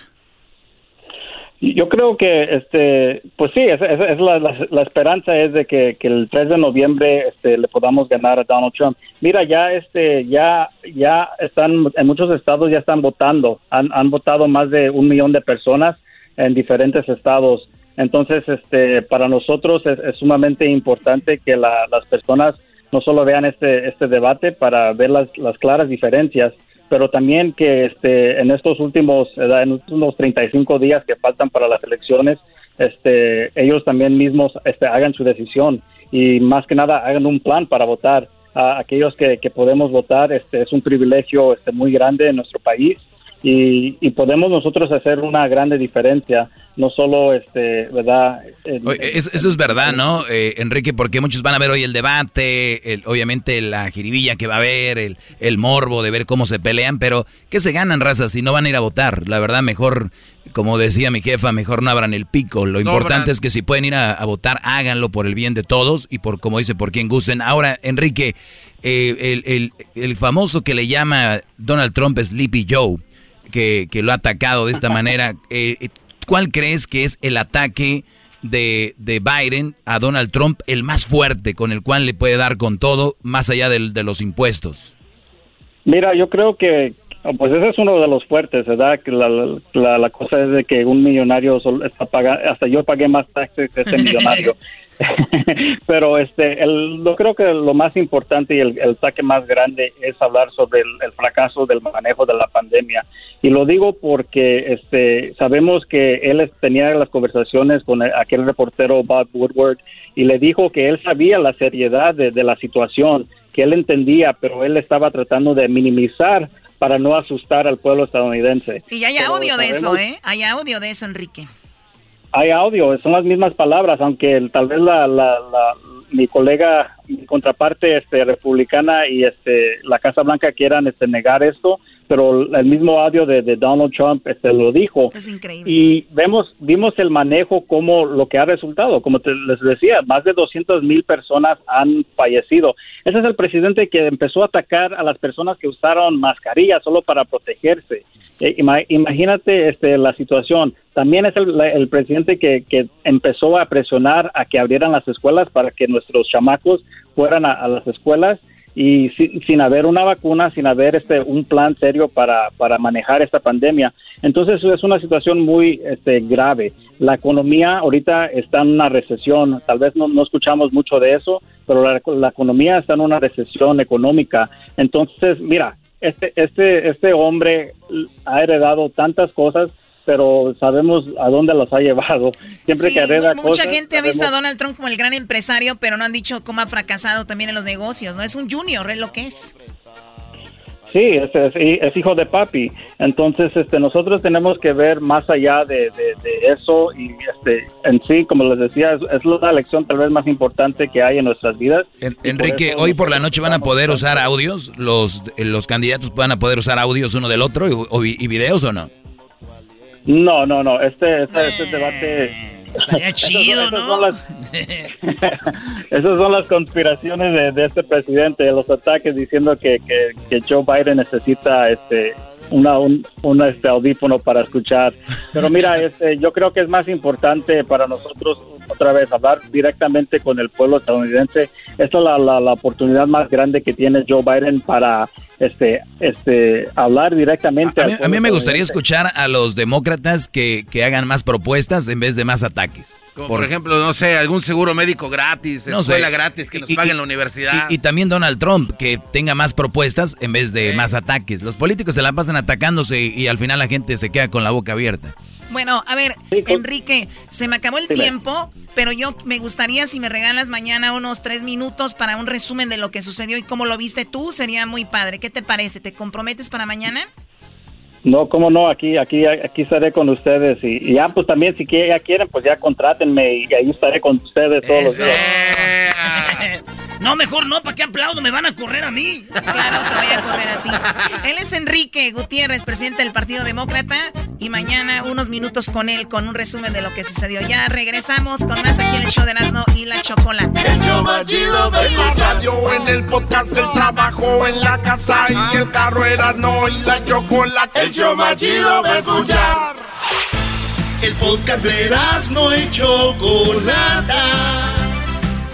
Yo creo que, este, pues sí, es, la, esperanza es de que, el 3 de noviembre este, le podamos ganar a Donald Trump. Mira, ya, este, ya, ya están, en muchos estados ya están votando. Han, han votado más de un millón de personas en diferentes estados. Entonces, este, para nosotros es, sumamente importante que las personas no solo vean este, este debate para ver las claras diferencias, pero también que este, en estos últimos, en últimos 35 días que faltan para las elecciones, este, ellos también mismos este, hagan su decisión y más que nada hagan un plan para votar. A aquellos que, que podemos votar, este, es un privilegio este, muy grande en nuestro país y, y podemos nosotros hacer una grande diferencia no solo, este, ¿verdad? eso, es verdad, ¿no, eh, Enrique? Porque muchos van a ver hoy el debate, el, obviamente la jiribilla que va a haber, el, el, morbo de ver cómo se pelean, pero ¿qué se ganan, razas, si no van a ir a votar? La verdad, mejor, como decía mi jefa, mejor no abran el pico. Lo importante es que si pueden ir a, votar, háganlo por el bien de todos y por, como dice, por quien gusten. Ahora, Enrique, eh, el, el, el famoso que le llama Donald Trump Sleepy Joe, que, que, lo ha atacado de esta manera. Eh, ¿Cuál crees que es el ataque de, de, Biden a Donald Trump el más fuerte, con el cual le puede dar con todo, más allá de, los impuestos? Mira, yo creo que, Pues ese es uno de los fuertes, ¿verdad? Que la, la, la cosa es de que un millonario está pagando, hasta yo pagué más taxes que ese millonario. Pero este, el, yo creo que lo más importante y el, el saque más grande es hablar sobre el, el fracaso del manejo de la pandemia. Y lo digo porque este, sabemos que él tenía las conversaciones con el- aquel reportero Bob Woodward y le dijo que él sabía la seriedad de, de la situación, que él entendía, pero él estaba tratando de minimizar para no asustar al pueblo estadounidense. Y hay audio de eso, ¿eh? Hay audio de eso, Enrique. Hay audio, son las mismas palabras, aunque tal vez la, la, la- mi colega, mi contraparte este, republicana y este, la Casa Blanca quieran este, negar esto, pero el mismo audio de, de Donald Trump este, lo dijo. Es increíble. Y vemos, vimos el manejo como lo que ha resultado. Como te, les decía, más de 200 mil personas han fallecido. Ese es el presidente que empezó a atacar a las personas que usaron mascarillas solo para protegerse. Eh, ima- imagínate este, la situación. También es el, presidente que, que empezó a presionar a que abrieran las escuelas para que nuestros chamacos fueran a, a las escuelas y si- sin haber una vacuna, sin haber este un plan serio para, para manejar esta pandemia. Entonces es una situación muy este, grave. La economía ahorita está en una recesión, tal vez no, no escuchamos mucho de eso, pero la, la economía está en una recesión económica. Entonces, mira, este, este, este hombre ha heredado tantas cosas, pero sabemos a dónde los ha llevado. Siempre Sí, que hereda mu- mucha cosas, gente ha visto a Donald Trump como el gran empresario, pero no han dicho cómo ha fracasado también en los negocios, ¿no? Es un junior, es lo que es. Sí, es, es- es hijo de papi. Entonces, este, nosotros tenemos que ver más allá de, de- de eso y este, en sí, como les decía, es, es la elección tal vez más importante que hay en nuestras vidas. En- Y por Enrique, hoy por la noche van a poder usar audios, los, los candidatos van a poder usar audios uno del otro y, y videos o no? No, no, no, este, este, este debate... Estaría chido, esas ¿no? son las- Esas son las conspiraciones de, de este presidente, los ataques diciendo que, que, que Joe Biden necesita este una, un, un, este audífono para escuchar. Pero mira, este, yo creo que es más importante para nosotros otra vez hablar directamente con el pueblo estadounidense. Esta es la, la, la oportunidad más grande que tiene Joe Biden para este, este, hablar directamente A mí, al a mí pueblo me gustaría escuchar a los demócratas que, que hagan más propuestas en vez de más ataques. Como por, ejemplo, no sé, algún seguro médico gratis, No sé. escuela gratis que nos Y- y- paguen la universidad. Y, y también Donald Trump, que tenga más propuestas en vez de más ataques. Los políticos se la pasan atacándose y, y al final la gente se queda con la boca abierta. Bueno, a ver, Enrique, se me acabó el tiempo, pero yo me gustaría si me regalas mañana unos tres minutos para un resumen de lo que sucedió y cómo lo viste tú, sería muy padre. ¿Qué te parece? ¿Te comprometes para mañana? No, cómo no, aquí, aquí, aquí estaré con ustedes y, y ya, pues también si ya quieren, pues ya contrátenme y ahí estaré con ustedes todos los días. No, mejor no, ¿para qué aplaudo? Me van a correr a mí. Claro, te voy a correr a ti. Él es Enrique Gutiérrez, presidente del Partido Demócrata, y mañana unos minutos con él con un resumen de lo que sucedió. Ya regresamos con más aquí en el show de Nazno y la Chocolate. El show más chido de la radio, en el podcast, el trabajo, en la casa y el carro Erasmo y la chocolate. El show más chido de escuchar. El podcast de Erasmo y chocolata.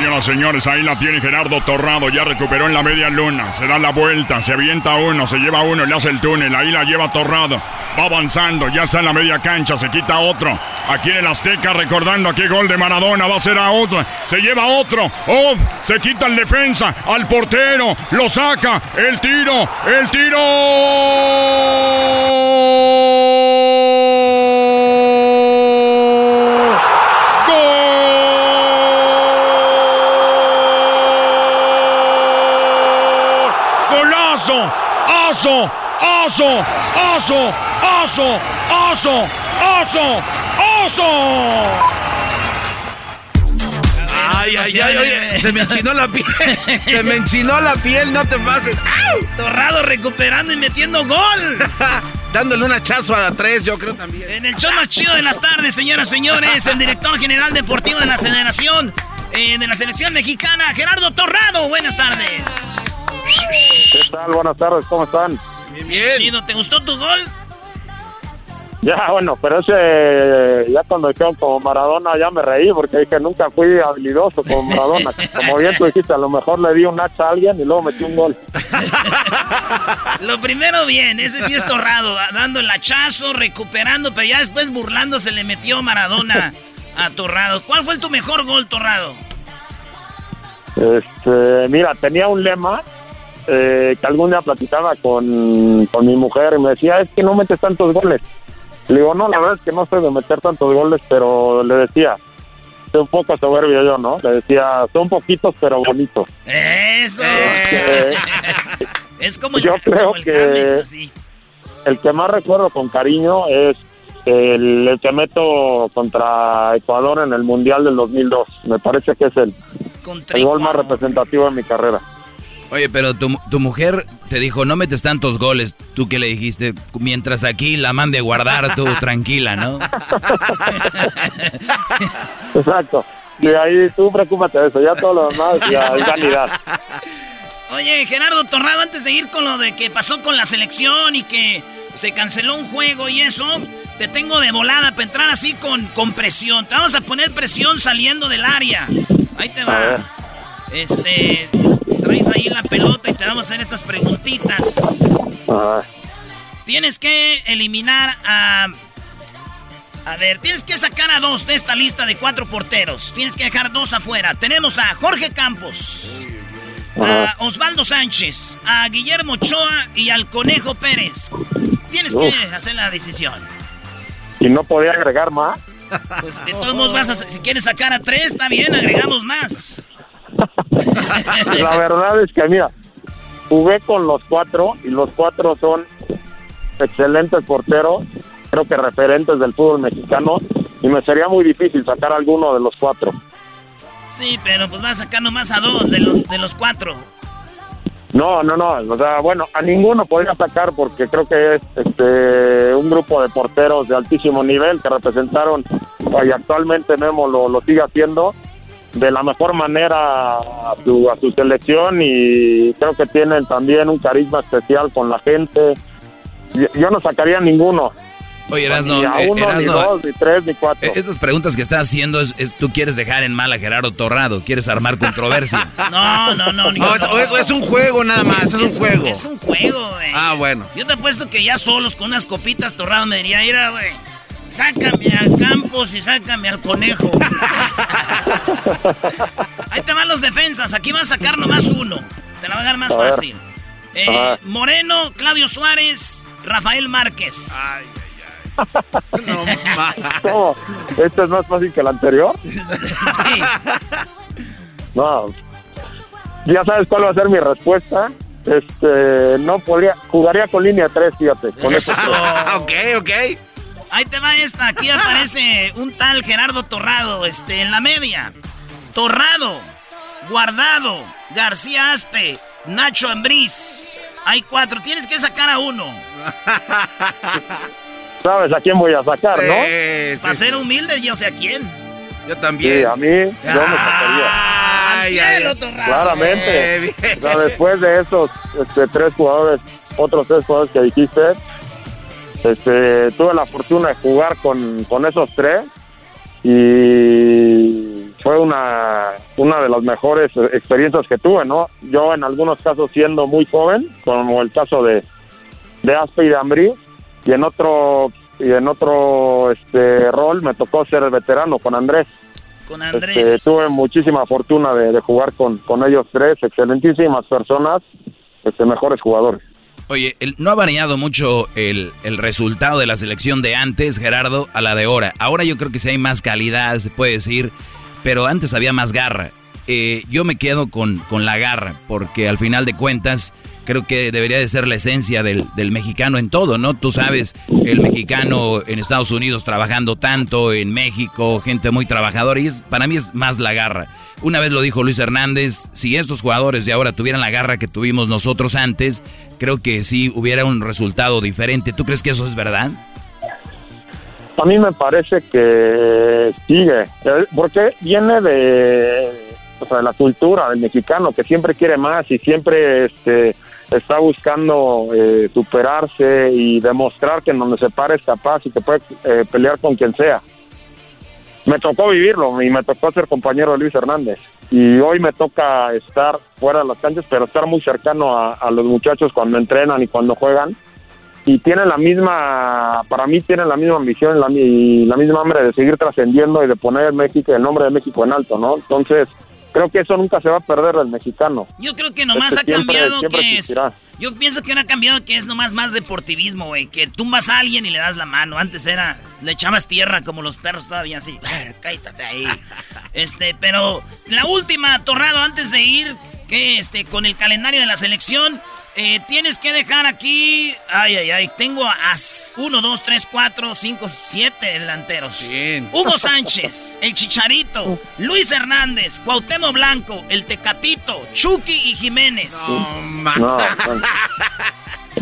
Señoras y señores, ahí la tiene Gerardo Torrado, ya recuperó en la media luna, se da la vuelta, se avienta uno, se lleva uno, le hace el túnel, ahí la lleva Torrado, va avanzando, ya está en la media cancha, se quita otro, aquí en el Azteca recordando aquí gol de Maradona, va a ser a otro, se lleva otro, oh, se quita el defensa, al portero, lo saca, el tiro, el tiro. ¡Oso! ¡Oso! ¡Oso! ¡Oso! ¡Oso! ¡Oso! Ay, ay, ay, se me enchinó la piel. se me enchinó la piel, no te pases. Torrado recuperando y metiendo gol. Dándole un hachazo a tres, yo creo también. En el show más chido de las tardes, señoras y señores, el director general deportivo de la Federación eh, de la Selección Mexicana, Gerardo Torrado. Buenas tardes. ¿Qué tal? Buenas tardes, ¿cómo están? Bien, bien. Chido, ¿te gustó tu gol? Ya, bueno, pero ese, ya cuando dijeron como Maradona, ya me reí porque dije, nunca fui habilidoso como Maradona. Como bien tú dijiste, a lo mejor le di un hacha a alguien y luego metí un gol. Lo primero bien, ese sí es torrado, dando el hachazo, recuperando, pero ya después burlando se le metió Maradona a Torrado. ¿Cuál fue tu mejor gol, Torrado? Este, mira, tenía un lema eh, que algún día platicaba con, con mi mujer y me decía, es que no metes tantos goles. Le digo, no, la verdad es que no sé de meter tantos goles, pero le decía, soy un poco soberbio yo, ¿no? Le decía, son poquitos pero bonitos. Eso. Este, es como yo creo que el que más recuerdo con cariño es el, que meto contra Ecuador en el Mundial del 2002. Me parece que es el, el gol más representativo de mi carrera. Oye, pero tu, tu, mujer te dijo, no metes tantos goles. ¿Tú qué le dijiste? Mientras aquí la mande a guardar, tú tranquila, ¿no? Exacto. Y ahí tú preocúpate de eso. Ya todo lo demás ya es calidad. Oye, Gerardo Torrado, antes de ir con lo de que pasó con la selección y que se canceló un juego y eso, te tengo de volada para entrar así con, con presión. Te vamos a poner presión saliendo del área. Ahí te va. Este, traes ahí la pelota y te vamos a hacer estas preguntitas. Tienes que eliminar a... A ver, tienes que sacar a dos de esta lista de cuatro porteros. Tienes que dejar dos afuera. Tenemos a Jorge Campos, a Osvaldo Sánchez, a Guillermo Ochoa y al Conejo Pérez. Tienes que hacer la decisión. ¿Y no podía agregar más? Pues de todos modos vas a... Si quieres sacar a tres, está bien, agregamos más. la verdad es que, mira, jugué con los cuatro y los cuatro son excelentes porteros, creo que referentes del fútbol mexicano, y me sería muy difícil sacar alguno de los cuatro. Sí, pero pues vas a sacar nomás a dos de los, de los cuatro. No, no, no, o sea, bueno, a ninguno podría sacar porque creo que es este un grupo de porteros de altísimo nivel que representaron y actualmente Memo lo, lo sigue haciendo de la mejor manera a su, a su selección y creo que tienen también un carisma especial con la gente. Yo, no sacaría ninguno. Oye, Erasno, ni a eh, uno, ni dos, ni tres, ni cuatro. Eh, Estas preguntas que estás haciendo es, es, tú quieres dejar en mal a Gerardo Torrado, quieres armar controversia. no, no, no, no, es, es, es, un juego nada más, es, un juego. Es un juego, güey. Ah, bueno. Yo te apuesto que ya solos con unas copitas Torrado me diría, mira, güey, sácame al Campos y sácame al Conejo. Ahí te van los defensas, aquí va a sacar nomás uno. Te la va a dar más a fácil. Eh, Moreno, Claudio Suárez, Rafael Márquez. Ay, no, ¿Cómo? ¿Este es más fácil que el anterior? Sí. No. Ya sabes cuál va a ser mi respuesta. Este, no podría, jugaría con línea 3, fíjate. Con eso. ok, ok. Ahí te va esta, aquí aparece un tal Gerardo Torrado, este, en la media. Torrado, Guardado, García Aspe, Nacho Ambriz. Hay cuatro, tienes que sacar a uno. ¿Sabes a quién voy a sacar, no? Para ser humilde, yo sé a quién. Yo también. Sí, a mí, yo me sacaría. Ay, cielo, Claramente. Eh, o sea, después de esos este, tres jugadores, otros tres jugadores que dijiste, este, tuve la fortuna de jugar con, con esos tres y fue una, una de las mejores experiencias que tuve, ¿no? Yo en algunos casos siendo muy joven, como el caso de, de Aspe y de Ambrí, y en otro y en otro este rol me tocó ser veterano con Andrés. Con Andrés. Este, tuve muchísima fortuna de, de jugar con, con ellos tres, excelentísimas personas, este, mejores jugadores. Oye, no ha variado mucho el, el, resultado de la selección de antes, Gerardo, a la de ahora. Ahora yo creo que sí hay más calidad, se puede decir, pero antes había más garra. eh, yo me quedo con, con la garra, porque al final de cuentas creo que debería de ser la esencia del, del, mexicano en todo, ¿no? Tú sabes, el mexicano en Estados Unidos trabajando tanto, en México, gente muy trabajadora, y es, para mí es más la garra. Una vez lo dijo Luis Hernández, si estos jugadores de ahora tuvieran la garra que tuvimos nosotros antes, creo que sí hubiera un resultado diferente. ¿Tú crees que eso es verdad? A mí me parece que sigue, porque viene de, de la cultura del mexicano, que siempre quiere más y siempre este, está buscando eh, superarse y demostrar que en donde se para es capaz y que puede eh, pelear con quien sea. Me tocó vivirlo y me tocó ser compañero de Luis Hernández. Y hoy me toca estar fuera de las canchas, pero estar muy cercano a, a los muchachos cuando entrenan y cuando juegan y tienen la misma, para mí tienen la misma ambición la, y la misma hambre de seguir trascendiendo y de poner México, el nombre de México en alto, ¿no? Entonces, creo que eso nunca se va a perder del mexicano. Yo creo que nomás ha cambiado que es... Yo pienso que ahora ha cambiado que es nomás más deportivismo, güey. Que tumbas a alguien y le das la mano. Antes era, le echabas tierra como los perros todavía así. Cállate ahí. Este, pero la última, Torrado, antes de ir, que este, con el calendario de la selección, eh, tienes que dejar aquí. Ay, ay, ay. Tengo a 1, 2, 3, 4, 5, 7 delanteros. Hugo Sánchez, el Chicharito, Luis Hernández, Cuauhtémoc Blanco, el Tecatito, Chucky y Jiménez. No,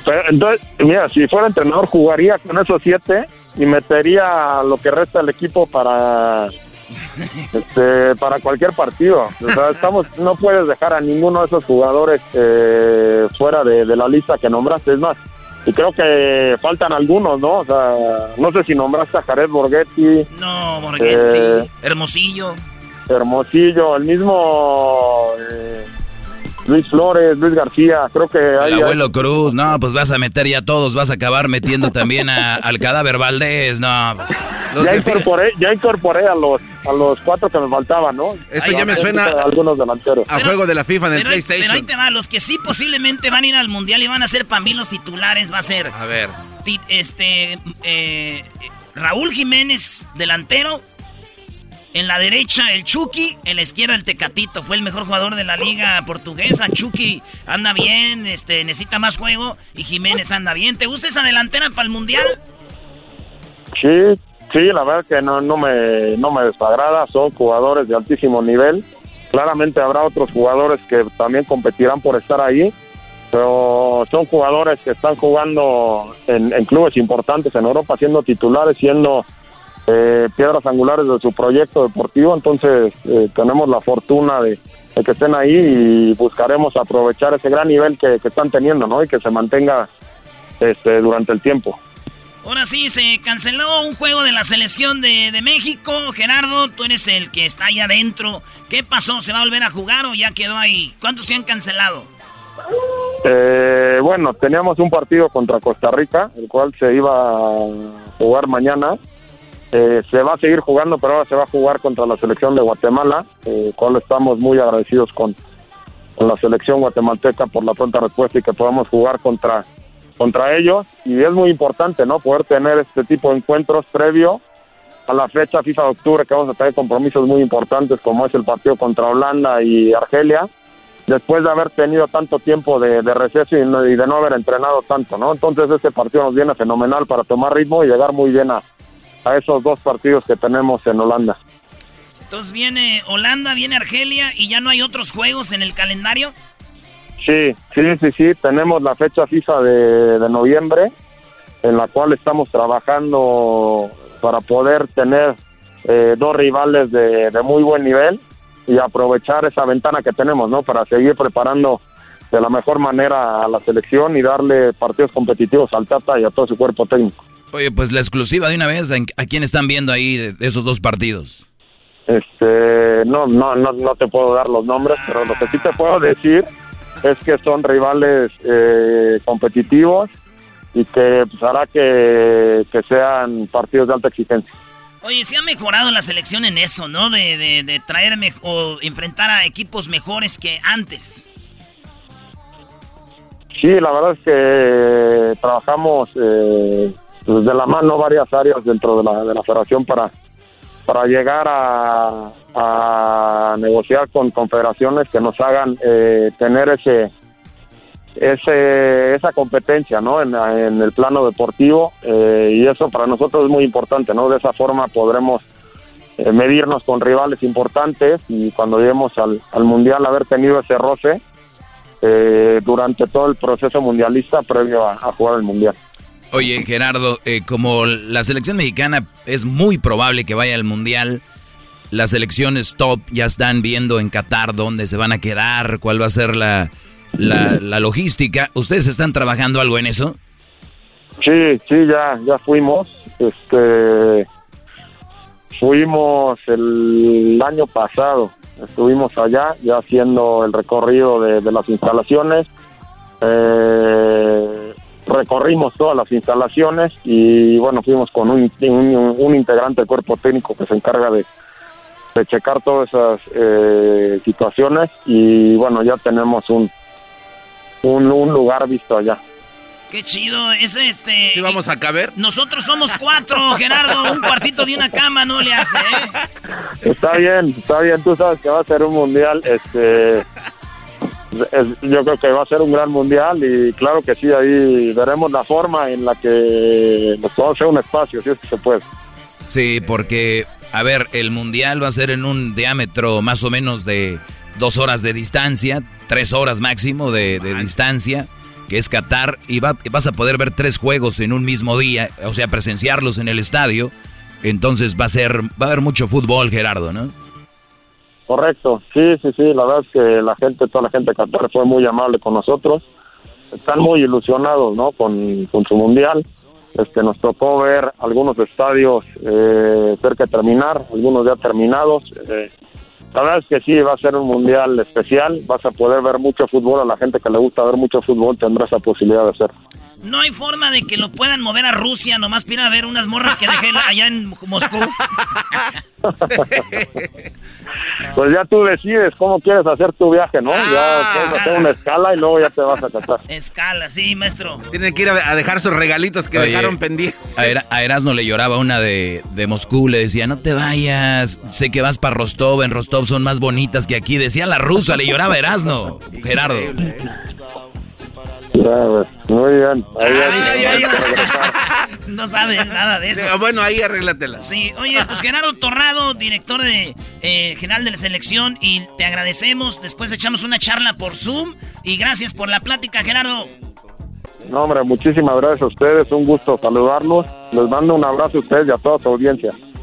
Pero, entonces, mira, si fuera entrenador, jugaría con esos siete y metería lo que resta del equipo para este, para cualquier partido. O sea, estamos, no puedes dejar a ninguno de esos jugadores eh, fuera de, la lista que nombraste. Es más, y creo que faltan algunos, ¿no? O sea, no sé si nombraste a Jared Borghetti. No, Borghetti. Eh, Hermosillo. Hermosillo, el mismo eh, Luis Flores, Luis García, creo que hay... El abuelo Cruz, no, pues vas a meter ya todos, vas a acabar metiendo también a, al cadáver Valdés, no. Pues. Ya, incorporé, ya incorporé a los, a los cuatro que me faltaban, ¿no? Eso ya me suena a algunos delanteros. A juego de la FIFA en el PlayStation. Pero ahí te va, los que sí posiblemente van a ir al Mundial y van a ser para mí los titulares, va a ser... A ver. Este... Eh, Raúl Jiménez, delantero, en la derecha el Chucky, en la izquierda el Tecatito. Fue el mejor jugador de la liga portuguesa. Chucky anda bien, este, necesita más juego y Jiménez anda bien. ¿Te gusta esa delantera para el Mundial? Sí, sí, la verdad que no, no, me, no me desagrada. Son jugadores de altísimo nivel. Claramente habrá otros jugadores que también competirán por estar ahí. Pero son jugadores que están jugando en, en clubes importantes en Europa, siendo titulares, siendo eh, piedras angulares de su proyecto deportivo, entonces eh, tenemos la fortuna de, que estén ahí y buscaremos aprovechar ese gran nivel que, están teniendo, ¿no? Y que se mantenga este, durante el tiempo. Ahora sí, se canceló un juego de la selección de, México. Gerardo, tú eres el que está ahí adentro. ¿Qué pasó? ¿Se va a volver a jugar o ya quedó ahí? ¿Cuántos se han cancelado? Eh, bueno, teníamos un partido contra Costa Rica, el cual se iba a jugar mañana. Eh, se va a seguir jugando, pero ahora se va a jugar contra la selección de Guatemala, eh, cual estamos muy agradecidos con, la selección guatemalteca por la pronta respuesta y que podamos jugar contra, contra ellos. Y es muy importante, ¿no? Poder tener este tipo de encuentros previo a la fecha FIFA de octubre, que vamos a tener compromisos muy importantes, como es el partido contra Holanda y Argelia, después de haber tenido tanto tiempo de, receso y, y, de no haber entrenado tanto, ¿no? Entonces este partido nos viene fenomenal para tomar ritmo y llegar muy bien a, a esos dos partidos que tenemos en Holanda. Entonces viene Holanda, viene Argelia y ya no hay otros juegos en el calendario. Sí, sí, sí, sí, tenemos la fecha FIFA de, noviembre en la cual estamos trabajando para poder tener eh, dos rivales de, de, muy buen nivel y aprovechar esa ventana que tenemos, ¿no? Para seguir preparando de la mejor manera a la selección y darle partidos competitivos al Tata y a todo su cuerpo técnico. Oye, pues la exclusiva de una vez, ¿a quién están viendo ahí de, esos dos partidos? Este, no, no, no, no te puedo dar los nombres, pero lo que sí te puedo decir es que son rivales eh, competitivos y que pues, hará que, sean partidos de alta exigencia. Oye, se ha mejorado la selección en eso, ¿no? De, de, traer o enfrentar a equipos mejores que antes. Sí, la verdad es que trabajamos eh, pues, de la mano varias áreas dentro de la, de la federación para, para llegar a, negociar con confederaciones que nos hagan eh, tener ese ese, esa competencia ¿no? en, en el plano deportivo eh, y eso para nosotros es muy importante, ¿no? De esa forma podremos eh, medirnos con rivales importantes y cuando lleguemos al, al Mundial haber tenido ese roce eh, durante todo el proceso mundialista previo a, a jugar el Mundial. Oye, Gerardo, eh, como la selección mexicana es muy probable que vaya al Mundial, las selecciones top ya están viendo en Qatar dónde se van a quedar, cuál va a ser la, la, la logística. ¿Ustedes están trabajando algo en eso? Sí, sí, ya, ya fuimos. Este, fuimos el año pasado. Estuvimos allá ya haciendo el recorrido de, de las instalaciones. Eh, recorrimos todas las instalaciones y bueno, fuimos con un, un, un integrante del cuerpo técnico que se encarga de, de checar todas esas eh, situaciones y bueno, ya tenemos un, un, un lugar visto allá. Qué chido, es este. ¿Sí vamos a caber? Nosotros somos cuatro, Gerardo. Un cuartito de una cama no le hace, ¿eh? Está bien, está bien. Tú sabes que va a ser un mundial. Este, es- yo creo que va a ser un gran mundial y claro que sí, ahí veremos la forma en la que nos podamos hacer un espacio, si es que se puede. Sí, porque, a ver, el mundial va a ser en un diámetro más o menos de dos horas de distancia, tres horas máximo de, de distancia, que es Qatar, y va- vas a poder ver tres juegos en un mismo día, o sea, presenciarlos en el estadio. Entonces va a ser, va a haber mucho fútbol, Gerardo, ¿no? Correcto, sí, sí, sí, la verdad es que la gente, toda la gente de Qatar fue muy amable con nosotros, están muy ilusionados, ¿no? Con, con su mundial, este, nos tocó ver algunos estadios eh, cerca de terminar, algunos ya terminados, eh, la verdad es que sí, va a ser un mundial especial, vas a poder ver mucho fútbol, a la gente que le gusta ver mucho fútbol tendrá esa posibilidad de hacerlo. No hay forma de que lo puedan mover a Rusia, nomás para ir a ver unas morras que dejé allá en Moscú. Pues ya tú decides cómo quieres hacer tu viaje, ¿no? Ah, ya puedes hacer una escala y luego ya te vas a Qatar. Escala, sí, maestro. Tienen que ir a, a dejar sus regalitos que Oye, dejaron pendientes. A, Era- a Erasmo le lloraba una de, de Moscú, le decía, no te vayas, sé que vas para Rostov, en Rostov son más bonitas que aquí. Decía la rusa, le lloraba a Erasmo, Gerardo. Hay que regresar. No sabe nada de eso. Bueno, ahí arréglatela. Sí, oye, pues Gerardo Torrado, director de eh, general de la selección, y te agradecemos. Después echamos una charla por Zoom. Y gracias por la plática, Gerardo. No, hombre, muchísimas gracias a ustedes. Un gusto saludarlos. Les mando un abrazo a ustedes y a toda su audiencia.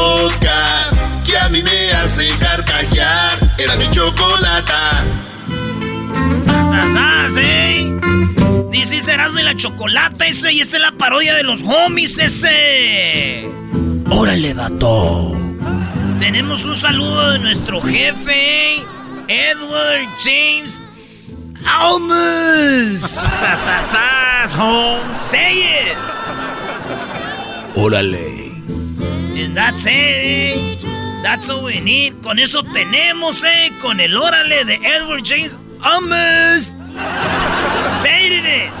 Podcast que a mí me hace carcajear. Era mi chocolata. ¡Sas, eh! Dice Erasmo y la chocolata ese, y esta es la parodia de los homies ese. Órale, vato. Tenemos un saludo de nuestro jefe, Edward James Almus. ¡Sas, sas, sas, home! ¡Say it! Órale. And that's it, eh. That's all we need. Con eso tenemos, eh. Con el órale de Edward James Almus. Say it.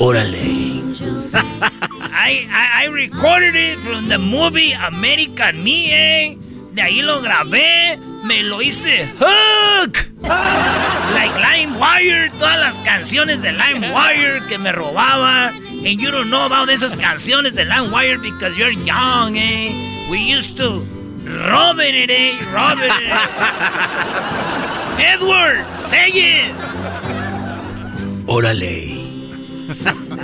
Órale. I, I, I recorded it from the movie American Me, eh. De ahí lo grabé, me lo hice Hook. Like LimeWire, todas las canciones de LimeWire que me robaba. And you don't know about esas canciones de LimeWire because you're young, eh. We used to rob it, eh. Rob it. eh. Edward, say it. Órale.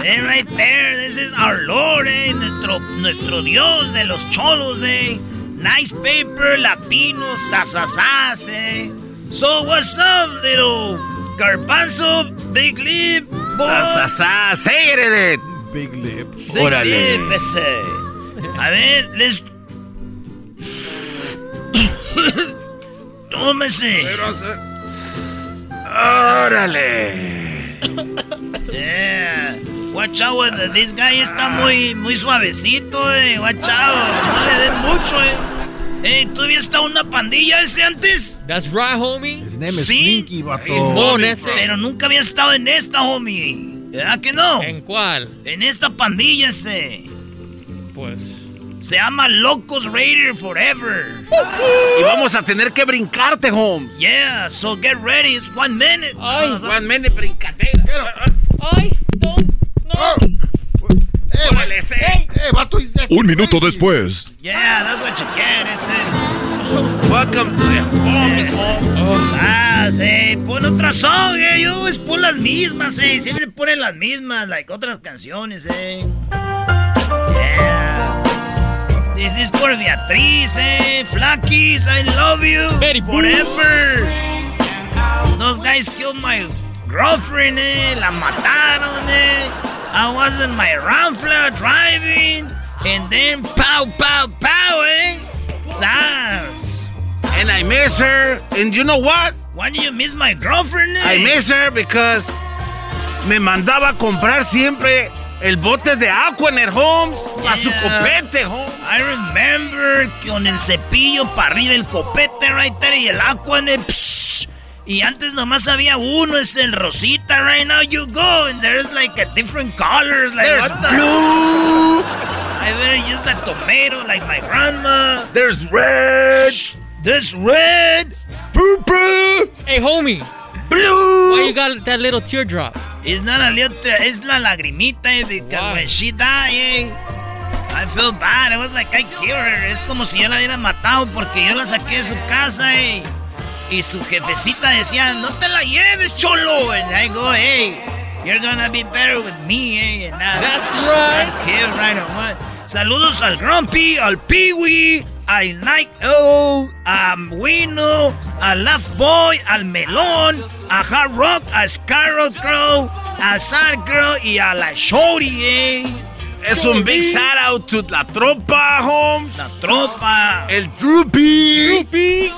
Eh, right there, this is our Lord, eh, nuestro, nuestro Dios de los cholos, eh. Nice paper, latino, sasasas, eh. So what's up, little garbanzo, big lip, boy? Sasasas, say it. Big lip. Big lip, ese. A ver, let's... Tómese. ¡Órale! Yeah. Watch out, with this guy está muy, muy suavecito, eh. Watch out. No le den mucho, eh. Eh, ¿tú habías estado en una pandilla ese antes? That's right, homie. His name is Sí. Slinky, vato. Simón ese. Pero nunca había estado en esta, homie. ¿Verdad que no? ¿En cuál? En esta pandilla ese. Pues. Se llama Locos Raider Forever. Y vamos a tener que brincarte, Holmes. Yeah, so get ready. It's one minute. Ay. One minute brincadera. Ay, no. Eh, Órale, ese. eh, vato, Un minuto crazy. después. Yeah, that's what you get, ese. Welcome to the homies, Holmes. Ah, sí, pon otra song, eh. Yo pues pon las mismas, eh. Siempre ponen las mismas, like otras canciones, eh. Yeah. This is por Beatriz, eh. Flakis, I love you. Betty. Forever. Those guys killed my girlfriend, eh. La mataron, eh. I was in my Ramfla driving. And then pow, pow, pow, eh. Sas. And I miss her. And you know what? Why do you miss my girlfriend? eh? I miss her because me mandaba a comprar siempre el bote de Aquanet, Holmes. A su copete, Holmes. I remember con el cepillo para arriba el copete right there y el Aquanet. psh. Y antes nomás había uno, es el rosita. Right now you go and there's like a different colors. Like There's what the- blue. I better use the tomato like my grandma. There's red. This red. Purple. Hey, homie. Blue. Why you got that little teardrop? It's not a little, es la lagrimita eh, because when she died, eh, I feel bad. It was like I killed her. Es como si yo la hubiera matado porque yo la saqué de su casa, eh. Y su jefecita decía, no te la lleves, cholo. And I go, hey, you're gonna be better with me, eh. And That's right. Killed right away. Saludos al Grumpy, al Peewee, al Night O, a Wino, al Laugh Boy, al Melón, a Hard Rock, a Scarlet Crow, a Sad Girl y a la Shorty, eh. Es un big shout out to la tropa, Holmes. La tropa. El Droopy.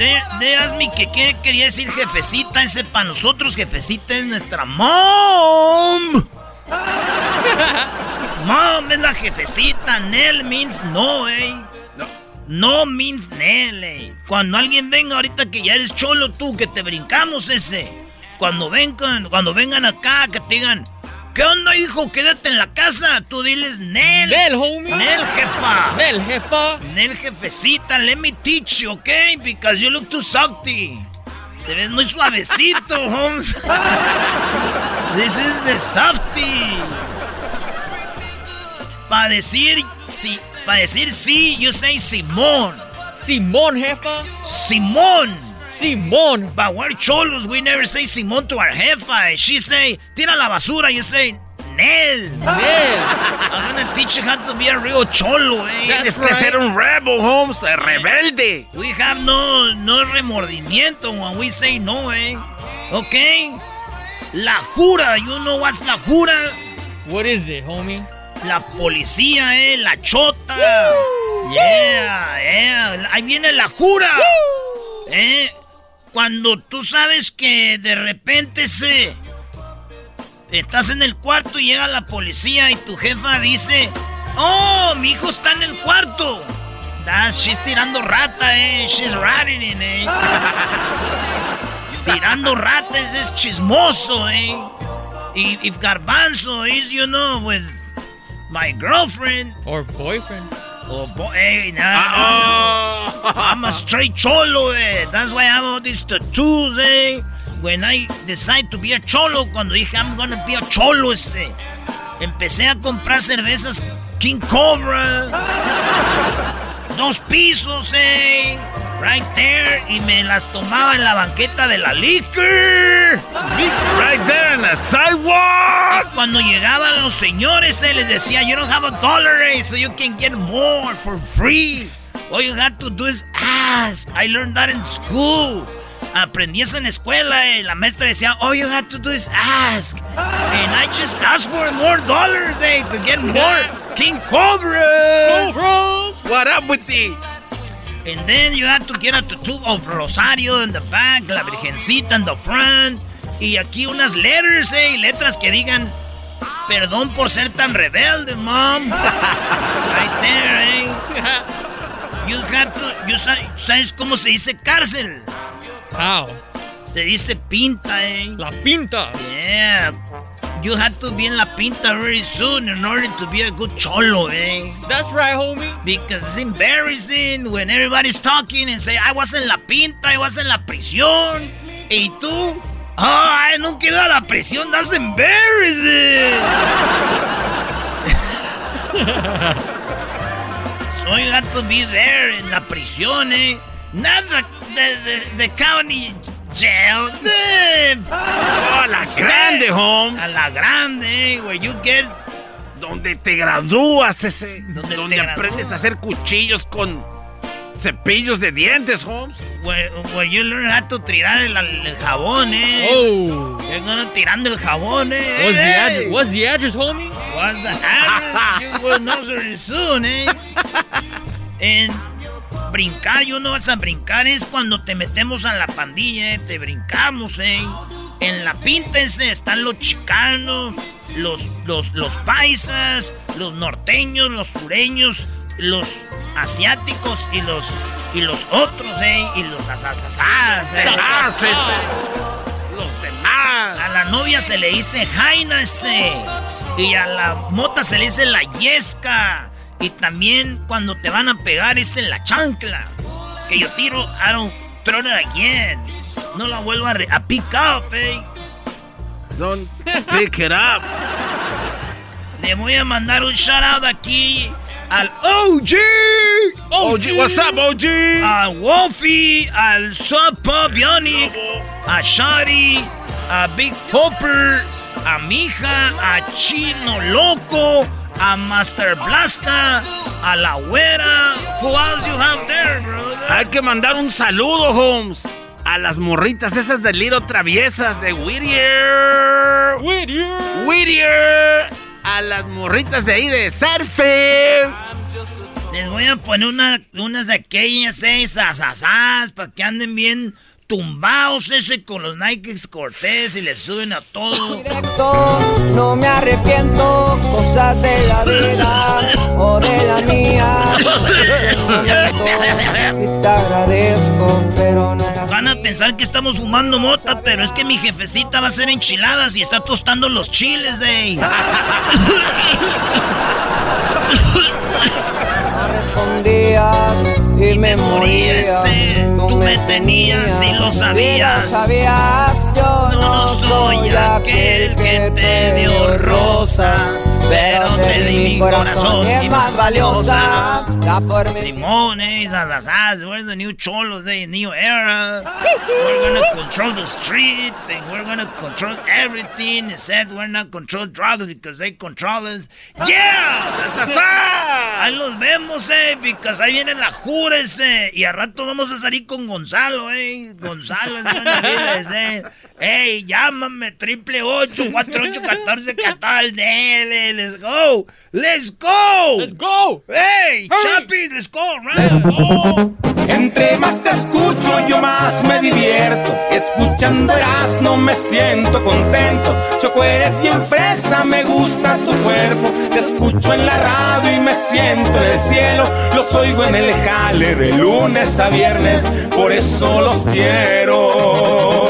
De, de Asmi, que qué quería decir jefecita, ese para nosotros, jefecita es nuestra mom. mom es la jefecita, Nell means no, eh. No means Nell, eh. Cuando alguien venga ahorita que ya eres cholo tú, que te brincamos ese. Cuando vengan, cuando vengan acá, que te digan, ¿qué onda, hijo? Quédate en la casa. Tú diles Nell. Nel, homie. Nell, jefa. Nel, jefa. Nel, jefecita, let me teach you, okay? Because you look too softy. Te ves muy suavecito, Holmes. This is the softy. Para decir sí, para decir sí, you say Simón. Simón, jefa. Simón. Simón. But we're cholos, we never say Simón to our jefa. She say, tira la basura, you say, Nel. Nel. I'm gonna teach you how to be a real cholo, eh. Tienes que ser un rebel, Holmes. eh, Rebelde. We have no, no remordimiento when we say no, eh. Okay? La jura, you know what's la jura? What is it, homie? La policía, eh, la chota. Yeah, yeah. Ahí viene la jura. Eh, cuando tú sabes que de repente se... Estás en el cuarto y llega la policía y tu jefa dice, oh, mi hijo está en el cuarto. Das, she's tirando rata, eh. She's ratting in, eh. tirando rata es, chismoso, eh. If Garbanzo is, you know, with my girlfriend. Or boyfriend. Oh, hey, nah. I'm a straight cholo, eh. That's why I have all these tattoos, eh. When I decide to be a cholo, cuando dije I'm gonna be a cholo, ese. Empecé a comprar cervezas King Cobra. Dos pisos, eh. Right there. Y me las tomaba en la banqueta de la liquor. Right there in the sidewalk. Y cuando llegaban los señores, eh, les decía, you don't have a dollar, eh, so you can get more for free. All you have to do is ask. I learned that in school. Aprendí eso en la escuela, eh. La maestra decía, all you have to do is ask. And I just asked for more dollars, eh, to get more King Cobra. What up with the... And then you have to get a tattoo of Rosario in the back, la Virgencita in the front. Y aquí unas letters, eh, letras que digan, perdón por ser tan rebelde, mom. right there, eh. You have to, you ¿sabes cómo se dice cárcel? How? Se dice pinta, eh. La pinta. Yeah. You have to be in la pinta very soon in order to be a good cholo, eh. That's right, homie. Because it's embarrassing when everybody's talking and say, I was en la pinta, I was en la prisión. Y tú, ay, no queda la prisión, that's embarrassing. so you have to be there en la prisión, eh. Nada de, de, de county jail. Oh, a la grande, home. A la grande, where you get... Donde te gradúas, ese. Donde, aprendes a hacer cuchillos con cepillos de dientes, Holmes. Where, where you learn how to tirar el, el jabón, eh. Oh. You're gonna tirando el jabón, eh. What's, hey. the, address, what's the address, homie? What's the address? you will know very soon, eh. And brincar, yo no vas a brincar, es cuando te metemos a la pandilla, eh, te brincamos, eh. En la pinta ese están los chicanos, los, los, los paisas, los norteños, los sureños, los asiáticos y los y los otros, eh, y los asasasas, eh. Los demás. A la novia se le dice jaina ese. Y a la mota se le dice la yesca. Y también cuando te van a pegar es en la chancla. Que yo tiro, I don't throw it again. No la vuelvo a, a pick up, eh. Don't pick it up. Le voy a mandar un shout out aquí al OG. OG, what's up, OG? A Wolfie, al Pop Yannick, a Shari, a Big Hopper, a Mija, a Chino Loco, a Master Blasta, a la güera. Who else you have there, brother? Hay que mandar un saludo, Holmes. A las morritas esas de Liro Traviesas de Whittier. Whittier. Whittier. A las morritas de ahí de Surfe. Les voy a poner una, unas de aquellas seis asasas para que anden bien tumbados ese con los Nike Cortés y les suben a todo. Directo, no me arrepiento, cosas de la vida o de la mía. Y te agradezco, pero no Van a pensar que estamos fumando mota, pero es que mi jefecita va a hacer enchiladas y está tostando los chiles, ey. no respondías y me morías. Tú me tenías y lo sabías. Lo sabías, yo no, soy aquel que te dio rosas, pero te di mi corazón es más valiosa. La forma Simón, eh, esas asas, we're the new cholos, eh, new era. We're gonna control the streets and we're gonna control everything. Except we're not control drugs because they control us. Yeah, asasá. Ahí los vemos, eh, because ahí viene la jura ese. Y a rato vamos a salir con Gonzalo, eh. Gonzalo es una vida ese. Ey, llámame, triple ocho, cuatro ocho, catorce, catorce, let's go, let's go, let's go, hey, Chapi, let's go, right? Let's go. Entre más te escucho, yo más me divierto. Escuchando no me siento contento. Choco, eres bien fresa, me gusta tu cuerpo. Te escucho en la radio y me siento en el cielo. Los oigo en el jale de lunes a viernes, por eso los quiero.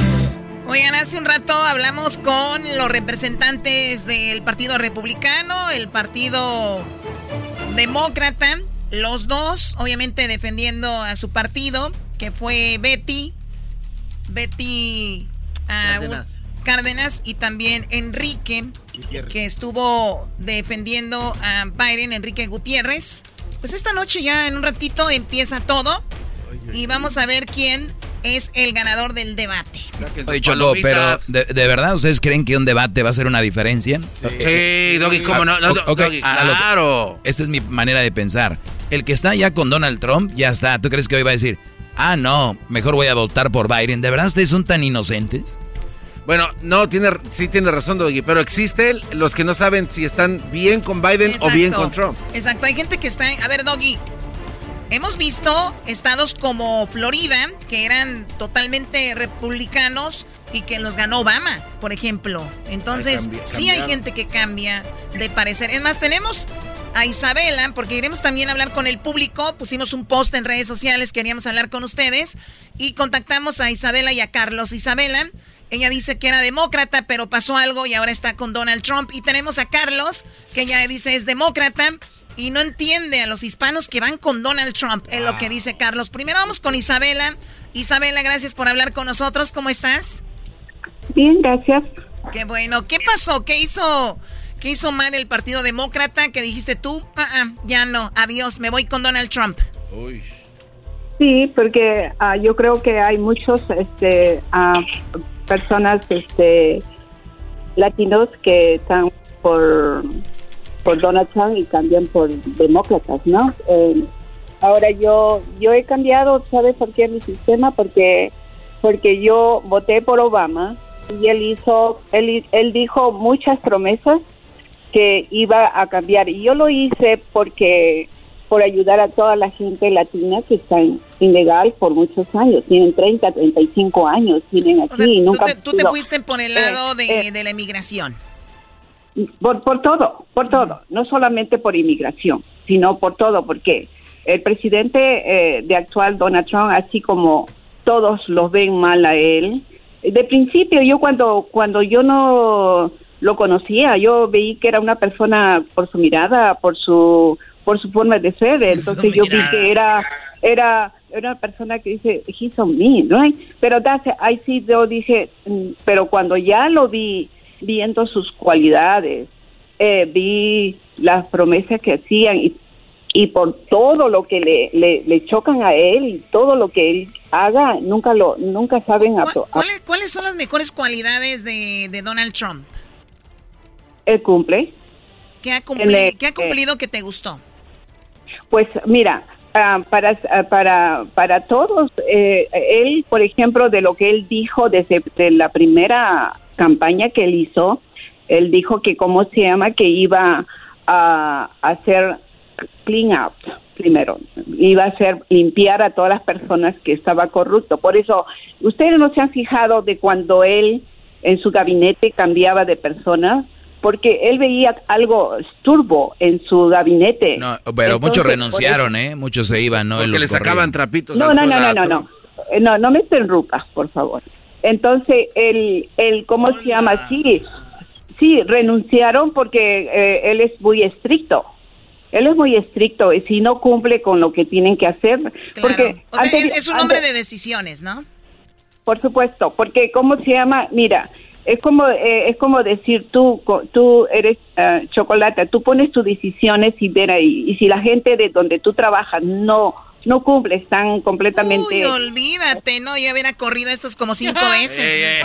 Oigan, hace un rato hablamos con los representantes del Partido Republicano, el Partido Demócrata, los dos, obviamente defendiendo a su partido, que fue Betty Betty ah, Cárdenas. y también Enrique, que estuvo defendiendo a Biden, Enrique Gutiérrez. Pues esta noche ya en un ratito empieza todo y vamos a ver quién es el ganador del debate. Oye, Choco, pero ¿de, verdad ustedes creen que un debate va a hacer una diferencia? Sí, Doggy, ¿cómo no? no claro. Esta es mi manera de pensar. El que está ya con Donald Trump, ya está. ¿Tú crees que hoy va a decir, ah, no, mejor voy a votar por Biden? ¿De verdad ustedes son tan inocentes? Bueno, no, tiene, sí tiene razón, Doggy, pero existen los que no saben si están bien con Biden o bien con Trump. Exacto, hay gente que está... A ver, Doggy, Hemos visto estados como Florida, que eran totalmente republicanos y que los ganó Obama, por ejemplo. Entonces, sí hay gente que cambia de parecer. Es más, tenemos a Isabela, porque queremos también hablar con el público. Pusimos un post en redes sociales, queríamos hablar con ustedes y contactamos a Isabela y a Carlos. Isabela, ella dice que era demócrata, pero pasó algo y ahora está con Donald Trump. Y tenemos a Carlos, que ella dice es demócrata y no entiende a los hispanos que van con Donald Trump, es lo que dice Carlos. Primero vamos con Isabela. Isabela, gracias por hablar con nosotros. ¿Cómo estás? Bien, gracias. Qué bueno. ¿Qué pasó? ¿Qué hizo, qué hizo mal el Partido Demócrata? que dijiste tú? Ah, ah, ya no, adiós, me voy con Donald Trump. Sí, porque ah, yo creo que hay muchos este, personas este, latinos que están por por Donald Trump y cambian por demócratas, ¿no? Eh, ahora yo yo he cambiado, ¿sabes por qué mi sistema? Porque porque yo voté por Obama y él hizo él él dijo muchas promesas que iba a cambiar y yo lo hice porque por ayudar a toda la gente latina que está ilegal por muchos años, tienen 30, 35 años, tienen aquí nunca... Tú te, fuiste por el lado de, eh, de la inmigración. Por, por todo, por todo, no solamente por inmigración, sino por todo, porque el presidente eh, de actual Donald Trump, así como todos los ven mal a él, de principio yo cuando cuando yo no lo conocía, yo veí que era una persona por su mirada, por su por su forma de ser, entonces yo vi que era era una persona que dice he's on me, right? Pero ahí sí yo dije, mm, pero cuando ya lo vi viendo sus cualidades, eh, vi las promesas que hacían y, y por todo lo que le, le, chocan a él y todo lo que él haga, nunca lo nunca saben a, ¿Cuáles, ¿Cuáles son las mejores cualidades de, de Donald Trump? Él cumple. ¿Qué ha, cumplido, ¿qué ha cumplido que te gustó? Pues mira, ah, para, para, para todos, eh, él, por ejemplo, de lo que él dijo desde la primera campaña que él hizo, él dijo que, ¿cómo se llama? Que iba a, hacer clean out primero, iba a hacer limpiar a todas las personas que estaba corrupto. Por eso, ustedes no se han fijado de cuando él en su gabinete cambiaba de personas, porque él veía algo turbo en su gabinete. No, pero muchos renunciaron, ¿eh? Muchos se iban, ¿no? Porque le sacaban trapitos. No, no, no, no, no, no, no, no me interrumpas, por favor. Entonces, el, el ¿cómo se llama? Sí, sí, renunciaron porque eh, él es muy estricto. Él es muy estricto y si no cumple con lo que tienen que hacer. Porque o sea, es un hombre de decisiones, ¿no? Por supuesto, porque ¿cómo se llama? Mira, es como eh, es como decir tú tú eres uh, chocolate, tú pones tus decisiones y ver ahí y si la gente de donde tú trabajas no no cumple, están completamente... Uy, olvídate, no, yo hubiera corrido estos como cinco veces.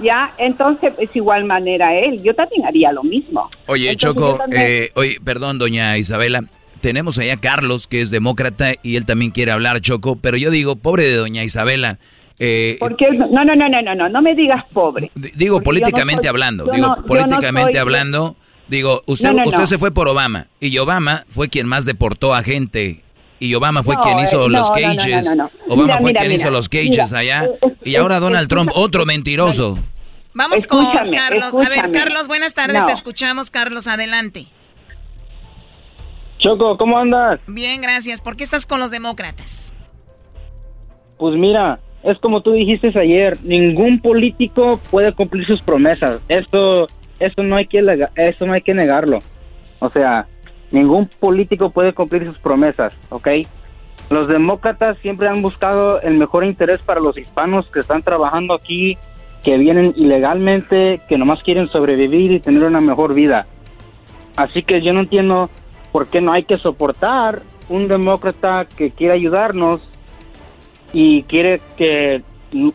ya, entonces es igual manera él, yo también haría lo mismo. Oye, Choco, eh, oye, perdón, doña Isabela, tenemos allá a Carlos, que es demócrata, y él también quiere hablar, Choco, pero yo digo, pobre de doña Isabela. Eh, porque no, no, no, no, no, no, no me digas pobre. Digo, políticamente hablando, digo, políticamente hablando Digo, usted, usted se fue por Obama y Obama fue quien más deportó a gente y Obama fue quien hizo eh, los cages. Obama fue quien hizo los cages allá eh, y ahora Donald Trump, otro mentiroso. Vamos con Carlos. A ver, Carlos, buenas tardes. escuchamos, Carlos. Adelante. Choco, ¿cómo andas? Bien, gracias. ¿Por qué estás con los demócratas? Pues mira, es como tú dijiste ayer, ningún político puede cumplir sus promesas. Esto eso no hay que eso no hay que negarlo. O sea, ningún político puede cumplir sus promesas, ¿ok? Los demócratas siempre han buscado el mejor interés para los hispanos que están trabajando aquí, que vienen ilegalmente, que nomás quieren sobrevivir y tener una mejor vida. Así que yo no entiendo por qué no hay que soportar un demócrata que quiere ayudarnos y quiere que,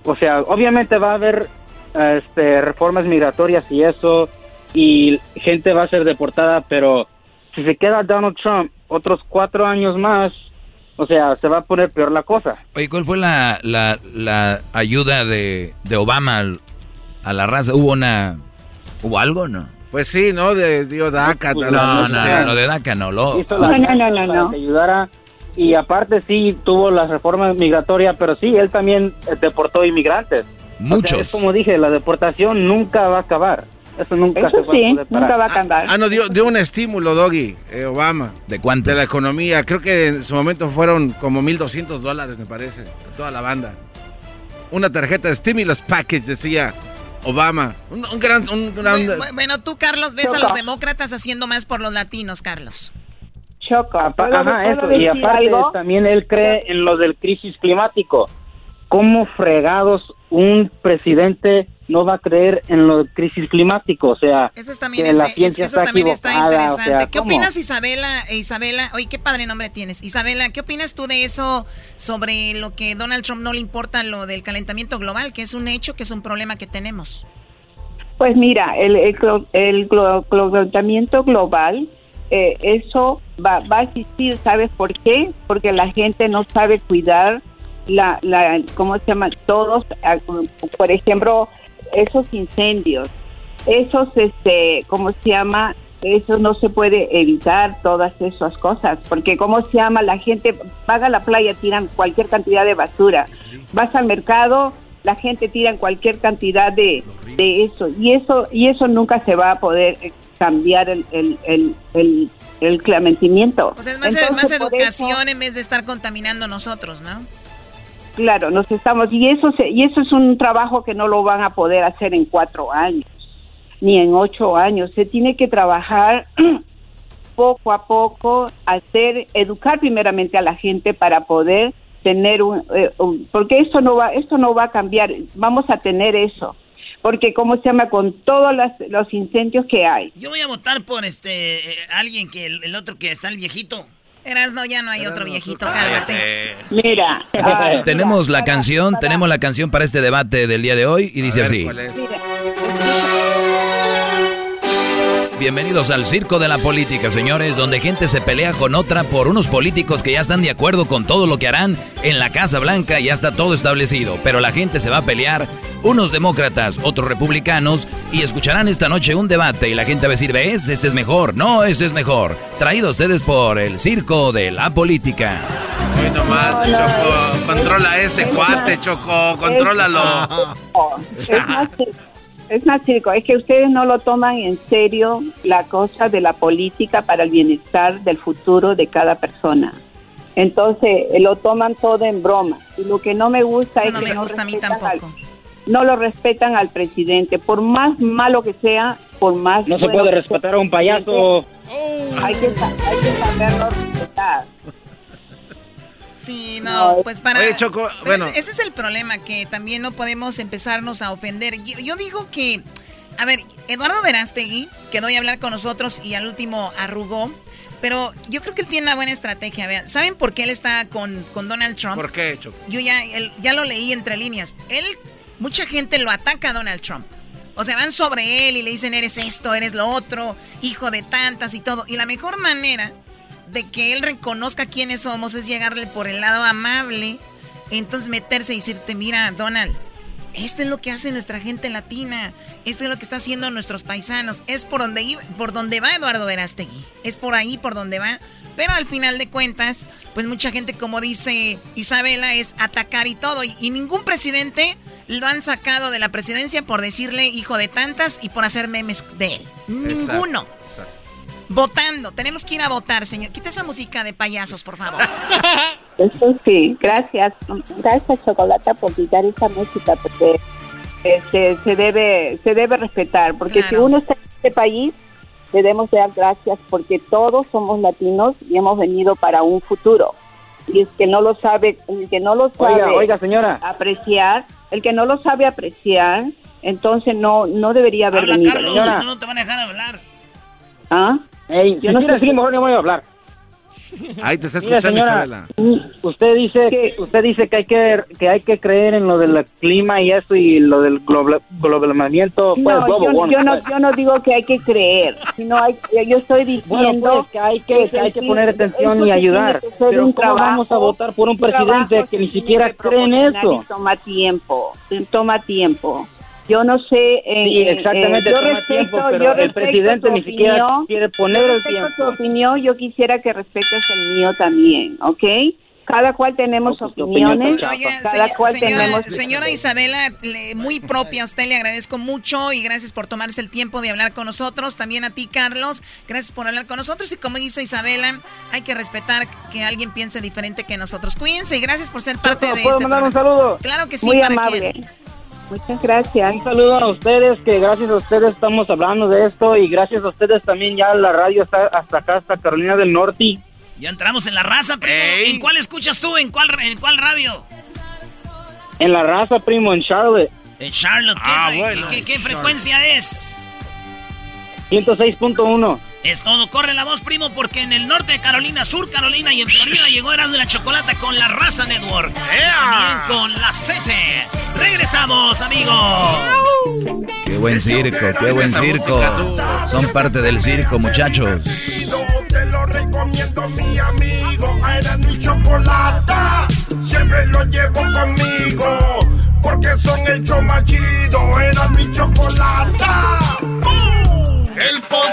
o sea, obviamente va a haber este, reformas migratorias y eso, y gente va a ser deportada, pero si se queda Donald Trump otros cuatro años más, o sea, se va a poner peor la cosa. Oye, ¿cuál fue la, la, la ayuda de, de Obama a la raza? ¿Hubo una... ¿Hubo algo no? Pues sí, ¿no? De dio DACA. No, no, no, no, de DACA no. Lo, No, no, no, no, ayudara y aparte sí tuvo las reformas migratorias, pero sí, él también eh, deportó inmigrantes. Muchos. O sea, es como dije, la deportación nunca va a acabar. Eso nunca Eso se va a sí, nunca va a cambiar. Ah, no, dio, dio un estímulo, Doggy, eh, Obama. ¿De cuánto? De la economía. Creo que en su momento fueron como 1.200 dólares, me parece, a toda la banda. Una tarjeta de stimulus package, decía Obama. Un, un gran... Un gran Bu- Bueno, tú, Carlos, ves a los demócratas haciendo más por los latinos, Carlos. Choco, Apa- ¿puedo- Ajá, eso. Y aparte algo? también él cree en lo del crisis climático. ¿Cómo fregados un presidente no va a creer en lo del crisis climático? O sea, Eso es también, que la es- ciencia eso está también está equivocada, o interesante. sea, ¿Qué opinas, Isabela? Eh, Isabela, oye, qué padre nombre tienes. Isabela, ¿qué opinas tú de eso sobre lo que Donald Trump no le importa lo del calentamiento global, que es un hecho, que es un problema que tenemos? Pues mira, el, el, el calentamiento global, eh, eso va, va a existir, ¿sabes por qué? Porque la gente no sabe cuidar la, la ¿cómo se llama? Todos, por ejemplo, esos incendios, esos, este, ¿cómo se llama? Eso no se puede evitar, todas esas cosas, porque ¿cómo se llama? La gente va a la playa, tiran cualquier cantidad de basura. Vas al mercado, la gente tira cualquier cantidad de, de eso y eso y eso nunca se va a poder eh, cambiar el el el, el, el clamentimiento. O sea, es más, Entonces, más educación en vez de estar contaminando nosotros, ¿no? Claro, nos estamos y eso se, y eso es un trabajo que no lo van a poder hacer en cuatro años ni en ocho años. Se tiene que trabajar poco a poco, hacer educar primeramente a la gente para poder tener un, eh, un- porque esto no va esto no va a cambiar. Vamos a tener eso. Porque cómo se llama con todos las- los incendios que hay. Yo voy a votar por este eh, alguien que el, el otro que está el viejito. Eras, no, ya no hay otro viejito, cálmate. Mira, Tenemos la canción, tenemos la canción para este debate del día de hoy y dice así. Bienvenidos al circo de la política, señores, donde gente se pelea con otra por unos políticos que ya están de acuerdo con todo lo que harán en la Casa Blanca, ya está todo establecido, pero la gente se va a pelear, unos demócratas, otros republicanos, y escucharán esta noche un debate y la gente va a decir, ¿ves? Este es mejor, no, este es mejor. Traído a ustedes por el circo de la política. Hoy nomás, Choco. Controla a este cuate, Choco. Contrólalo. Es más, circo. Es más circo, es que ustedes no lo toman en serio la cosa de la política para el bienestar del futuro de cada persona. Entonces, eh, lo toman todo en broma. Y lo que no me gusta Eso es no que me no gusta a mí al- tampoco. no lo respetan al presidente. Por más malo que sea, por más... No se puede respetar a un payaso. Hay que, hay que saberlo respetar. Sí, no, pues para... Oye, Choco, Pero bueno. ese- Ese es el problema, que también no podemos empezarnos a ofender. Yo, yo digo que, a ver, Eduardo Verástegui quedó a hablar con nosotros y al último arrugó, pero yo creo que él tiene una buena estrategia. Vean, ¿saben por qué él está con, con Donald Trump? ¿Por qué, Choco? Yo ya, él- ya lo leí entre líneas. Él, mucha gente lo ataca a Donald Trump. O sea, van sobre él y le dicen, eres esto, eres lo otro, hijo de tantas y todo. Y la mejor manera de que él reconozca quiénes somos es llegarle por el lado amable. Entonces meterse y decirte, mira, Donald, esto es lo que hace nuestra gente latina. Esto es lo que está haciendo nuestros paisanos. Es por donde, iba- por donde va Eduardo Verástegui. Es por ahí por donde va. Pero al final de cuentas, pues mucha gente, como dice Isabela, es atacar y todo. Y, y ningún presidente lo han sacado de la presidencia por decirle hijo de tantas y por hacer memes de él. Ninguno. Votando. Tenemos que ir a votar, señor. Quita esa música de payasos, por favor. Eso sí, gracias. Gracias, Chocolata, por quitar esa música, porque este, se, debe, se debe respetar. Porque si uno está en este país, debemos dar gracias porque todos somos latinos y hemos venido para un futuro. y es que no lo sabe, el que no lo sabe Oiga, oiga, señora. apreciar, el que no lo sabe apreciar, entonces no no debería haber Habla, venido. Carlos, señora. no te van a dejar hablar. ¿Ah? Ey, Yo si no quiere si- mejor no voy a hablar. Ahí te está Mira, escuchando señora, Isabela. usted dice, usted dice que hay que que hay que creer en lo del clima y eso y lo del global, globalamiento, pues, No, global yo, yo no, pues. yo no digo que hay que creer, sino hay, yo estoy diciendo Bueno, pues, que hay que, que hay que poner atención y ayudar. que Pero un ¿cómo vamos a trabajo- votar por un presidente trabajo que ni siquiera que cree en eso? Toma tiempo, toma tiempo. Yo no sé. eh, Sí, eh, exactamente, eh, yo toma respeto, tiempo, pero yo el respeto presidente ni siquiera opinión. quiere poner Yo el respeto tiempo. tu opinión, yo quisiera que respetes el mío también, ¿ok? Cada cual tenemos opiniones, Oye, cada se- cual señora, tenemos... señora Isabela, le- muy propia a usted, le agradezco mucho y gracias por tomarse el tiempo de hablar con nosotros. También a ti, Carlos, gracias por hablar con nosotros. Y como dice Isabela, hay que respetar que alguien piense diferente que nosotros. Cuídense y gracias por ser parte de ¿Puedo este mandar un saludo? Claro que sí, Muy ¿para amable. Muchas gracias. Un saludo a ustedes, que gracias a ustedes estamos hablando de esto y gracias a ustedes también ya la radio está hasta acá, hasta Carolina del Norte. Ya entramos en la raza, primo. ¿En cuál escuchas tú? ¿En cuál, en cuál radio? En la raza, primo, en Charlotte. En Charlotte. ¿Qué, Ah, es- bueno. ¿qué, qué- qué frecuencia es? 106.1. Es todo. Corre la voz, primo, porque en el norte de Carolina, sur Carolina y en Florida llegó Erasmo de la Chocolata con la Raza Network. También con la CT. Regresamos, amigos. Qué buen circo, qué buen circo. Son parte del circo, muchachos. Te lo recomiendo, mi amigo. Era mi chocolata. Siempre lo llevo conmigo. Porque son el show más chido. Era mi chocolata.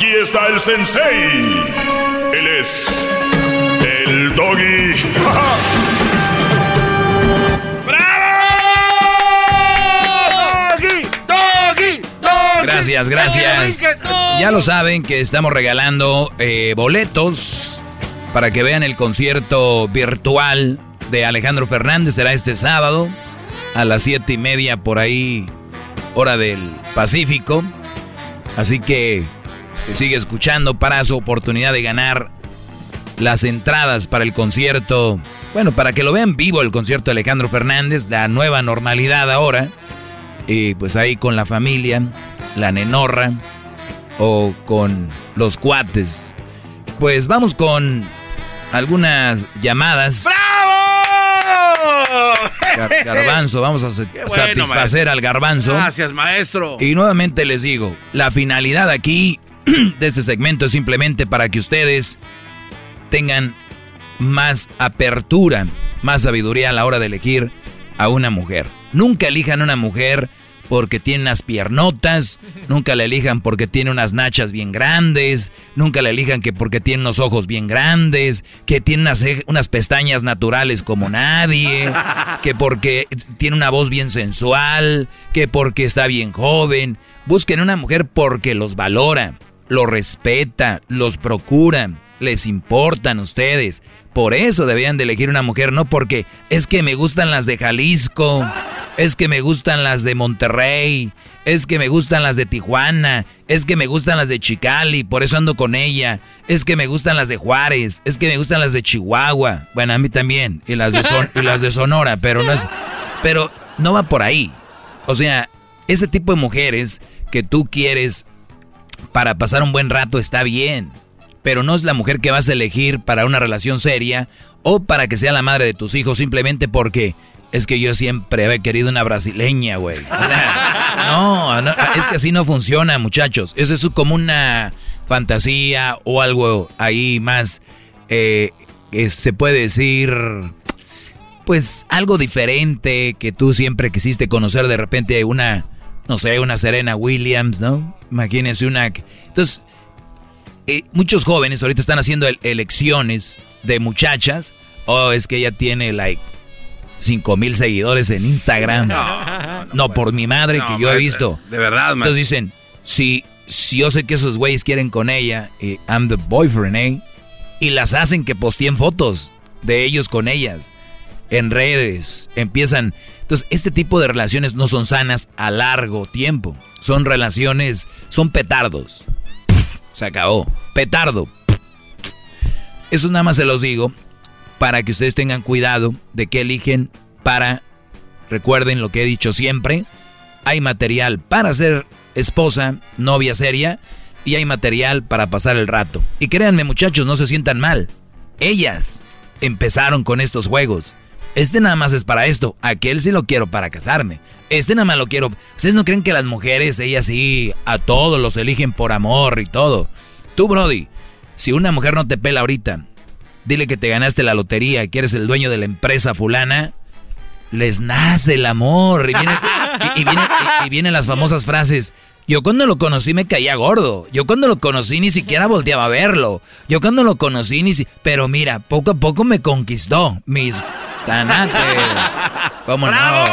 Aquí está el sensei. Él es. El doggy. ¡Doggy! ¡Doggy! ¡Doggy! Gracias, gracias. Ya lo saben que estamos regalando eh, boletos para que vean el concierto virtual de Alejandro Fernández. Será este sábado a las siete y media por ahí, hora del Pacífico. Así que sigue escuchando para su oportunidad de ganar las entradas para el concierto. Bueno, para que lo vean vivo el concierto de Alejandro Fernández, la nueva normalidad ahora. Y pues ahí con la familia, la nenorra o con los cuates. Pues vamos con algunas llamadas. Gar- garbanzo, vamos a bueno, satisfacer maestro. al garbanzo. Gracias, maestro. Y nuevamente les digo, la finalidad aquí de este segmento es simplemente para que ustedes tengan más apertura, más sabiduría a la hora de elegir a una mujer. Nunca elijan una mujer porque tiene unas piernotas, nunca la elijan porque tiene unas nachas bien grandes, nunca la elijan que porque tiene unos ojos bien grandes, que tiene unas, unas pestañas naturales como nadie, que porque tiene una voz bien sensual, que porque está bien joven. Busquen una mujer porque los valora, los respeta, los procura, les importan ustedes. Por eso debían de elegir una mujer, no porque es que me gustan las de Jalisco, es que me gustan las de Monterrey, es que me gustan las de Tijuana, es que me gustan las de Chicali, por eso ando con ella, es que me gustan las de Juárez, es que me gustan las de Chihuahua, bueno, a mí también, y las de, y las de Sonora, pero no es, pero no va por ahí. O sea, ese tipo de mujeres que tú quieres para pasar un buen rato está bien, pero no es la mujer que vas a elegir para una relación seria o para que sea la madre de tus hijos simplemente porque es que yo siempre había querido una brasileña, güey. No, es que así no funciona, muchachos. Eso es como una fantasía o algo ahí más, eh, que se puede decir, pues algo diferente que tú siempre quisiste conocer de repente una, no sé, una Serena Williams, ¿no? Imagínense una... Entonces, eh, muchos jóvenes ahorita están haciendo el- elecciones de muchachas Oh, es que ella tiene like 5 mil seguidores en Instagram. No, por mi madre que yo he visto. De verdad, Entonces dicen, si, si yo sé que esos güeyes quieren con ella, y I'm the boyfriend, ¿eh? Y las hacen que posteen fotos de ellos con ellas en redes. Empiezan. Entonces, este tipo de relaciones no son sanas a largo tiempo. Son relaciones, son petardos. se acabó. Petardo. Eso nada más se los digo para que ustedes tengan cuidado de qué eligen para, recuerden lo que he dicho siempre, hay material para ser esposa, novia seria, y hay material para pasar el rato. Y créanme muchachos, no se sientan mal. Ellas empezaron con estos juegos. Este nada más es para esto. Aquel sí lo quiero para casarme. Este nada más lo quiero. ¿Ustedes no creen que las mujeres, ellas sí, a todos los eligen por amor y todo? Tú, Brody, si una mujer no te pela ahorita, dile que te ganaste la lotería, que eres el dueño de la empresa fulana, les nace el amor. Y, y vienen las famosas frases. Yo cuando lo conocí me caía gordo. Yo cuando lo conocí ni siquiera volteaba a verlo. Yo cuando lo conocí ni si... Pero mira, poco a poco me conquistó. Mis tanates. ¿Cómo no?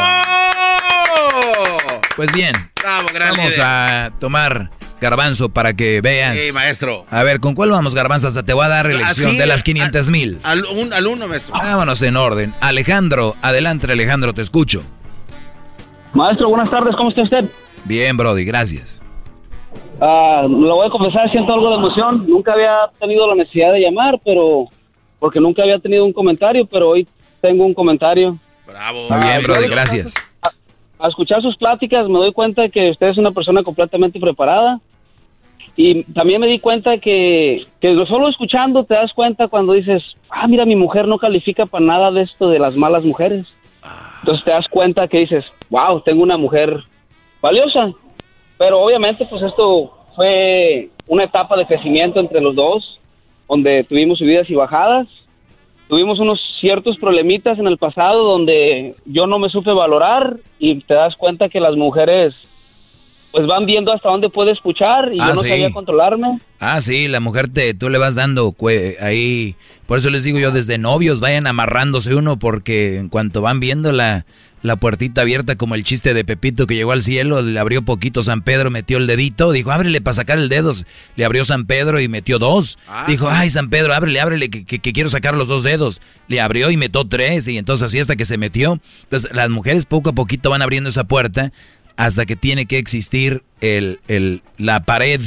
Pues bien. vamos a tomar garbanzo para que veas. Sí, maestro. A ver, ¿con cuál vamos, garbanzo? Hasta te voy a dar elección de las 500 mil. Al, al, uno, maestro. Vámonos en orden. Alejandro, adelante, Alejandro, te escucho. Maestro, buenas tardes, ¿cómo está usted? Bien, Brody, gracias. Ah, lo voy a confesar, siento algo de emoción. Nunca había tenido la necesidad de llamar, pero porque nunca había tenido un comentario, pero hoy tengo un comentario. Bravo. Muy bien, Brody, gracias. A, escuchar sus pláticas me doy cuenta que usted es una persona completamente preparada. Y también me di cuenta que, que solo escuchando te das cuenta cuando dices, ah, mira, mi mujer no califica para nada de esto de las malas mujeres. Entonces te das cuenta que dices, wow, tengo una mujer valiosa. Pero obviamente pues esto fue una etapa de crecimiento entre los dos, donde tuvimos subidas y bajadas. Tuvimos unos ciertos problemitas en el pasado donde yo no me supe valorar y te das cuenta que las mujeres pues van viendo hasta dónde puede escuchar y yo ah, no sabía controlarme. Ah, sí, la mujer te, tú le vas dando ahí, por eso les digo yo, desde novios vayan amarrándose uno porque en cuanto van viendo la, puertita abierta como el chiste de Pepito que llegó al cielo, le abrió poquito San Pedro, metió el dedito, dijo, ábrele para sacar el dedo, le abrió San Pedro y metió dos. Ah. dijo, ay San Pedro, ábrele, ábrele, que, que, quiero sacar los dos dedos. Le abrió y metió tres y entonces así hasta que se metió. Entonces las mujeres poco a poquito van abriendo esa puerta hasta que tiene que existir el, el, la pared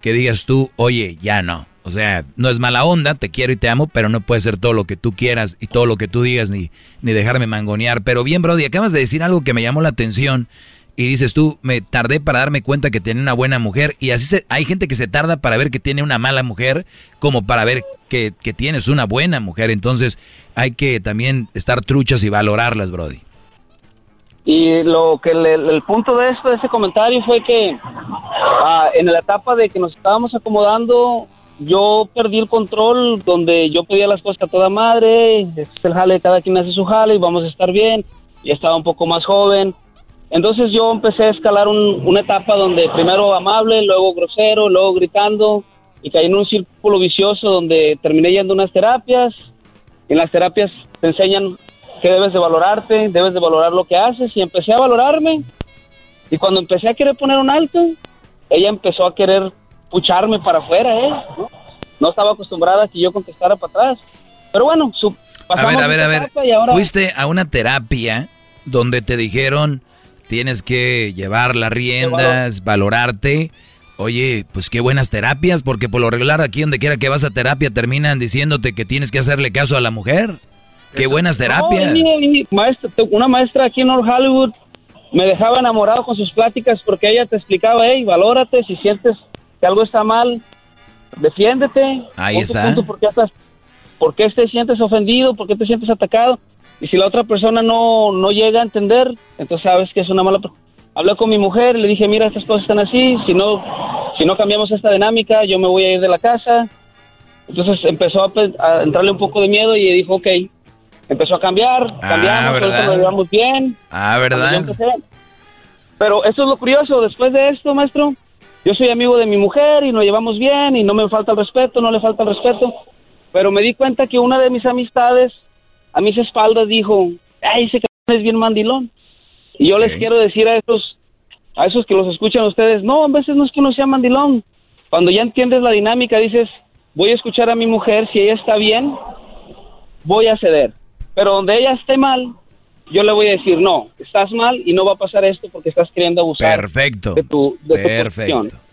que digas tú, oye, ya no. O sea, no es mala onda, te quiero y te amo, pero no puede ser todo lo que tú quieras y todo lo que tú digas ni, ni dejarme mangonear. Pero bien, Brody, acabas de decir algo que me llamó la atención y dices tú, me tardé para darme cuenta que tiene una buena mujer y así se, hay gente que se tarda para ver que tiene una mala mujer como para ver que, que tienes una buena mujer. Entonces hay que también estar truchas y valorarlas, Brody. Y lo que el, punto de esto, de ese comentario fue que ah, en la etapa de que nos estábamos acomodando, yo perdí el control donde yo pedía las cosas a toda madre, este es el jale, cada quien hace su jale y vamos a estar bien, y estaba un poco más joven. Entonces yo empecé a escalar una etapa donde primero amable, luego grosero, luego gritando, y caí en un círculo vicioso donde terminé yendo a unas terapias. En las terapias te enseñan que debes de valorarte, debes de valorar lo que haces, y empecé a valorarme. Y cuando empecé a querer poner un alto, ella empezó a querer pucharme para afuera, ¿eh? ¿no? estaba acostumbrada a que yo contestara para atrás. Pero bueno, su, a ver, a ver, a ver. Fuiste a una terapia donde te dijeron tienes que llevar las riendas, valorarte. Oye, pues qué buenas terapias, porque por lo regular aquí donde quiera que vas a terapia terminan diciéndote que tienes que hacerle caso a la mujer. Qué buenas terapias. una maestra aquí en North Hollywood me dejaba enamorado con sus pláticas porque ella te explicaba, hey, valórate, si sientes algo está mal, defiéndete. Ahí está. ¿por, qué estás, ¿Por qué te sientes ofendido? ¿Por qué te sientes atacado? Y si la otra persona no, no llega a entender, entonces sabes que es una mala... Hablé con mi mujer, le dije, mira, estas cosas están así, si no, si no cambiamos esta dinámica, yo me voy a ir de la casa. Entonces empezó a, entrarle un poco de miedo y dijo, ok, empezó a cambiar, ah, cambiamos, ¿verdad? llevamos bien. Ah, ¿verdad? Pero eso es lo curioso, después de esto, maestro, yo soy amigo de mi mujer y nos llevamos bien y no me falta el respeto, no le falta el respeto, pero me di cuenta que una de mis amistades a mis espaldas dijo, ay, ese cabrón es bien mandilón. Y yo les quiero decir a esos, a esos que los escuchan ustedes, no, a veces no es que uno sea mandilón. Cuando ya entiendes la dinámica, dices, voy a escuchar a mi mujer, si ella está bien, voy a ceder. Pero donde ella esté mal, yo le voy a decir, no, estás mal y no va a pasar esto porque estás queriendo abusar Perfecto. de tu, de tu Perfecto. posición.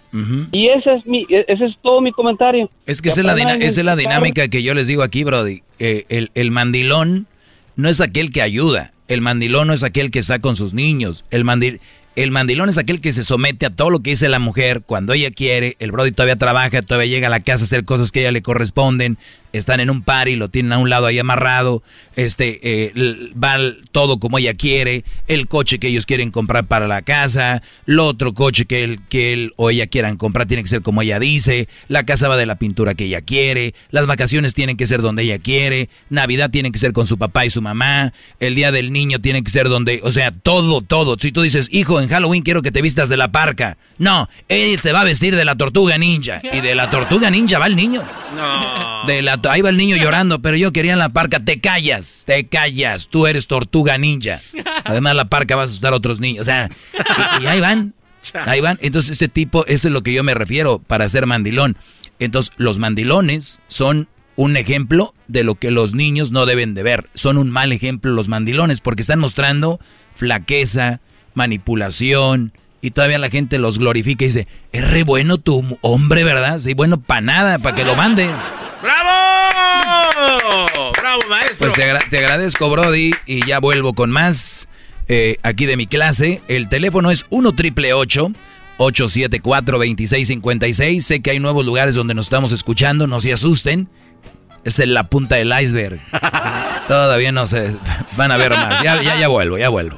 Y ese es mi, e- ese es todo mi comentario. Es que esa es, la esa es la dinámica que yo les digo aquí, Brody. Eh, el, el mandilón no es aquel que ayuda. El mandilón no es aquel que está con sus niños. El, mandi- el mandilón es aquel que se somete a todo lo que dice la mujer cuando ella quiere. El Brody todavía trabaja, todavía llega a la casa a hacer cosas que a ella le corresponden. Están en un party, lo tienen a un lado ahí amarrado. Este, eh, va todo como ella quiere. El coche que ellos quieren comprar para la casa. El otro coche que él, que él o ella quieran comprar tiene que ser como ella dice. La casa va de la pintura que ella quiere. Las vacaciones tienen que ser donde ella quiere. Navidad tiene que ser con su papá y su mamá. El día del niño tiene que ser donde, o sea, todo, todo. Si tú dices, hijo, en Halloween quiero que te vistas de la parca. No, él se va a vestir de la tortuga ninja. Y de la tortuga ninja va el niño. No. De la, ahí va el niño llorando, pero yo quería la parca. Te callas, te callas. Tú eres tortuga ninja. Además, la parca va a asustar a otros niños. O sea, y, y ahí van. Ahí van. Entonces, este tipo, eso es lo que yo me refiero para ser mandilón. Entonces, los mandilones son un ejemplo de lo que los niños no deben de ver. Son un mal ejemplo los mandilones porque están mostrando flaqueza, manipulación. Y todavía la gente los glorifica y dice, es re bueno tu hombre, ¿verdad? Sí, bueno, para nada, para que lo mandes. ¡Bravo! ¡Bravo, maestro! Pues te, agra- te agradezco, Brody, y ya vuelvo con más eh, aquí de mi clase. El teléfono es 1 triple 874 2656 Sé que hay nuevos lugares donde nos estamos escuchando, no se asusten. Es en la punta del iceberg. Todavía no se van a ver más. Ya, ya, ya vuelvo, ya vuelvo.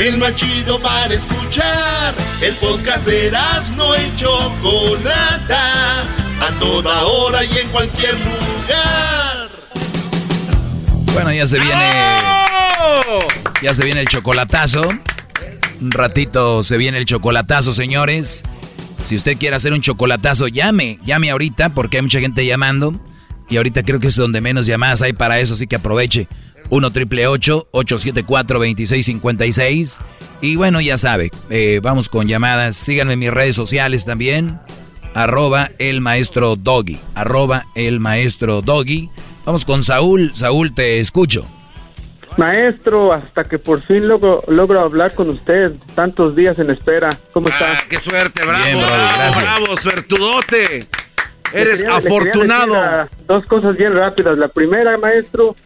El más chido para escuchar. El podcast de no y Chocolata. A toda hora y en cualquier lugar. Bueno, ya se viene. Ya se viene el chocolatazo. Un ratito se viene el chocolatazo, señores. Si usted quiere hacer un chocolatazo, llame. Llame ahorita porque hay mucha gente llamando. Y ahorita creo que es donde menos llamadas hay para eso, así que aproveche. 1 triple 874 2656 Y bueno, ya sabe, eh, vamos con llamadas. Síganme en mis redes sociales también. Arroba el maestro Doggy. Arroba el maestro Doggy. Vamos con Saúl. Saúl, te escucho. Maestro, hasta que por fin logro, logro hablar con usted, tantos días en espera. ¿Cómo está? Ah, ¡Qué suerte! ¡Bravo! Bien, bravo, gracias. ¡Bravo! ¡Suertudote! Eres quería- afortunado. ah, dos cosas bien rápidas. La primera, maestro,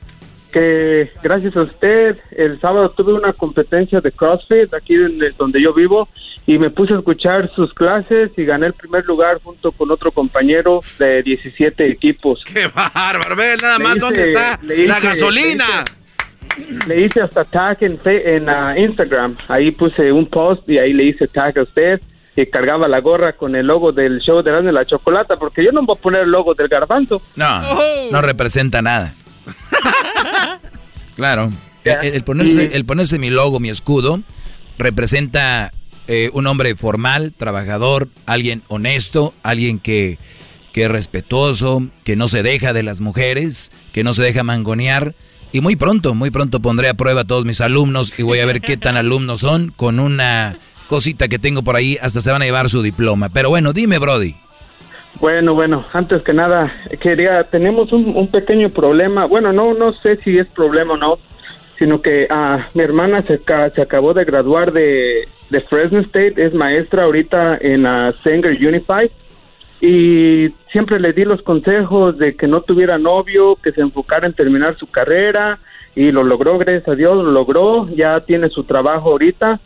que gracias a usted, el sábado tuve una competencia de CrossFit aquí donde, donde yo vivo y me puse a escuchar sus clases y gané el primer lugar junto con otro compañero de 17 equipos. ¡Qué bárbaro! Ve nada Le más hice- dónde está la gasolina. Le hice hasta tag en, en ah, Instagram. Ahí puse un post y ahí le hice tag a usted que cargaba la gorra con el logo del show de la Chocolata, porque yo no voy a poner el logo del garbanzo. No, no representa nada. Claro. El, el ponerse, el ponerse mi logo, mi escudo, representa eh, un hombre formal, trabajador, alguien honesto, alguien que, que es respetuoso, que no se deja de las mujeres, que no se deja mangonear. Y muy pronto, muy pronto pondré a prueba a todos mis alumnos y voy a ver qué tan alumnos son con una cosita que tengo por ahí, hasta se van a llevar su diploma. Pero bueno, dime, Brody. Bueno, bueno, antes que nada, quería, tenemos un, un pequeño problema. Bueno, no, no sé si es problema o no, sino que ah, mi hermana se, se acabó de graduar de, de Fresno State, es maestra ahorita en la Sanger Unified y siempre le di los consejos de que no tuviera novio, que se enfocara en terminar su carrera y lo logró, gracias a Dios, lo logró, ya tiene su trabajo ahorita,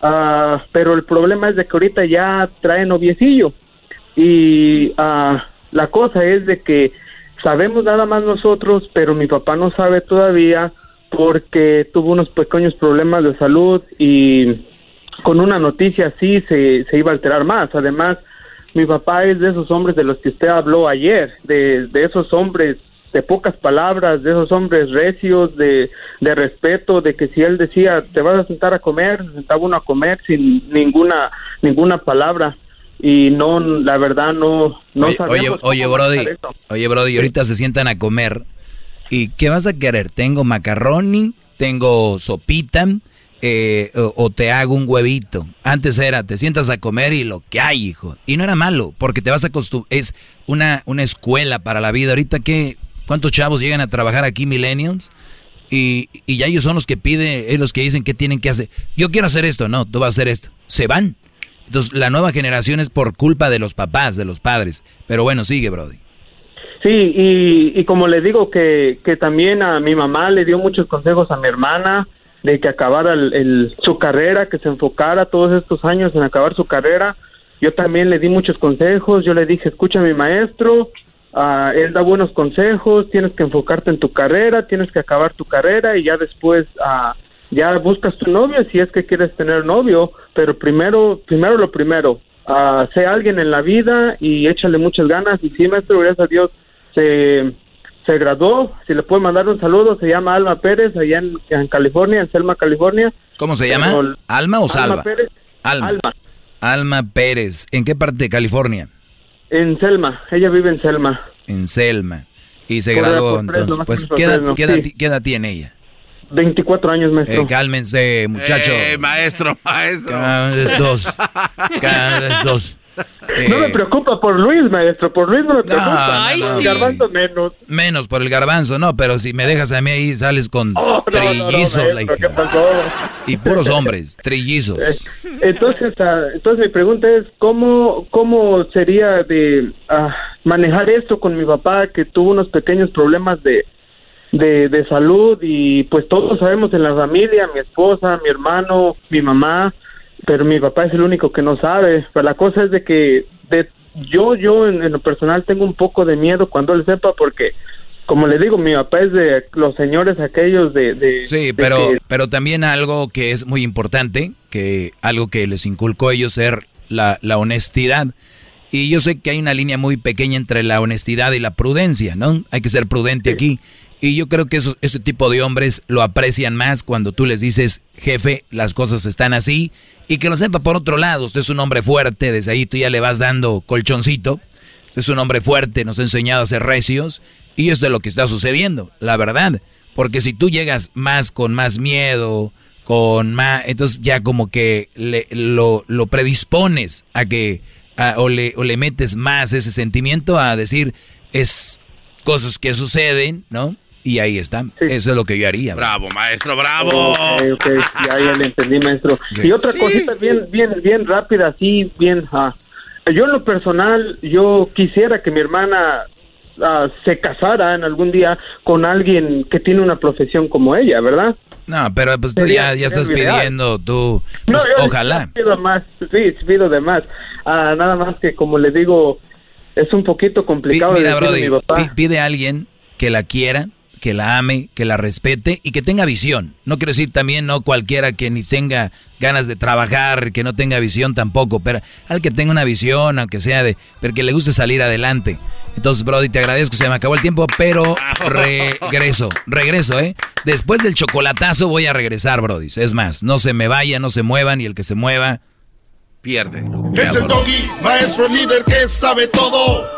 Ah, pero el problema es de que ahorita ya trae noviecillo y ah, la cosa es de que sabemos nada más nosotros, pero mi papá no sabe todavía porque tuvo unos pequeños problemas de salud y con una noticia así se, se iba a alterar más. Además, mi papá es de esos hombres de los que usted habló ayer, de, de esos hombres de pocas palabras, de esos hombres recios, de, de respeto, de que si él decía te vas a sentar a comer, se sentaba uno a comer sin ninguna ninguna palabra y no, la verdad no, no oye, sabemos oye, cómo Brody, oye, Brody, ahorita se sientan a comer. ¿Y qué vas a querer? Tengo macarroni, tengo sopita, eh, o, o te hago un huevito. Antes era, te sientas a comer y lo que hay, hijo. Y no era malo, porque te vas a acostumbrar. Es una, una escuela para la vida. Ahorita, ¿qué? ¿Cuántos chavos llegan a trabajar aquí, millennials? Y, y ya ellos son los que piden, es los que dicen qué tienen que hacer. Yo quiero hacer esto, no, tú vas a hacer esto. Se van. Entonces, la nueva generación es por culpa de los papás, de los padres. Pero bueno, sigue, Brody. Sí, y, y como le digo que, que también a mi mamá le dio muchos consejos a mi hermana de que acabara el, su carrera, que se enfocara todos estos años en acabar su carrera. Yo también le di muchos consejos, yo le dije, escucha a mi maestro, ah, él da buenos consejos, tienes que enfocarte en tu carrera, tienes que acabar tu carrera y ya después ah, ya buscas tu novio si es que quieres tener novio, pero primero, primero lo primero, ah, sé alguien en la vida y échale muchas ganas y sí, maestro, gracias a Dios, se, se graduó, si le puedo mandar un saludo, se llama Alma Pérez, allá en, en California, en Selma, California. ¿Cómo se Pero- llama? ¿Alma o Salva? Alma Pérez. Alma. Alma. Alma Pérez. ¿En qué parte de California? En Selma, ella vive en Selma. En Selma. Y se Por graduó entonces. Pues, ¿qué edad, qué edad- sí. qué edad tiene ella? 24 años, maestro. Eh, cálmense, muchacho. Eh, maestro, maestro. Cada vez dos. Cada vez dos. No me Eh, preocupa por Luis, maestro, por Luis no me preocupa. no, no. El garbanzo menos. menos por el garbanzo, no, pero si me dejas a mí ahí sales con Oh, no, no, no, trillizos. la maestro, hija. ¿qué pasó? y puros hombres, trillizos. Entonces, ah, entonces mi pregunta es cómo cómo sería de ah, manejar esto con mi papá que tuvo unos pequeños problemas de, de de salud y pues todos sabemos en la familia, mi esposa, mi hermano, mi mamá, pero mi papá es el único que no sabe. Pero la cosa es de que de yo yo en, en lo personal tengo un poco de miedo cuando él sepa porque como le digo, mi papá es de los señores aquellos de... de Sí, pero, pero también algo que es muy importante, que algo que les inculcó a ellos ser la, la honestidad. Y yo sé que hay una línea muy pequeña entre la honestidad y la prudencia, ¿no? Hay que ser prudente aquí. Y yo creo que esos, ese tipo de hombres lo aprecian más cuando tú les dices, jefe, las cosas están así. Y que lo sepa por otro lado, usted es un hombre fuerte, desde ahí tú ya le vas dando colchoncito. Usted es un hombre fuerte, nos ha enseñado a ser recios. Y esto es lo que está sucediendo, la verdad. Porque si tú llegas más con más miedo, con más, entonces ya como que le- lo, lo predispones a que, a- o, le, o le metes más ese sentimiento a decir, es cosas que suceden, ¿no? Y ahí está. Eso es lo que yo haría. Bravo, maestro, bravo. Ok, ok, ya, ya le entendí, maestro. Sí. Y otra Sí. cosita bien, bien, bien rápida, así, bien. ah, yo en lo personal, yo quisiera que mi hermana ah, se casara en algún día con alguien que tiene una profesión como ella, ¿verdad? No, pero pues tú ya, ya estás pidiendo, tú, No, pues, yo- ojalá. yo pido más, sí, pido de más. Ah, nada más que, como le digo, es un poquito complicado Mira, a Brody, mi papá. pi- pide a alguien que la quiera, que la ame, que la respete y que tenga visión. No quiero decir también no cualquiera que ni tenga ganas de trabajar, que no tenga visión tampoco, pero al que tenga una visión, aunque sea de, pero que le guste salir adelante. Entonces, Brody, te agradezco, se me acabó el tiempo, pero regreso, regreso, ¿eh? Después del chocolatazo voy a regresar, Brody. Es más, no se me vaya, no se muevan y el que se mueva pierde. Es el doggy, maestro líder que sabe todo.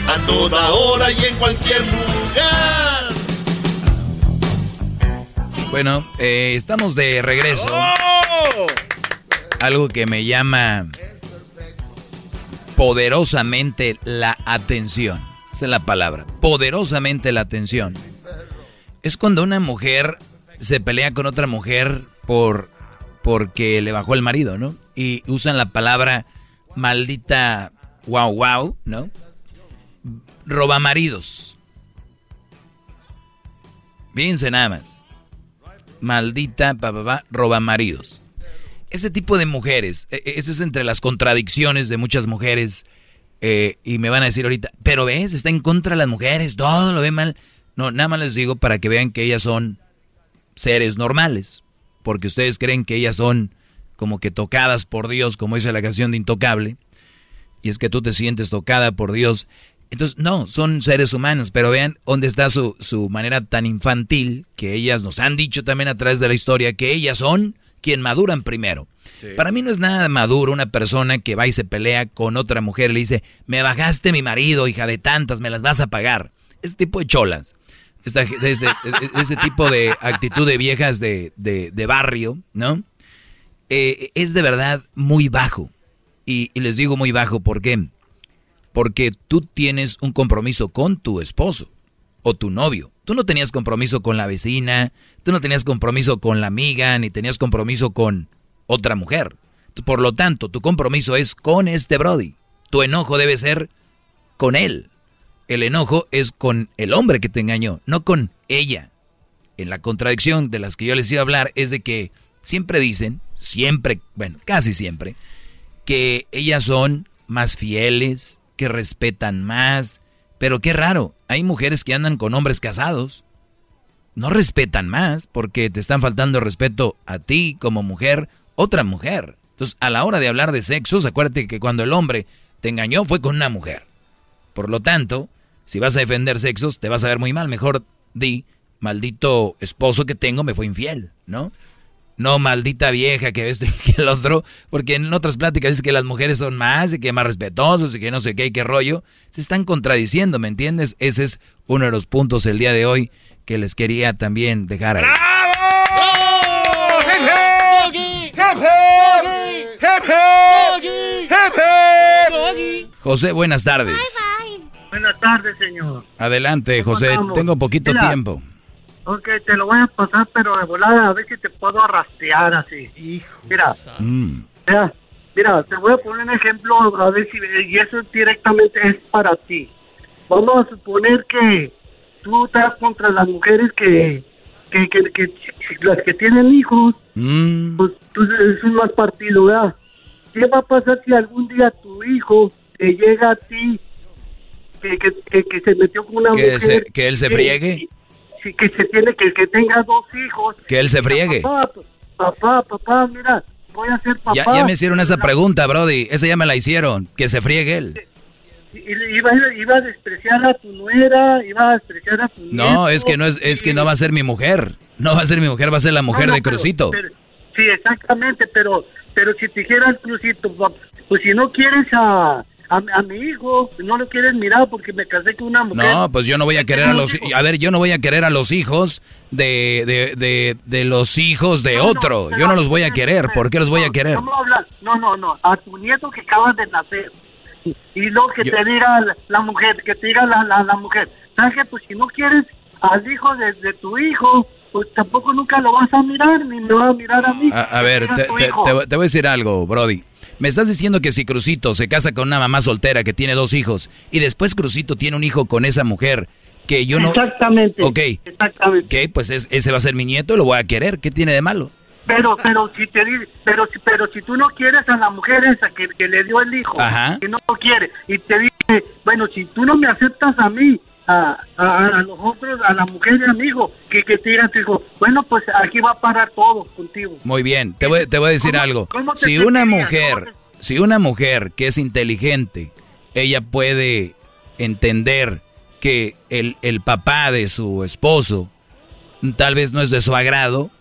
A toda hora y en cualquier lugar. Bueno, eh, estamos de regreso. Algo que me llama poderosamente la atención. Esa es la palabra. Poderosamente la atención. Es cuando una mujer se pelea con otra mujer por porque le bajó el marido, ¿no? y usan la palabra maldita wow wow, ¿no? Roba maridos. Fíjense nada más. Maldita papá, roba maridos. Ese tipo de mujeres, e, e, ese es entre las contradicciones de muchas mujeres. Eh, y me van a decir ahorita, pero ves, está en contra de las mujeres, todo lo ve mal. No, nada más les digo para que vean que ellas son seres normales. Porque ustedes creen que ellas son como que tocadas por Dios, como dice la canción de Intocable. Y es que tú te sientes tocada por Dios. Entonces, no, son seres humanos, pero vean dónde está su, su manera tan infantil que ellas nos han dicho también a través de la historia que ellas son quien maduran primero. Para mí no es nada maduro una persona que va y se pelea con otra mujer y le dice, me bajaste mi marido, hija de tantas, me las vas a pagar. Ese tipo de cholas, ese, ese, tipo de actitud de viejas de, de, barrio, ¿no? Eh, es de verdad muy bajo. Y, y les digo muy bajo, ¿por qué? Porque tú tienes un compromiso con tu esposo o tu novio. Tú no tenías compromiso con la vecina, tú no tenías compromiso con la amiga, ni tenías compromiso con otra mujer. Por lo tanto, tu compromiso es con este Brody. Tu enojo debe ser con él. El enojo es con el hombre que te engañó, no con ella. En la contradicción de las que yo les iba a hablar es de que siempre dicen, siempre, bueno, casi siempre, que ellas son más fieles, que respetan más. Pero qué raro, hay mujeres que andan con hombres casados. No respetan más porque te están faltando respeto a ti como mujer, otra mujer. Entonces, a la hora de hablar de sexos, acuérdate que cuando el hombre te engañó fue con una mujer. Por lo tanto, si vas a defender sexos, te vas a ver muy mal. Mejor di, maldito esposo que tengo me fue infiel, ¿no? No maldita vieja que esto y que el otro, porque en otras pláticas dice que las mujeres son más y que más respetuosas y que no sé qué y qué rollo, se están contradiciendo, ¿me entiendes? Ese es uno de los puntos el día de hoy que les quería también dejar ahí. José, buenas tardes. Buenas tardes, señor. Adelante, José, tengo poquito tiempo. Ok, te lo voy a pasar, pero de volada, a ver si te puedo arrastrear así. Hijo. Mira, mm. mira, mira, te voy a poner un ejemplo, a ver si, y eso directamente es para ti. Vamos a suponer que tú estás contra las mujeres que, que, que, las que tienen hijos, mm. pues tú es un más partido, ¿verdad? ¿Qué va a pasar si algún día tu hijo te llega a ti, que, que, que, se metió con una mujer? Se, ¿Que él se friegue? Que se tiene que, que tenga dos hijos. Que él se friegue. Papá, papá, mira, voy a ser papá. Ya, ya me hicieron esa pregunta, Brody. Esa ya me la hicieron. Que se friegue él. Iba, iba a despreciar a tu nuera, iba a despreciar a tu No, es que no es, es que no va a ser mi mujer. No va a ser mi mujer, va a ser la mujer de Crucito. sí, exactamente, pero pero si te dijeras Crucito, pues si no quieres a a, mi hijo, no lo quieren mirar porque me casé con una mujer. No, pues yo no voy a querer a los... A ver, yo no voy a querer a los hijos de, de, de, de los hijos de otro. yo no los voy a querer. ¿Por qué los voy a querer? No, no, no, a tu nieto que acabas de nacer. Y lo que te diga la, mujer, que te diga la, la, mujer. ¿Sabes qué? Pues si no quieres al hijo de, de tu hijo, pues tampoco nunca lo vas a mirar, ni me va a mirar a mí. A, ver, te, te, voy a decir algo, Brody. Me estás diciendo que si Crucito se casa con una mamá soltera que tiene dos hijos y después Crucito tiene un hijo con esa mujer que yo no... Exactamente. Ok. Exactamente. Ok, pues ese va a ser mi nieto, lo voy a querer. ¿Qué tiene de malo? Pero, pero si te pero, pero si tú no quieres a la mujer esa que, que le dio el hijo, que no lo quiere, y te dice, bueno, si tú no me aceptas a mí, a, a, los otros, a la mujer de amigo, que, que te digan, hijo, bueno, pues aquí va a parar todo contigo. Muy bien, te voy, te voy a decir algo. Si una mujer, si una mujer que es inteligente, ella puede entender que el, el papá de su esposo tal vez no es de su agrado,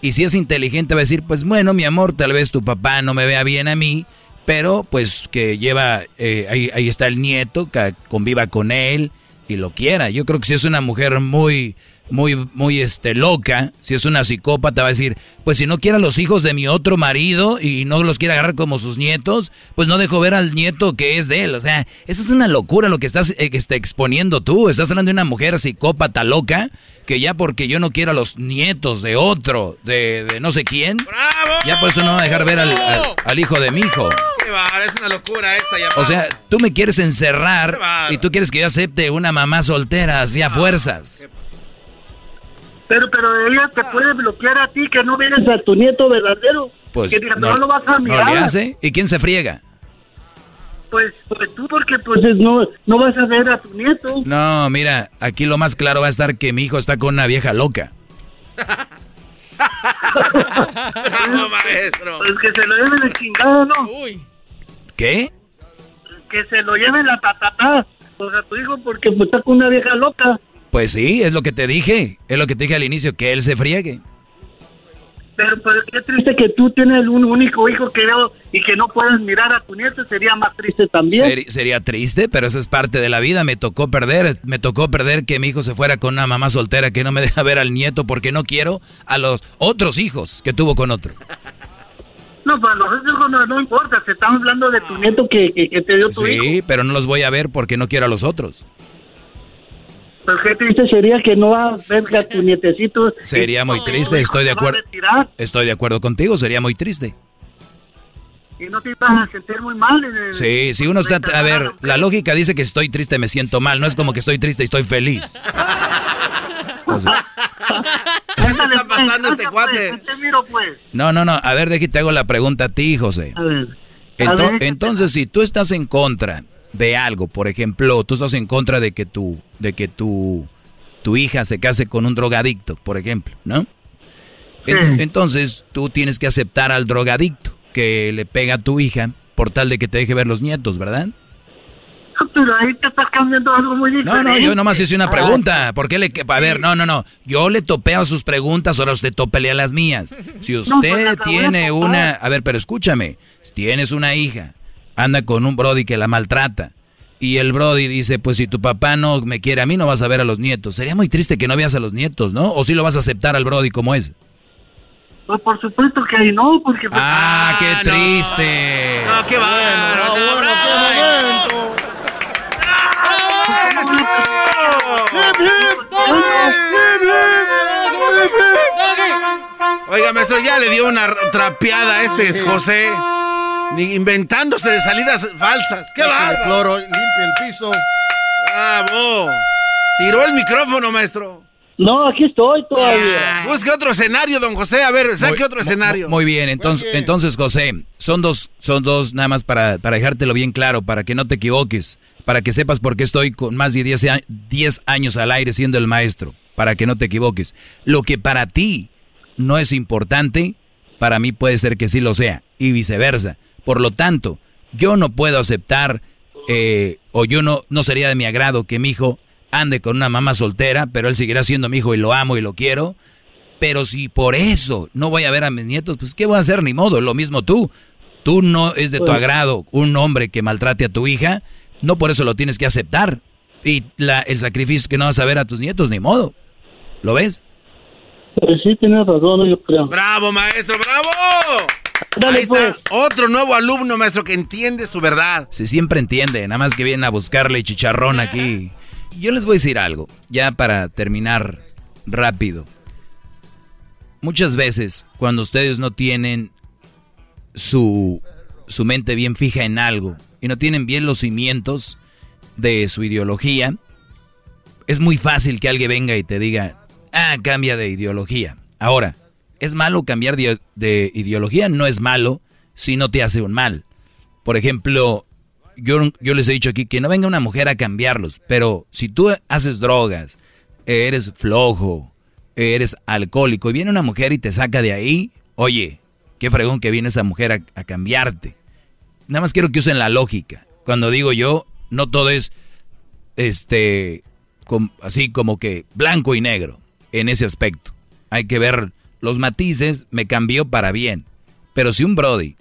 y si es inteligente va a decir, pues bueno, mi amor, tal vez tu papá no me vea bien a mí, pero pues que lleva, eh, ahí, ahí está el nieto, que conviva con él, y lo quiera. Yo creo que si es una mujer muy, muy, muy este, loca, si es una psicópata, va a decir, pues si no quiere a los hijos de mi otro marido y no los quiere agarrar como sus nietos, pues no dejo ver al nieto que es de él. O sea, esa es una locura lo que estás eh, este, exponiendo tú. Estás hablando de una mujer psicópata loca que ya porque yo no quiero a los nietos de otro, de, no sé quién, ya por eso no va a dejar ver al, hijo de mi hijo. es una locura esta O sea, tú me quieres encerrar y tú quieres que yo acepte una mamá soltera así a fuerzas. Pero, pero ella te puede bloquear a ti que no vienes a tu nieto verdadero. Pues que no, lo vas a mirar. No le hace. ¿Y quién se friega? Pues, pues tú porque pues no, no vas a ver a tu nieto. No, mira, aquí lo más claro va a estar que mi hijo está con una vieja loca. no, maestro. Pues que se lo lleven el chingado, ¿no? Uy. ¿Qué? Que se lo lleven la patatá. O sea, tu hijo porque pues, está con una vieja loca. Pues sí, es lo que te dije. Es lo que te dije al inicio, que él se friegue. Pero, pero qué triste que tú tienes un único hijo que veo y que no puedes mirar a tu nieto, sería más triste también. sería triste, pero eso es parte de la vida. Me tocó perder, me tocó perder que mi hijo se fuera con una mamá soltera que no me deja ver al nieto porque no quiero a los otros hijos que tuvo con otro. No, para los hijos no, no importa, se hablando de tu nieto que, que, te dio tu hijo. Sí, pero no los voy a ver porque no quiero a los otros. Pues qué triste sería que no va a ver a tu nietecito. Sería muy triste, estoy de acuerdo. Estoy de acuerdo contigo, sería muy triste. Y no te ibas a sentir muy mal. sí, si uno está... A ver, la lógica dice que estoy triste me siento mal, no es como que estoy triste y estoy feliz. ¿Qué está pasando este cuate? Pues. No, no, no, a ver, déjate, te hago la pregunta a ti, José. A ver. entonces, si tú estás en contra de algo. Por ejemplo, tú estás en contra de que tu, de que tu, tu hija se case con un drogadicto, por ejemplo, ¿no? Entonces tú tienes que aceptar al drogadicto que le pega a tu hija por tal de que te deje ver los nietos, ¿verdad? Pero ahí te estás cambiando algo muy diferente. No, no, yo nomás hice una pregunta. ¿Por qué le.? A ver, no, no, no. Yo le topeo sus preguntas, ahora usted topelea las mías. Si usted tiene una. A ver, pero escúchame. Si tienes una hija anda con un Brody que la maltrata. Y el Brody dice, pues si tu papá no me quiere a mí, no vas a ver a los nietos. Sería muy triste que no veas a los nietos, ¿no? ¿O si lo vas a aceptar al Brody como es? Pues por supuesto que ahí no, porque... Pues, ah, qué triste. No, qué bueno, bueno, qué momento. Oiga, maestro, ya le dio una trapeada a este José. Ni inventándose de salidas falsas. ¡Qué va! cloro, limpia el piso. ¡Bravo! Tiró el micrófono, maestro. No, aquí estoy todavía. Ah. Busque otro escenario, don José. A ver, saque otro escenario. Muy, bien, entonces, entonces, José, son dos, son dos nada más para, para dejártelo bien claro, para que no te equivoques, para que sepas por qué estoy con más de 10 años al aire siendo el maestro, para que no te equivoques. Lo que para ti no es importante, para mí puede ser que sí lo sea, y viceversa. Por lo tanto, yo no puedo aceptar eh, o yo no, no sería de mi agrado que mi hijo ande con una mamá soltera, pero él seguirá siendo mi hijo y lo amo y lo quiero. Pero si por eso no voy a ver a mis nietos, pues ¿qué voy a hacer? Ni modo, lo mismo tú. Tú no es de tu pues agrado un hombre que maltrate a tu hija, no por eso lo tienes que aceptar. Y la, el sacrificio que no vas a ver a tus nietos, ni modo. ¿Lo ves? Pues sí, tienes razón, yo creo. ¡Bravo, maestro, bravo! Ahí está pues. otro nuevo alumno, maestro, que entiende su verdad. Sí, siempre entiende, nada más que viene a buscarle chicharrón aquí. Yo les voy a decir algo, ya para terminar rápido. Muchas veces, cuando ustedes no tienen su, su mente bien fija en algo y no tienen bien los cimientos de su ideología, es muy fácil que alguien venga y te diga, ah, cambia de ideología. Ahora, ¿Es malo cambiar de, ideología? No es malo si no te hace un mal. Por ejemplo, yo, yo les he dicho aquí que no venga una mujer a cambiarlos, pero si tú haces drogas, eres flojo, eres alcohólico y viene una mujer y te saca de ahí, oye, qué fregón que viene esa mujer a, cambiarte. Nada más quiero que usen la lógica. Cuando digo yo, no todo es este así como que blanco y negro en ese aspecto. Hay que ver los matices me cambió para bien. Pero si un Brody,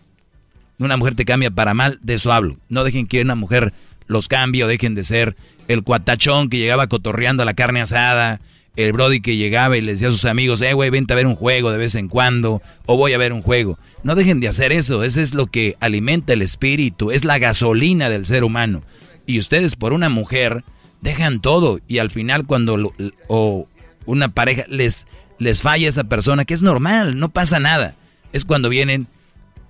una mujer te cambia para mal, de eso hablo. No dejen que una mujer los cambie o dejen de ser el cuatachón que llegaba cotorreando a la carne asada, el Brody que llegaba y le decía a sus amigos, eh, güey, vente a ver un juego de vez en cuando, o voy a ver un juego. No dejen de hacer eso, eso es lo que alimenta el espíritu, es la gasolina del ser humano. Y ustedes por una mujer dejan todo y al final cuando o una pareja les, les falla esa persona, que es normal, no pasa nada. Es cuando vienen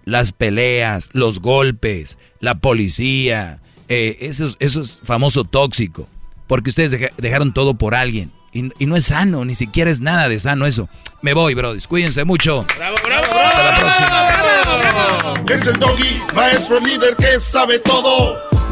las peleas, los golpes, la policía, eh, eso, es famoso tóxico, porque ustedes dejaron todo por alguien. Y, no es sano, ni siquiera es nada de sano eso. Me voy, bro. Cuídense mucho. Bravo, bravo, Hasta la próxima. Es el doggy, maestro líder que sabe todo.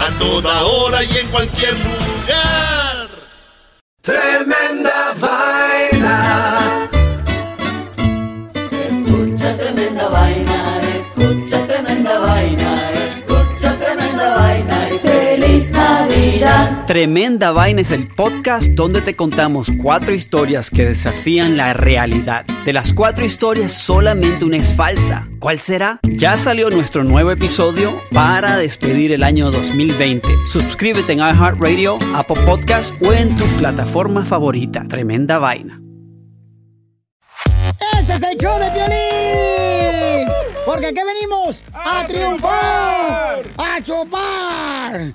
A toda hora y en cualquier lugar. Tremenda vaina. Tremenda Vaina es el podcast donde te contamos cuatro historias que desafían la realidad. De las cuatro historias, solamente una es falsa. ¿Cuál será? Ya salió nuestro nuevo episodio para despedir el año 2020. Suscríbete en iHeartRadio, Apple Podcast o en tu plataforma favorita. Tremenda Vaina. Este es el show de violín. Porque aquí venimos a, triunfar, a chupar.